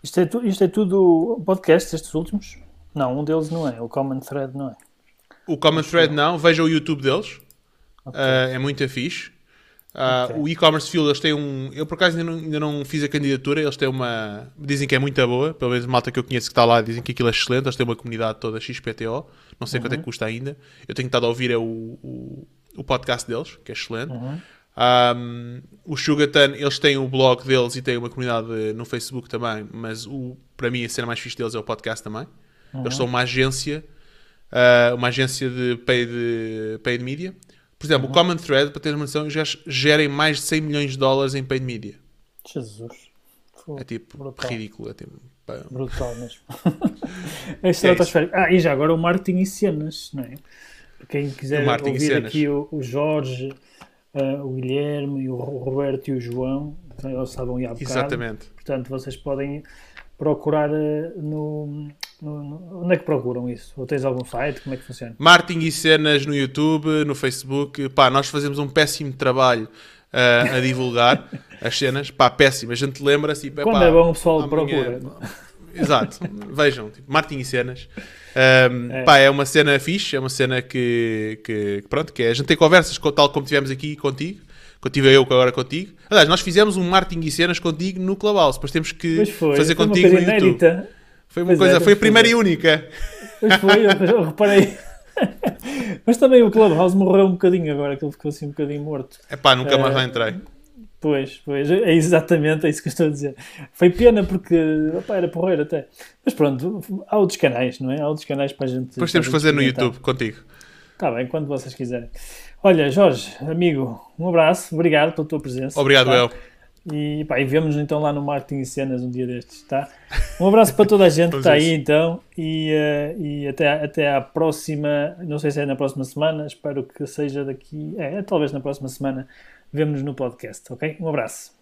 Isto é, tu, isto é tudo podcast, estes últimos? Não, um deles não é. O Common Thread não é. O Common Thread não. Veja o YouTube deles. Okay. Uh, é muito fixe. Uh, okay. O e-commerce fuel, eles têm um. Eu por acaso ainda não, ainda não, fiz a candidatura. Eles têm uma. Dizem que é muito boa. Pelo menos a malta que eu conheço que está lá dizem que aquilo é excelente. Eles têm uma comunidade toda XPTO. Não sei uhum. quanto é que uhum. custa ainda. Eu tenho estado a ouvir é o, o, o podcast deles, que é excelente. Uhum. Um, o Sugarton, eles têm o blog deles e têm uma comunidade no Facebook também. Mas o, para mim a cena mais fixe deles é o podcast também. Uhum. Eles são uma agência. Uh, uma agência de paid, paid media por exemplo, uhum. o Common Thread, para ter uma noção, já gerem mais de 100 milhões de dólares em paid media. Jesus. É tipo brutal. ridículo. É tipo, pá. Brutal mesmo. a <laughs> estratosférica. É ah, e já agora o marketing e cenas, não é? Quem quiser ouvir aqui o, o Jorge, uh, o Guilherme, o Roberto e o João, eles estavam aí há bocado. Exatamente. Portanto, vocês podem procurar uh, no, no, no, Onde é que procuram isso? Ou tens algum site? Como é que funciona? Marketing e cenas no YouTube, no Facebook. Pá, nós fazemos um péssimo trabalho uh, a divulgar <laughs> as cenas. Pá, péssimo. A gente lembra-se. Quando pá, é bom o pessoal amanhã, procura. Exato. Vejam, tipo, marketing e cenas. Um, é. Pá, é uma cena fixe, é uma cena que, que, pronto, que é, a gente tem conversas tal como tivemos aqui contigo, que tive eu agora contigo. Aliás, nós fizemos um marketing e cenas contigo no Clubhouse, depois temos que foi, fazer foi contigo no YouTube. Foi uma pois coisa, é, foi a primeira e única. Pois foi, eu, eu <laughs> reparei. <laughs> Mas também o Clubhouse morreu um bocadinho agora, que ele ficou assim um bocadinho morto. É pá, nunca mais lá entrei. Pois, pois, é exatamente é isso que eu estou a dizer. Foi pena porque opa, era porreiro até. Mas pronto, há outros canais, não é? Há outros canais para a gente. Depois temos que fazer no YouTube contigo. Está bem, quando vocês quiserem. Olha, Jorge, amigo, um abraço, obrigado pela tua presença. Obrigado, tá? El. E, pá, e vemos então lá no Marketing e Cenas um dia destes, tá? Um abraço para toda a gente que está aí então e, uh, e até, até à próxima, não sei se é na próxima semana, espero que seja daqui, é, é talvez na próxima semana, vemo-nos no podcast, ok? Um abraço.